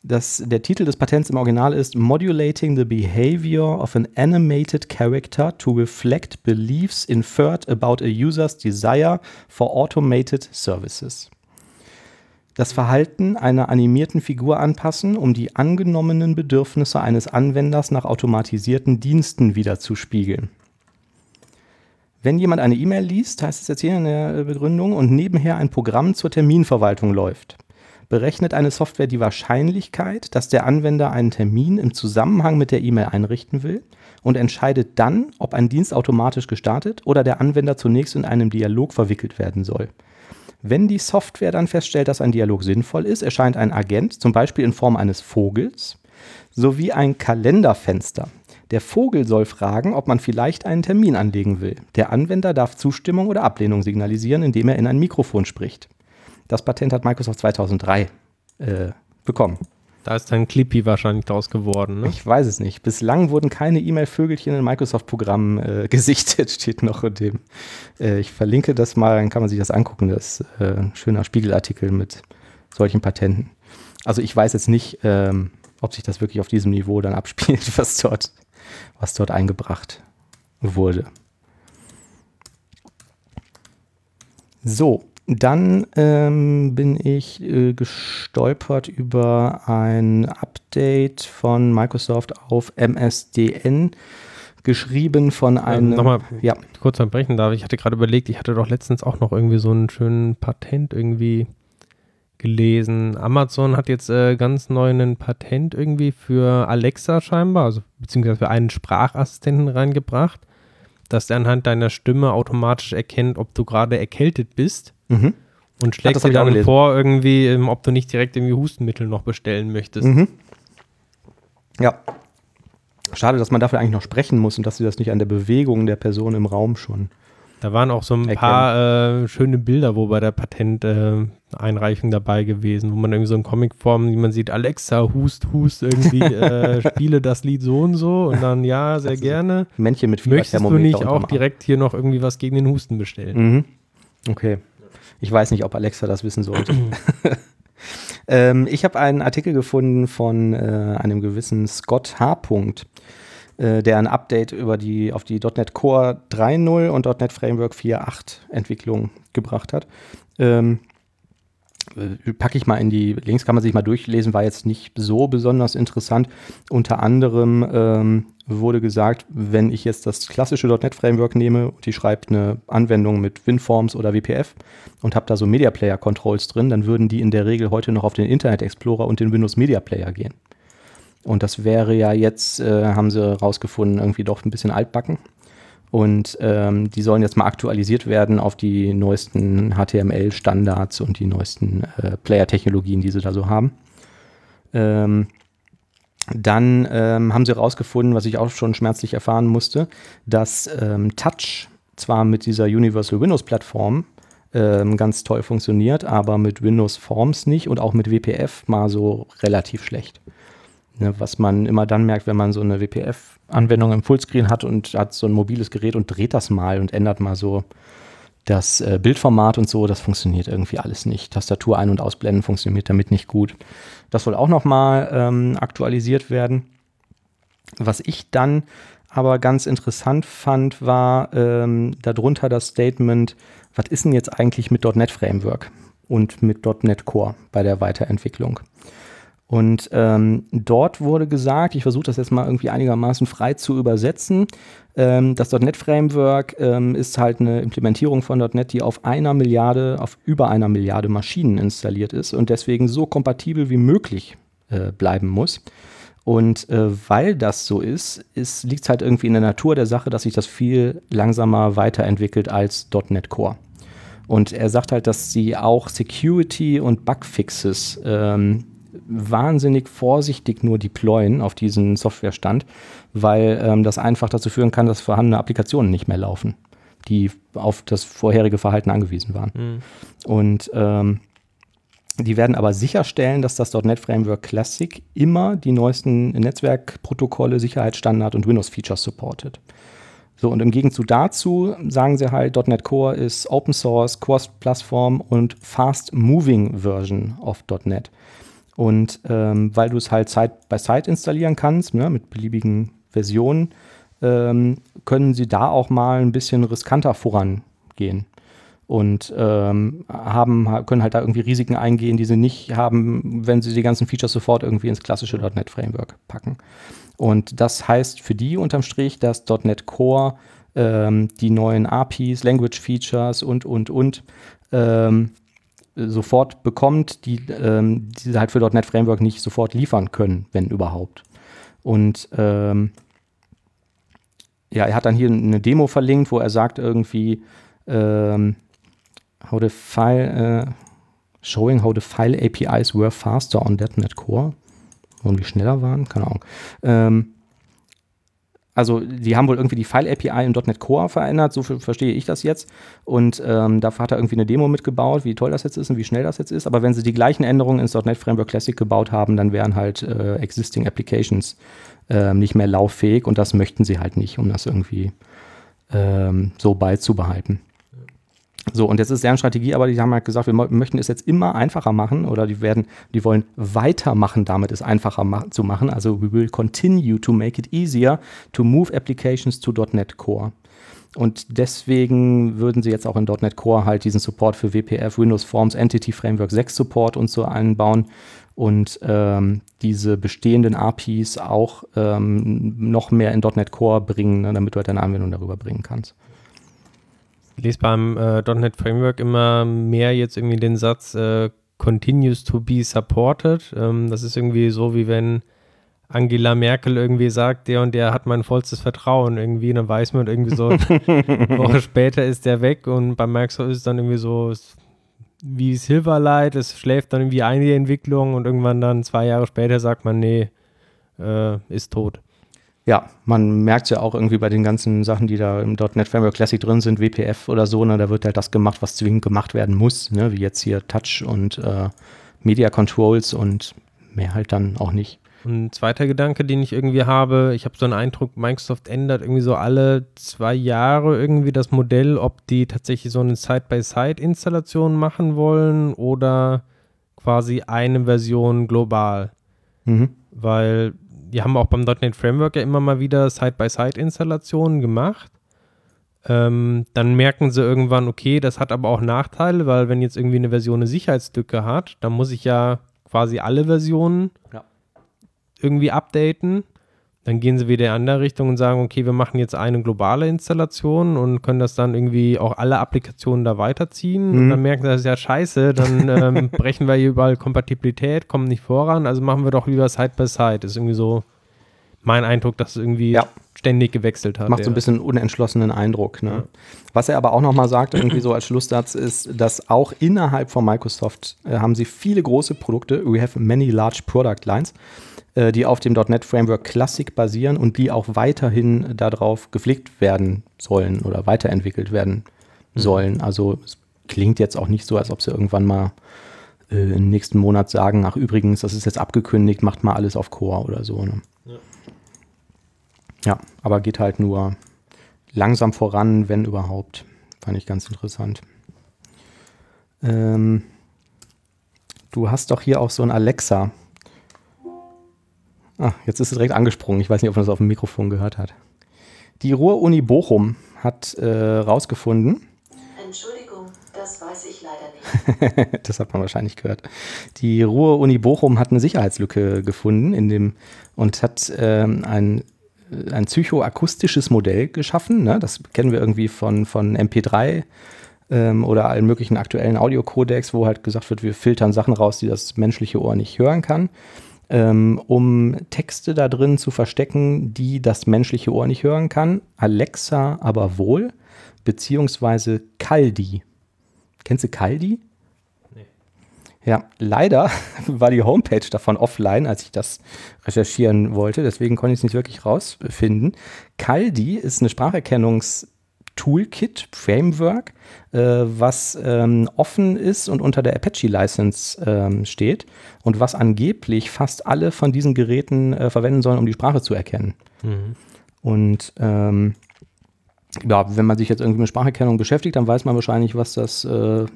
das, der Titel des Patents im Original ist Modulating the Behavior of an Animated Character to Reflect Beliefs Inferred about a User's Desire for Automated Services. Das Verhalten einer animierten Figur anpassen, um die angenommenen Bedürfnisse eines Anwenders nach automatisierten Diensten wiederzuspiegeln. Wenn jemand eine E-Mail liest, heißt es jetzt hier in der Begründung, und nebenher ein Programm zur Terminverwaltung läuft, berechnet eine Software die Wahrscheinlichkeit, dass der Anwender einen Termin im Zusammenhang mit der E-Mail einrichten will und entscheidet dann, ob ein Dienst automatisch gestartet oder der Anwender zunächst in einem Dialog verwickelt werden soll. Wenn die Software dann feststellt, dass ein Dialog sinnvoll ist, erscheint ein Agent, zum Beispiel in Form eines Vogels, sowie ein Kalenderfenster. Der Vogel soll fragen, ob man vielleicht einen Termin anlegen will. Der Anwender darf Zustimmung oder Ablehnung signalisieren, indem er in ein Mikrofon spricht. Das Patent hat Microsoft 2003 äh, bekommen. Da ist dann Clippy wahrscheinlich draus geworden. Ne? Ich weiß es nicht. Bislang wurden keine E-Mail-Vögelchen in Microsoft-Programmen äh, gesichtet, steht noch in dem. Äh, ich verlinke das mal, dann kann man sich das angucken. Das ist äh, ein schöner Spiegelartikel mit solchen Patenten. Also ich weiß jetzt nicht, ähm, ob sich das wirklich auf diesem Niveau dann abspielt, was dort, was dort eingebracht wurde. So, dann ähm, bin ich äh, gestolpert über ein Update von Microsoft auf MSDN, geschrieben von ähm, einem. Ähm, Nochmal ja. kurz unterbrechen darf. Ich hatte gerade überlegt, ich hatte doch letztens auch noch irgendwie so einen schönen Patent irgendwie gelesen. Amazon hat jetzt äh, ganz neu ein Patent irgendwie für Alexa scheinbar, also beziehungsweise für einen Sprachassistenten reingebracht, dass der anhand deiner Stimme automatisch erkennt, ob du gerade erkältet bist Mhm. Und schlägt dir dann vor, irgendwie, ähm, ob du nicht direkt irgendwie Hustenmittel noch bestellen möchtest. Mhm. Ja. Schade, dass man dafür eigentlich noch sprechen muss und dass sie das nicht an der Bewegung der Person im Raum schon. Da waren auch so ein erkennen. paar äh, schöne Bilder, wo bei der Patenteinreichung äh, dabei gewesen, wo man irgendwie so in Comicform, wie man sieht, Alexa, hust, hust, irgendwie äh, spiele das Lied so und so und dann ja, sehr gerne. Männchen mit Möchtest du nicht auch direkt hier noch irgendwie was gegen den Husten bestellen? Mhm. Okay. Ich weiß nicht, ob Alexa das wissen sollte. ähm, ich habe einen Artikel gefunden von äh, einem gewissen Scott H. Äh, der ein Update über die, auf die .NET Core 3.0 und .NET Framework 4.8 Entwicklung gebracht hat. Ähm, äh, packe ich mal in die Links, kann man sich mal durchlesen, war jetzt nicht so besonders interessant. Unter anderem ähm, wurde gesagt, wenn ich jetzt das klassische .NET Framework nehme und die schreibt eine Anwendung mit WinForms oder WPF und habe da so Media Player Controls drin, dann würden die in der Regel heute noch auf den Internet Explorer und den Windows Media Player gehen. Und das wäre ja jetzt, äh, haben sie rausgefunden, irgendwie doch ein bisschen altbacken. Und ähm, die sollen jetzt mal aktualisiert werden auf die neuesten HTML-Standards und die neuesten äh, Player-Technologien, die sie da so haben. Ähm, dann ähm, haben sie herausgefunden, was ich auch schon schmerzlich erfahren musste, dass ähm, Touch zwar mit dieser Universal Windows Plattform ähm, ganz toll funktioniert, aber mit Windows Forms nicht und auch mit WPF mal so relativ schlecht. Ne, was man immer dann merkt, wenn man so eine WPF-Anwendung im Fullscreen hat und hat so ein mobiles Gerät und dreht das mal und ändert mal so das äh, Bildformat und so, das funktioniert irgendwie alles nicht. Tastatur ein- und ausblenden funktioniert damit nicht gut. Das soll auch nochmal ähm, aktualisiert werden. Was ich dann aber ganz interessant fand, war ähm, darunter das Statement, was ist denn jetzt eigentlich mit .NET Framework und mit .NET Core bei der Weiterentwicklung? Und ähm, dort wurde gesagt, ich versuche das jetzt mal irgendwie einigermaßen frei zu übersetzen, ähm, das .NET Framework ähm, ist halt eine Implementierung von .NET, die auf einer Milliarde, auf über einer Milliarde Maschinen installiert ist und deswegen so kompatibel wie möglich äh, bleiben muss. Und äh, weil das so ist, ist liegt es halt irgendwie in der Natur der Sache, dass sich das viel langsamer weiterentwickelt als .NET Core. Und er sagt halt, dass sie auch Security und Bugfixes ähm, wahnsinnig vorsichtig nur deployen auf diesen Softwarestand, weil ähm, das einfach dazu führen kann, dass vorhandene Applikationen nicht mehr laufen, die auf das vorherige Verhalten angewiesen waren. Mhm. Und ähm, die werden aber sicherstellen, dass das .NET Framework Classic immer die neuesten Netzwerkprotokolle, Sicherheitsstandard und Windows-Features supportet. So, und im Gegenzug dazu sagen sie halt, .NET Core ist Open Source, Cross-Plattform und Fast-Moving Version of .NET. Und ähm, weil du es halt Side by Side installieren kannst, ne, mit beliebigen Versionen, ähm, können sie da auch mal ein bisschen riskanter vorangehen und ähm, haben, können halt da irgendwie Risiken eingehen, die sie nicht haben, wenn sie die ganzen Features sofort irgendwie ins klassische .NET Framework packen. Und das heißt für die unterm Strich, dass .NET Core ähm, die neuen APIs, Language Features und, und, und ähm, sofort bekommt, die, ähm, die halt für .NET Framework nicht sofort liefern können, wenn überhaupt. Und ähm, ja, er hat dann hier eine Demo verlinkt, wo er sagt irgendwie, ähm, how the file, uh, showing how the file APIs were faster on .NET Core. Und wie schneller waren, keine Ahnung. Ähm, also die haben wohl irgendwie die File-API in .NET Core verändert, so verstehe ich das jetzt. Und ähm, dafür hat er irgendwie eine Demo mitgebaut, wie toll das jetzt ist und wie schnell das jetzt ist. Aber wenn sie die gleichen Änderungen ins .NET Framework Classic gebaut haben, dann wären halt äh, existing Applications äh, nicht mehr lauffähig und das möchten sie halt nicht, um das irgendwie ähm, so beizubehalten. So, und jetzt ist deren Strategie, aber die haben halt gesagt, wir möchten es jetzt immer einfacher machen oder die werden, die wollen weitermachen, damit es einfacher ma zu machen. Also we will continue to make it easier to move applications to .NET Core. Und deswegen würden sie jetzt auch in .NET Core halt diesen Support für WPF, Windows Forms, Entity Framework 6 Support und so einbauen und ähm, diese bestehenden APIs auch ähm, noch mehr in .NET Core bringen, ne, damit du halt deine Anwendung darüber bringen kannst. Ich lese beim äh, .NET Framework immer mehr jetzt irgendwie den Satz äh, continues to be supported. Ähm, das ist irgendwie so, wie wenn Angela Merkel irgendwie sagt, der und der hat mein vollstes Vertrauen irgendwie, dann weiß man irgendwie so, eine Woche später ist der weg und bei Microsoft ist es dann irgendwie so wie Silverlight, es schläft dann irgendwie ein die Entwicklung und irgendwann dann zwei Jahre später sagt man, nee, äh, ist tot. Ja, man merkt ja auch irgendwie bei den ganzen Sachen, die da im .NET Framework Classic drin sind, WPF oder so, ne, da wird halt das gemacht, was zwingend gemacht werden muss, ne, wie jetzt hier Touch und äh, Media Controls und mehr halt dann auch nicht. ein zweiter Gedanke, den ich irgendwie habe, ich habe so einen Eindruck, Microsoft ändert irgendwie so alle zwei Jahre irgendwie das Modell, ob die tatsächlich so eine Side-by-Side-Installation machen wollen oder quasi eine Version global. Mhm. Weil die haben auch beim .NET Framework ja immer mal wieder Side-by-Side-Installationen gemacht. Ähm, dann merken sie irgendwann, okay, das hat aber auch Nachteile, weil wenn jetzt irgendwie eine Version eine Sicherheitslücke hat, dann muss ich ja quasi alle Versionen ja. irgendwie updaten. Dann gehen sie wieder in eine andere Richtung und sagen, okay, wir machen jetzt eine globale Installation und können das dann irgendwie auch alle Applikationen da weiterziehen. Mhm. Und dann merken sie, das ist ja scheiße, dann ähm, brechen wir hier überall Kompatibilität, kommen nicht voran, also machen wir doch lieber Side by Side. Ist irgendwie so mein Eindruck, dass es irgendwie ja. ständig gewechselt hat. Macht so ein bisschen unentschlossenen Eindruck. Ne? Ja. Was er aber auch nochmal sagt, irgendwie so als Schlusssatz, ist, dass auch innerhalb von Microsoft äh, haben sie viele große Produkte. We have many large product lines. Äh, die auf dem .NET Framework Classic basieren und die auch weiterhin darauf gepflegt werden sollen oder weiterentwickelt werden mhm. sollen. Also es klingt jetzt auch nicht so, als ob sie irgendwann mal äh, im nächsten Monat sagen, ach übrigens, das ist jetzt abgekündigt, macht mal alles auf Core oder so. Ne? Ja. ja, aber geht halt nur langsam voran, wenn überhaupt. Fand ich ganz interessant. Ähm, du hast doch hier auch so ein Alexa. Ah, jetzt ist es direkt angesprungen. Ich weiß nicht, ob man das auf dem Mikrofon gehört hat. Die Ruhr-Uni Bochum hat äh, rausgefunden. Entschuldigung, das weiß ich leider nicht. das hat man wahrscheinlich gehört. Die Ruhr-Uni Bochum hat eine Sicherheitslücke gefunden in dem, und hat ähm, ein, ein psychoakustisches Modell geschaffen. Ne? Das kennen wir irgendwie von, von MP3 ähm, oder allen möglichen aktuellen Audiocodecs, wo halt gesagt wird, wir filtern Sachen raus, die das menschliche Ohr nicht hören kann ähm, um Texte da drin zu verstecken, die das menschliche Ohr nicht hören kann. Alexa aber wohl, beziehungsweise Kaldi. Kennst du Kaldi? Ja, leider war die Homepage davon offline, als ich das recherchieren wollte. Deswegen konnte ich es nicht wirklich rausfinden. Kaldi ist eine Spracherkennungs-Toolkit, Framework, äh, was ähm, offen ist und unter der Apache-License ähm, steht und was angeblich fast alle von diesen Geräten äh, verwenden sollen, um die Sprache zu erkennen. Und ähm, ja, wenn man sich jetzt irgendwie mit Spracherkennung beschäftigt, dann weiß man wahrscheinlich, was das, äh,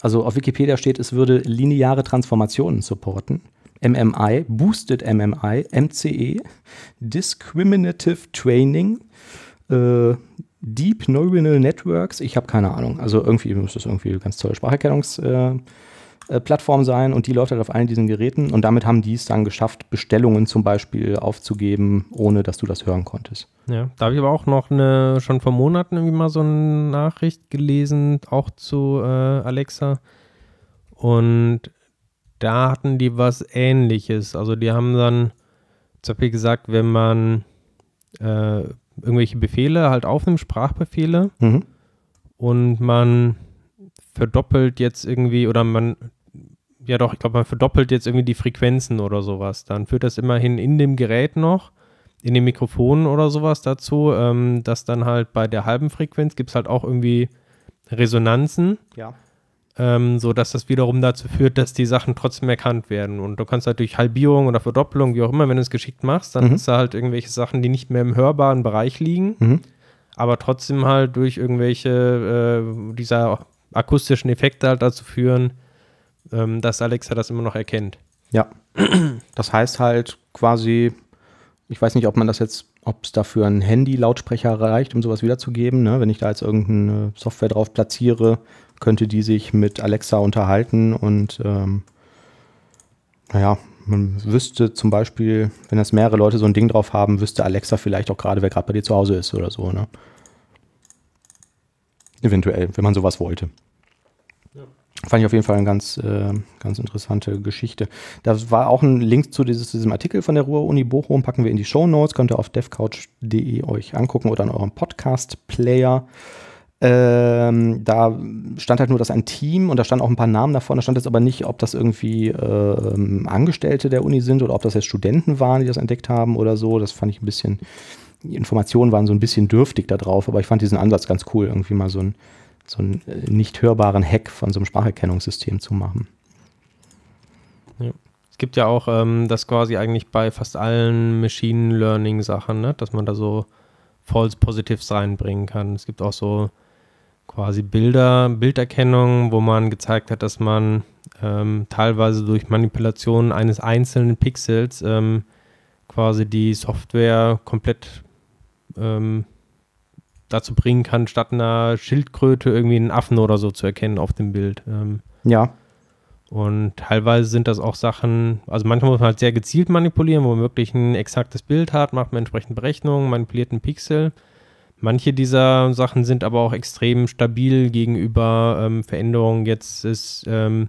also auf Wikipedia steht, es würde lineare Transformationen supporten. MMI, Boosted MMI, MCE, Discriminative Training, äh, Deep Neuronal Networks, ich habe keine Ahnung. Also irgendwie muss das irgendwie eine ganz tolle Spracherkennungsplattform äh, Plattform sein und die läuft halt auf allen diesen Geräten und damit haben die es dann geschafft, Bestellungen zum Beispiel aufzugeben, ohne dass du das hören konntest. Ja, da habe ich aber auch noch eine, schon vor Monaten irgendwie mal so eine Nachricht gelesen, auch zu äh, Alexa. Und da hatten die was ähnliches. Also die haben dann zum Beispiel gesagt, wenn man äh, irgendwelche Befehle halt aufnimmt, Sprachbefehle, Mhm. und man verdoppelt jetzt irgendwie oder man ja doch, ich glaube, man verdoppelt jetzt irgendwie die Frequenzen oder sowas. Dann führt das immerhin in dem Gerät noch, in den Mikrofonen oder sowas dazu, ähm, dass dann halt bei der halben Frequenz gibt es halt auch irgendwie Resonanzen, Ja. Ähm, so dass das wiederum dazu führt, dass die Sachen trotzdem erkannt werden. Und du kannst halt durch Halbierung oder Verdoppelung, wie auch immer, wenn du es geschickt machst, dann Mhm. hast du halt irgendwelche Sachen, die nicht mehr im hörbaren Bereich liegen Mhm. aber trotzdem halt durch irgendwelche äh, dieser akustischen Effekte halt dazu führen, ähm, dass Alexa das immer noch erkennt. Ja. Das heißt halt quasi, ich weiß nicht, ob man das jetzt, ob es dafür ein Handy-Lautsprecher reicht, um sowas wiederzugeben. Ne? Wenn ich da jetzt irgendeine Software drauf platziere, könnte die sich mit Alexa unterhalten und ähm, naja, man wüsste zum Beispiel, wenn das mehrere Leute so ein Ding drauf haben, wüsste Alexa vielleicht auch gerade, wer gerade bei dir zu Hause ist oder so. Ne? Eventuell, wenn man sowas wollte. Fand ich auf jeden Fall eine ganz, äh, ganz interessante Geschichte. Da war auch ein Link zu, dieses, diesem Artikel von der Ruhr-Uni Bochum, packen wir in die Show Notes, könnt ihr auf devcouch.de euch angucken oder in eurem Podcast-Player. Ähm, da stand halt nur, dass ein Team und da standen auch ein paar Namen davon. Da stand jetzt aber nicht, ob das irgendwie ähm, Angestellte der Uni sind oder ob das jetzt Studenten waren, die das entdeckt haben oder so. Das fand ich ein bisschen, die Informationen waren so ein bisschen dürftig da drauf, aber ich fand diesen Ansatz ganz cool, irgendwie mal so ein so einen äh, nicht hörbaren Hack von so einem Spracherkennungssystem zu machen. Es gibt ja auch ähm, das quasi eigentlich bei fast allen Machine Learning Sachen, ne? dass man da so False Positives reinbringen kann. Es gibt auch so quasi Bilder, Bilderkennung, wo man gezeigt hat, dass man ähm, teilweise durch Manipulation eines einzelnen Pixels ähm, quasi die Software komplett ähm, dazu bringen kann, statt einer Schildkröte irgendwie einen Affen oder so zu erkennen auf dem Bild. Ähm, Ja, und teilweise sind das auch Sachen, also manchmal muss man halt sehr gezielt manipulieren, wo man wirklich ein exaktes Bild hat, macht man entsprechend Berechnungen, manipuliert einen Pixel. Manche dieser Sachen sind aber auch extrem stabil gegenüber ähm, Veränderungen jetzt des, ähm,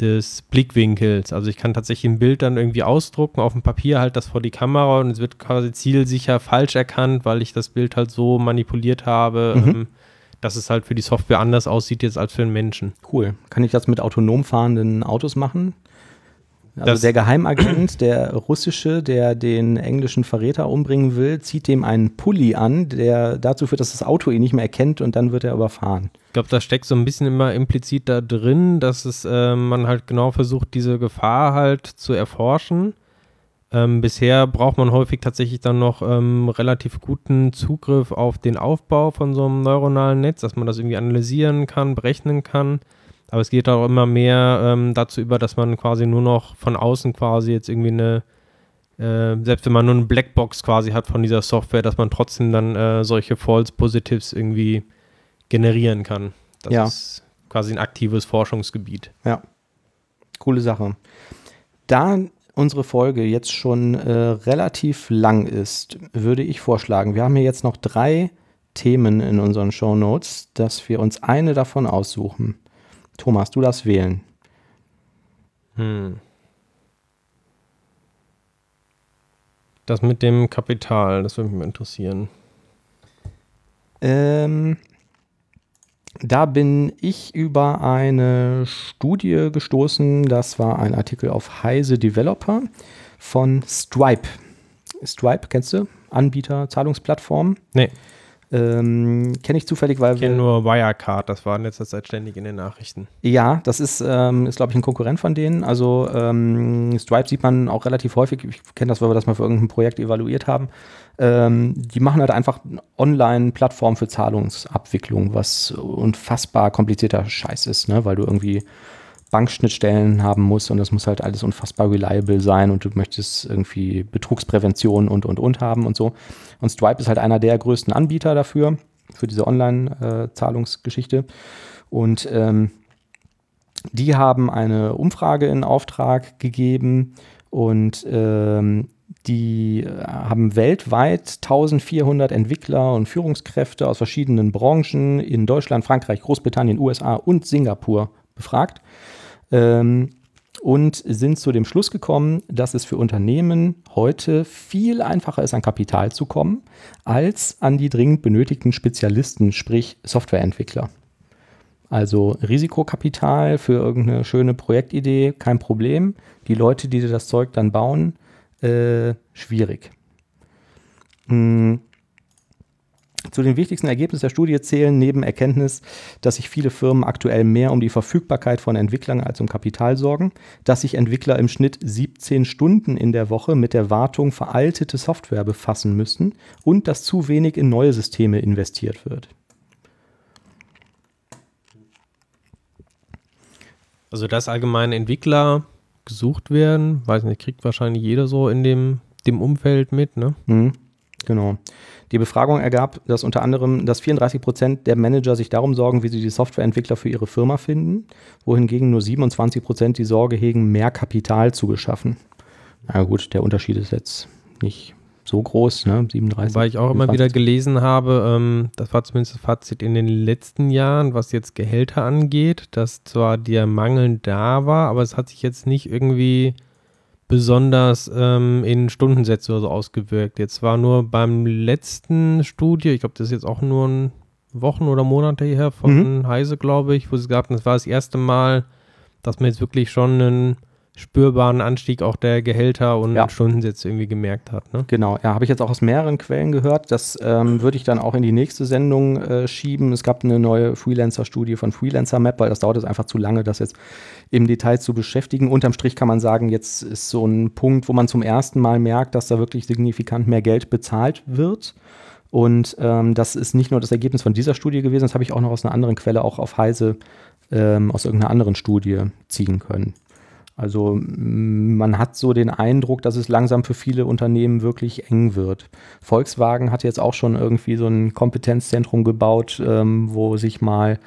des Blickwinkels. Also ich kann tatsächlich ein Bild dann irgendwie ausdrucken, auf dem Papier halt das vor die Kamera und es wird quasi zielsicher falsch erkannt, weil ich das Bild halt so manipuliert habe, Mhm. ähm, dass es halt für die Software anders aussieht jetzt als für den Menschen. cool. Kann ich das mit autonom fahrenden Autos machen? Also Das- der Geheimagent, der russische, der den englischen Verräter umbringen will, zieht dem einen Pulli an, der dazu führt, dass das Auto ihn nicht mehr erkennt und dann wird er überfahren. Ich glaube, da steckt so ein bisschen immer implizit da drin, dass es äh, man halt genau versucht, diese Gefahr halt zu erforschen. Ähm, bisher braucht man häufig tatsächlich dann noch ähm, relativ guten Zugriff auf den Aufbau von so einem neuronalen Netz, dass man das irgendwie analysieren kann, berechnen kann. Aber es geht auch immer mehr ähm, dazu über, dass man quasi nur noch von außen quasi jetzt irgendwie eine, äh, selbst wenn man nur eine Blackbox quasi hat von dieser Software, dass man trotzdem dann äh, solche False Positives irgendwie generieren kann. Das Ja. ist quasi ein aktives Forschungsgebiet. Ja, coole Sache. Da unsere Folge jetzt schon äh, relativ lang ist, würde ich vorschlagen, wir haben hier jetzt noch drei Themen in unseren Show Notes, dass wir uns eine davon aussuchen. Thomas, du darfst wählen. Hm. Das mit dem Kapital, das würde mich mal interessieren. Ähm, da bin ich über eine Studie gestoßen. Das war ein Artikel auf Heise Developer von Stripe. Stripe, kennst du? Anbieter, Zahlungsplattform. Nee. Ähm, Kenne ich zufällig, weil Ich kenne nur Wirecard, das war in letzter Zeit ständig in den Nachrichten. Ja, das ist, ähm, ist glaube ich, ein Konkurrent von denen. Also ähm, Stripe sieht man auch relativ häufig. Ich kenne das, weil wir das mal für irgendein Projekt evaluiert haben. Ähm, die machen halt einfach eine Online-Plattform für Zahlungsabwicklung, was unfassbar komplizierter Scheiß ist, ne? weil du irgendwie Bankschnittstellen haben musst und das muss halt alles unfassbar reliable sein und du möchtest irgendwie Betrugsprävention und und und haben und so. Und Stripe ist halt einer der größten Anbieter dafür, für diese Online-Zahlungsgeschichte. Und ähm, die haben eine Umfrage in Auftrag gegeben und ähm, die haben weltweit 1400 Entwickler und Führungskräfte aus verschiedenen Branchen in Deutschland, Frankreich, Großbritannien, USA und Singapur befragt ähm, und sind zu dem Schluss gekommen, dass es für Unternehmen heute viel einfacher ist, an Kapital zu kommen, als an die dringend benötigten Spezialisten, sprich Softwareentwickler. Also Risikokapital für irgendeine schöne Projektidee, kein Problem. Die Leute, die das Zeug dann bauen, äh, schwierig. Hm. Zu den wichtigsten Ergebnissen der Studie zählen neben Erkenntnis, dass sich viele Firmen aktuell mehr um die Verfügbarkeit von Entwicklern als um Kapital sorgen, dass sich Entwickler im Schnitt 17 Stunden in der Woche mit der Wartung veraltete Software befassen müssen und dass zu wenig in neue Systeme investiert wird. Also, dass allgemein Entwickler gesucht werden, weiß nicht, kriegt wahrscheinlich jeder so in dem, dem Umfeld mit, ne? Mhm, genau. Die Befragung ergab, dass unter anderem, dass 34 Prozent der Manager sich darum sorgen, wie sie die Softwareentwickler für ihre Firma finden, wohingegen nur 27 Prozent die Sorge hegen, mehr Kapital zu beschaffen. Na gut, der Unterschied ist jetzt nicht so groß, ne? 37. Weil ich auch immer 27. wieder gelesen habe, ähm, das war zumindest das Fazit in den letzten Jahren, was jetzt Gehälter angeht, dass zwar der Mangel da war, aber es hat sich jetzt nicht irgendwie besonders ähm, in Stundensätze oder so ausgewirkt. Jetzt war nur beim letzten Studie, ich glaube, das ist jetzt auch nur ein Wochen oder Monate her von Heise, glaube ich, wo es gab, das war das erste Mal, dass man jetzt wirklich schon einen spürbaren Anstieg auch der Gehälter und Ja. Stundensätze irgendwie gemerkt hat. Ne? Genau, ja, habe ich jetzt auch aus mehreren Quellen gehört. Das ähm, würde ich dann auch in die nächste Sendung äh, schieben. Es gab eine neue Freelancer-Studie von Freelancer Map, weil das dauert jetzt einfach zu lange, das jetzt im Detail zu beschäftigen. Unterm Strich kann man sagen, jetzt ist so ein Punkt, wo man zum ersten Mal merkt, dass da wirklich signifikant mehr Geld bezahlt wird. Und ähm, das ist nicht nur das Ergebnis von dieser Studie gewesen, das habe ich auch noch aus einer anderen Quelle, auch auf Heise, ähm, aus irgendeiner anderen Studie ziehen können. Also man hat so den Eindruck, dass es langsam für viele Unternehmen wirklich eng wird. Volkswagen hat jetzt auch schon irgendwie so ein Kompetenzzentrum gebaut, ähm, wo sich mal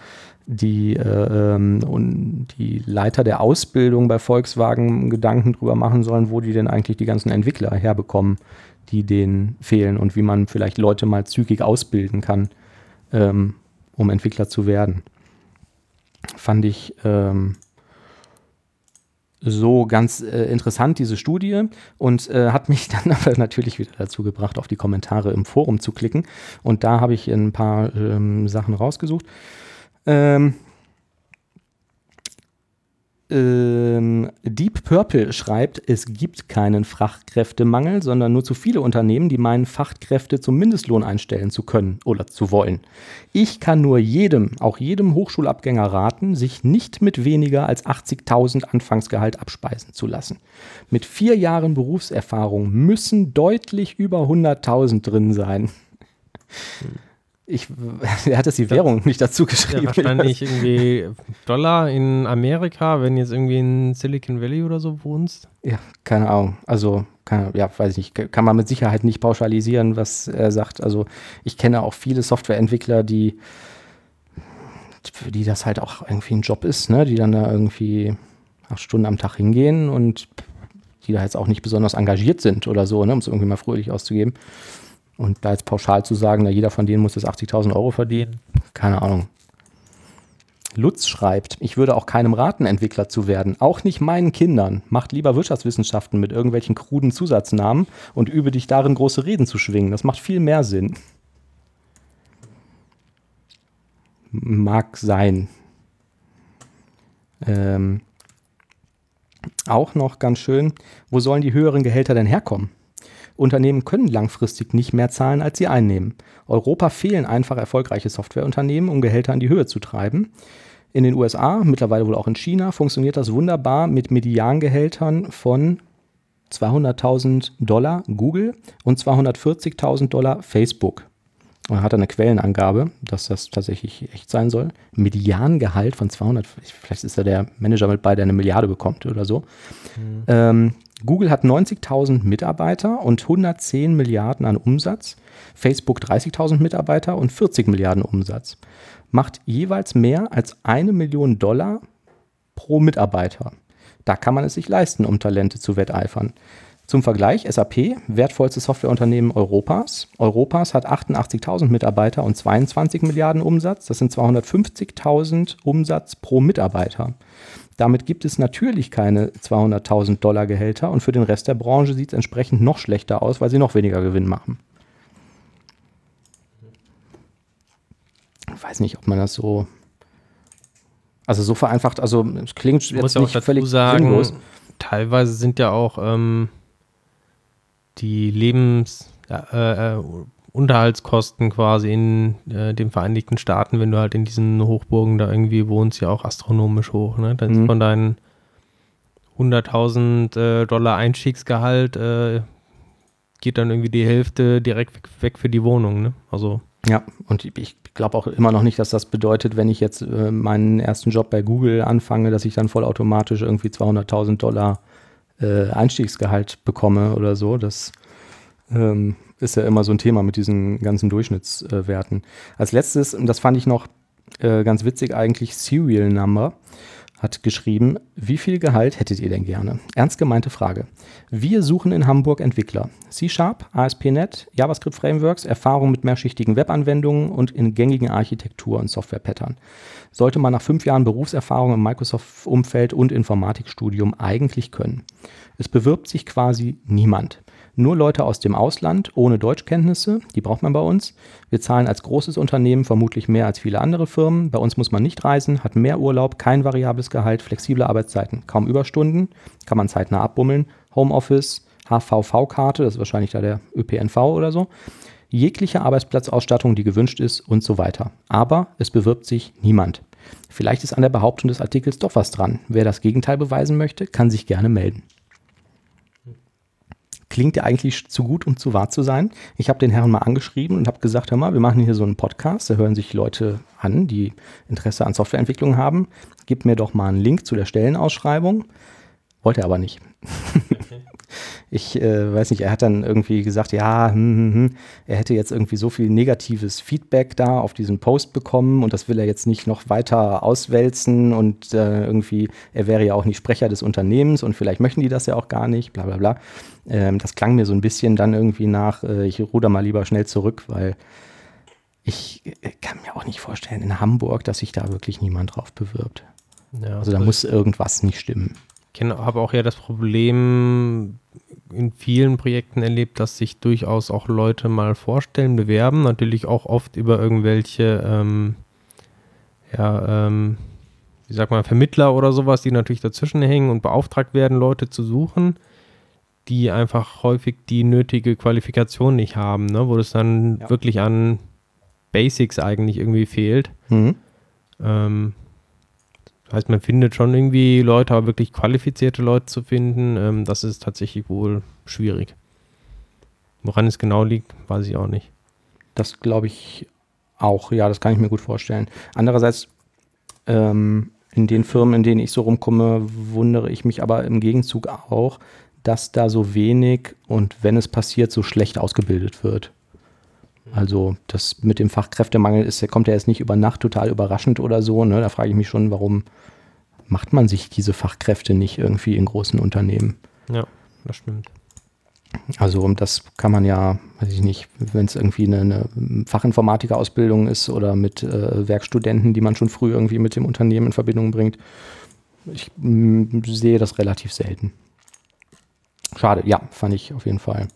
die, äh, ähm, die Leiter der Ausbildung bei Volkswagen Gedanken drüber machen sollen, wo die denn eigentlich die ganzen Entwickler herbekommen, die denen fehlen und wie man vielleicht Leute mal zügig ausbilden kann, ähm, um Entwickler zu werden. Fand ich ähm, so ganz äh, interessant, diese Studie, und äh, hat mich dann aber natürlich wieder dazu gebracht, auf die Kommentare im Forum zu klicken. Und da habe ich ein paar ähm, Sachen rausgesucht. Ähm, ähm, Deep Purple schreibt, es gibt keinen Fachkräftemangel, sondern nur zu viele Unternehmen, die meinen, Fachkräfte zum Mindestlohn einstellen zu können oder zu wollen. Ich kann nur jedem, auch jedem Hochschulabgänger raten, sich nicht mit weniger als 80.000 Anfangsgehalt abspeisen zu lassen. Mit vier Jahren Berufserfahrung müssen deutlich über 100.000 drin sein. Ich, er hat jetzt die Währung nicht dazu geschrieben. Ja, wahrscheinlich irgendwie Dollar in Amerika, wenn jetzt irgendwie in Silicon Valley oder so wohnst. Ja, keine Ahnung. Also, keine, ja, weiß ich nicht. Kann man mit Sicherheit nicht pauschalisieren, was er sagt. Also, ich kenne auch viele Softwareentwickler, die, für die das halt auch irgendwie ein Job ist, ne? Die dann da irgendwie acht Stunden am Tag hingehen und die da jetzt auch nicht besonders engagiert sind oder so, ne? Um es irgendwie mal fröhlich auszugeben. Und da jetzt pauschal zu sagen, na, jeder von denen muss jetzt 80.000 Euro verdienen, keine Ahnung. Lutz schreibt, ich würde auch keinem raten, Entwickler zu werden. Auch nicht meinen Kindern. Macht lieber Wirtschaftswissenschaften mit irgendwelchen kruden Zusatznamen und übe dich darin, große Reden zu schwingen. Das macht viel mehr Sinn. mag sein. Ähm, auch noch ganz schön, wo sollen die höheren Gehälter denn herkommen? Unternehmen können langfristig nicht mehr zahlen, als sie einnehmen. Europa fehlen einfach erfolgreiche Softwareunternehmen, um Gehälter in die Höhe zu treiben. In den USA, mittlerweile wohl auch in China, funktioniert das wunderbar mit Mediangehältern von 200.000 Dollar Google und 240.000 Dollar Facebook. Und er hat eine Quellenangabe, dass das tatsächlich echt sein soll. Mediangehalt von 200, vielleicht ist da der Manager mit bei, der eine Milliarde bekommt oder so. Mhm. Ähm, Google hat 90.000 Mitarbeiter und 110 Milliarden an Umsatz. Facebook 30.000 Mitarbeiter und 40 Milliarden Umsatz. Macht jeweils mehr als eine Million Dollar pro Mitarbeiter. Da kann man es sich leisten, um Talente zu wetteifern. Zum Vergleich, SAP, wertvollste Softwareunternehmen Europas. Europas hat 88.000 Mitarbeiter und 22 Milliarden Umsatz. Das sind 250.000 Umsatz pro Mitarbeiter. Damit gibt es natürlich keine 200.000 Dollar Gehälter und für den Rest der Branche sieht es entsprechend noch schlechter aus, weil sie noch weniger Gewinn machen. Ich weiß nicht, ob man das so also so vereinfacht, also es klingt jetzt nicht völlig sagen, sinnlos. Teilweise sind ja auch ähm, die Lebens, äh, äh, Unterhaltskosten quasi in äh, den Vereinigten Staaten, wenn du halt in diesen Hochburgen da irgendwie wohnst, ja auch astronomisch hoch. Ne? Dann mhm. ist von deinen 100.000 äh, Dollar Einstiegsgehalt äh, geht dann irgendwie die Hälfte direkt weg, weg für die Wohnung. Ne? Also ja, und ich glaube auch immer noch nicht, dass das bedeutet, wenn ich jetzt äh, meinen ersten Job bei Google anfange, dass ich dann vollautomatisch irgendwie 200.000 Dollar äh, Einstiegsgehalt bekomme oder so. Das ähm, ist ja immer so ein Thema mit diesen ganzen Durchschnittswerten. Als letztes, das fand ich noch äh, ganz witzig eigentlich, Serial Number hat geschrieben, wie viel Gehalt hättet ihr denn gerne? Ernst gemeinte Frage. Wir suchen in Hamburg Entwickler. C-Sharp, ASP.NET, JavaScript Frameworks, Erfahrung mit mehrschichtigen Webanwendungen und in gängigen Architektur- und Software-Pattern. Sollte man nach fünf Jahren Berufserfahrung im Microsoft-Umfeld und Informatikstudium eigentlich können. Es bewirbt sich quasi niemand. Nur Leute aus dem Ausland ohne Deutschkenntnisse, die braucht man bei uns. Wir zahlen als großes Unternehmen vermutlich mehr als viele andere Firmen. Bei uns muss man nicht reisen, hat mehr Urlaub, kein variables Gehalt, flexible Arbeitszeiten, kaum Überstunden, kann man zeitnah abbummeln, Homeoffice, HVV-Karte, das ist wahrscheinlich da der ÖPNV oder so, jegliche Arbeitsplatzausstattung, die gewünscht ist und so weiter. Aber es bewirbt sich niemand. Vielleicht ist an der Behauptung des Artikels doch was dran. Wer das Gegenteil beweisen möchte, kann sich gerne melden klingt ja eigentlich zu gut, um zu wahr zu sein. Ich habe den Herrn mal angeschrieben und habe gesagt, hör mal, wir machen hier so einen Podcast, da hören sich Leute an, die Interesse an Softwareentwicklung haben. Gib mir doch mal einen Link zu der Stellenausschreibung. Wollte er aber nicht. Ich äh, weiß nicht, er hat dann irgendwie gesagt, ja, hm, hm, hm, er hätte jetzt irgendwie so viel negatives Feedback da auf diesen Post bekommen und das will er jetzt nicht noch weiter auswälzen und äh, irgendwie, er wäre ja auch nicht Sprecher des Unternehmens und vielleicht möchten die das ja auch gar nicht, bla bla bla. Ähm, das klang mir so ein bisschen dann irgendwie nach, äh, ich ruder mal lieber schnell zurück, weil ich äh, kann mir auch nicht vorstellen in Hamburg, dass sich da wirklich niemand drauf bewirbt. Ja, also da muss irgendwas nicht stimmen. Ich habe auch ja das Problem in vielen Projekten erlebt, dass sich durchaus auch Leute mal vorstellen, bewerben, natürlich auch oft über irgendwelche, ähm, ja, ähm, wie sagt man, Vermittler oder sowas, die natürlich dazwischen hängen und beauftragt werden, Leute zu suchen, die einfach häufig die nötige Qualifikation nicht haben, ne? wo es dann ja. wirklich an Basics eigentlich irgendwie fehlt. Mhm. Ähm, heißt, man findet schon irgendwie Leute, aber wirklich qualifizierte Leute zu finden, ähm, das ist tatsächlich wohl schwierig. Woran es genau liegt, weiß ich auch nicht. Das glaube ich auch, ja, das kann ich mir gut vorstellen. Andererseits, ähm, in den Firmen, in denen ich so rumkomme, wundere ich mich aber im Gegenzug auch, dass da so wenig und wenn es passiert, so schlecht ausgebildet wird. Also das mit dem Fachkräftemangel ist, der kommt ja jetzt nicht über Nacht total überraschend oder so. Ne? Da frage ich mich schon, warum macht man sich diese Fachkräfte nicht irgendwie in großen Unternehmen? Ja, das stimmt. Also das kann man ja, weiß ich nicht, wenn es irgendwie eine, eine Fachinformatiker-Ausbildung ist oder mit äh, Werkstudenten, die man schon früh irgendwie mit dem Unternehmen in Verbindung bringt. Ich sehe das relativ selten. Schade, ja, fand ich auf jeden Fall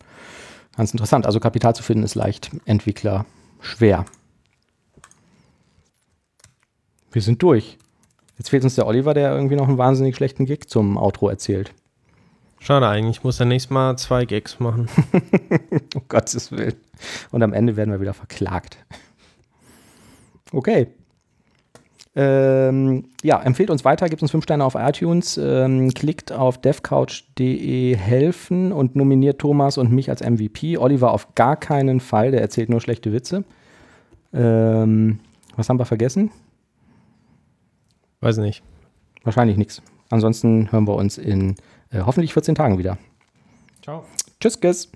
Ganz interessant. Also Kapital zu finden ist leicht, Entwickler schwer. Wir sind durch. Jetzt fehlt uns der Oliver, der irgendwie noch einen wahnsinnig schlechten Gig zum Outro erzählt. Schade eigentlich, ich muss dann nächstes Mal zwei Gags machen. um Gottes Willen. Und am Ende werden wir wieder verklagt. Okay. Ähm, ja, empfehlt uns weiter, gebt uns 5 Sterne auf iTunes, ähm, klickt auf devcouch.de helfen und nominiert Thomas und mich als MVP. Oliver auf gar keinen Fall, der erzählt nur schlechte Witze. Ähm, was haben wir vergessen? Weiß nicht. Wahrscheinlich nichts. Ansonsten hören wir uns in äh, hoffentlich 14 Tagen wieder. Ciao. Tschüss, Kiss.